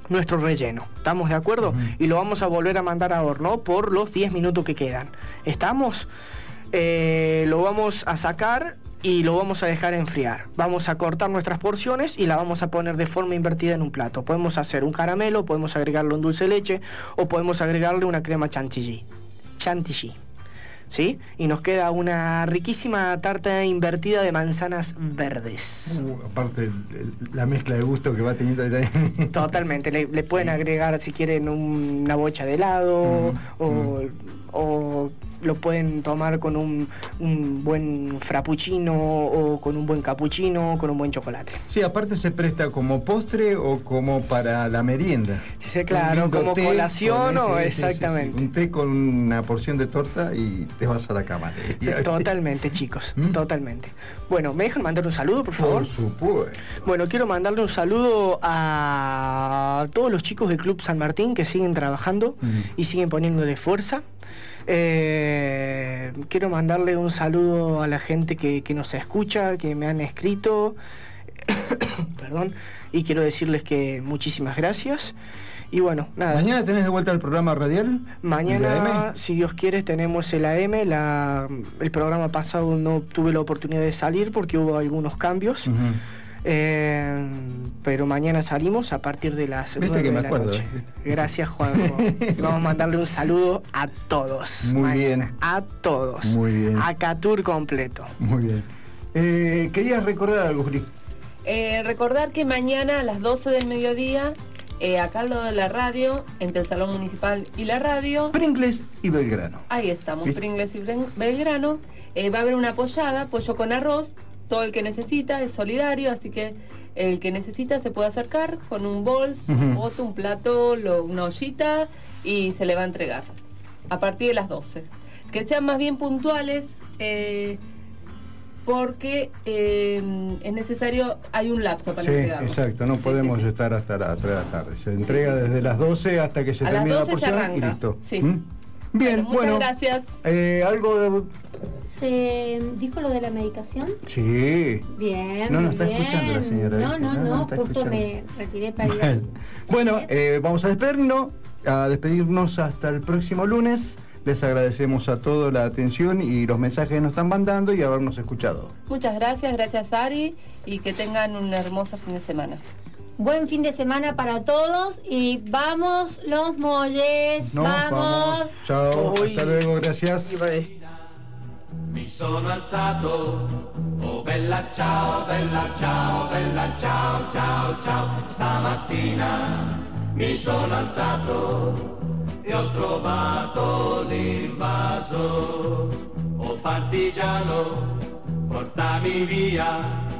Speaker 35: nuestro relleno. ¿Estamos de acuerdo? Y lo vamos a volver a mandar a horno por los 10 minutos que quedan. ¿Estamos? Eh, lo vamos a sacar y lo vamos a dejar enfriar. Vamos a cortar nuestras porciones y la vamos a poner de forma invertida en un plato. Podemos hacer un caramelo, podemos agregarle un dulce de leche o podemos agregarle una crema chantilly. Chantilly. ¿Sí? Y nos queda una riquísima tarta invertida de manzanas verdes.
Speaker 3: Uh, aparte, la mezcla de gusto que va teniendo ahí también.
Speaker 35: Totalmente, le, le pueden agregar si quieren un- una bocha de helado o, o lo pueden tomar con un, un buen frappuccino o con un buen cappuccino, con un buen chocolate.
Speaker 3: Sí, aparte se presta como postre o como para la merienda.
Speaker 35: Sí, claro, como
Speaker 3: té
Speaker 35: colación o
Speaker 3: sí, sí,
Speaker 35: exactamente.
Speaker 3: Un té con una porción de torta y te vas a la cama.
Speaker 35: Totalmente, chicos, totalmente. Bueno, ¿me dejan mandar un saludo, por favor?
Speaker 3: Por supuesto.
Speaker 35: Bueno, quiero mandarle un saludo a todos los chicos del Club San Martín que siguen trabajando y siguen poniéndole fuerza. Eh, quiero mandarle un saludo a la gente que, que nos escucha, que me han escrito, perdón, y quiero decirles que muchísimas gracias. Y bueno, nada.
Speaker 3: ¿Mañana tenés de vuelta el programa radial?
Speaker 35: Mañana, si Dios quiere, tenemos el AM. La, el programa pasado no tuve la oportunidad de salir porque hubo algunos cambios. Eh, pero mañana salimos a partir de las
Speaker 3: Viste
Speaker 35: 9
Speaker 3: que me
Speaker 35: de la
Speaker 3: acuerdo,
Speaker 35: noche. Gracias, Juanjo. Y vamos a mandarle un saludo a todos.
Speaker 3: Muy
Speaker 35: mañana.
Speaker 3: bien.
Speaker 35: A todos.
Speaker 3: Muy bien.
Speaker 35: A Catur completo.
Speaker 3: Muy bien. Eh, ¿Querías recordar algo, Juli?
Speaker 5: Eh, recordar que mañana a las 12 del mediodía, eh, acá al lado de la radio, entre el Salón Municipal y la radio,
Speaker 3: Pringles y Belgrano.
Speaker 5: ahí estamos,
Speaker 3: ¿Viste?
Speaker 5: Pringles y Belgrano, eh, va a haber una pollada, pollo con arroz, todo el que necesita es solidario, así que el que necesita se puede acercar con un bols, un bote, un plato, lo- una ollita y se le va a entregar a partir de las 12. Que sean más bien puntuales. eh, porque eh, es necesario, hay un lapso para
Speaker 3: Sí,
Speaker 5: entregarlo.
Speaker 3: exacto, no podemos estar hasta las 3 de la tarde. Se entrega desde las 12 hasta que se
Speaker 5: A las
Speaker 3: termina la
Speaker 5: 12 se
Speaker 3: porción y listo.
Speaker 5: sí.
Speaker 3: ¿Mm? Bien,
Speaker 5: Muchas
Speaker 3: bueno.
Speaker 5: gracias.
Speaker 3: eh, ¿Algo de.?
Speaker 36: ¿Se dijo lo de la medicación?
Speaker 3: Sí.
Speaker 36: Bien.
Speaker 3: No, no está
Speaker 36: bien.
Speaker 3: escuchando la señora,
Speaker 36: No, no,
Speaker 3: No,
Speaker 36: no,
Speaker 3: no está
Speaker 36: justo
Speaker 3: escuchando.
Speaker 36: me retiré para ir a-
Speaker 3: Bueno, eh, vamos a despedirnos, a despedirnos hasta el próximo lunes. Les agradecemos a todos la atención y los mensajes que nos están mandando y habernos escuchado.
Speaker 5: Muchas gracias, gracias Ari, y que tengan un hermoso fin de semana.
Speaker 36: Buen fin de semana para todos y vamos los molles,
Speaker 3: Nos
Speaker 36: vamos.
Speaker 3: Chao, hasta luego, gracias.
Speaker 12: Mi sono alzato, oh bella ciao, bella ciao, bella ciao, ciao, ciao. Stamattina mi sono alzato
Speaker 2: e ho trovato l'invaso. Oh partigiano, portami via.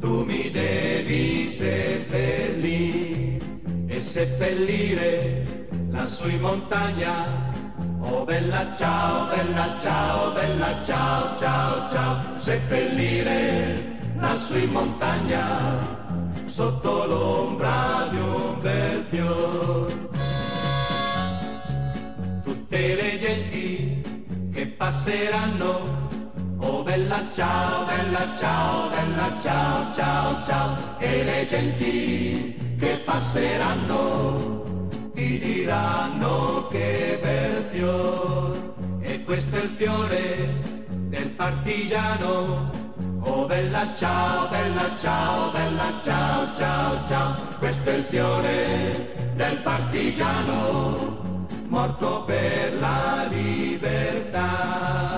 Speaker 2: tu mi devi seppellire e seppellire lassù in montagna. Oh bella ciao, bella ciao, bella ciao, ciao, ciao, seppellire lassù in montagna, sotto l'ombra di un bel fior. Tutte le genti che passeranno Oh bella ciao, bella ciao, bella ciao, ciao, ciao, e le genti che passeranno ti diranno che bel fior, e questo è il fiore del partigiano. Oh bella ciao, bella ciao, bella ciao, ciao, ciao, questo è il fiore del partigiano, morto per la libertà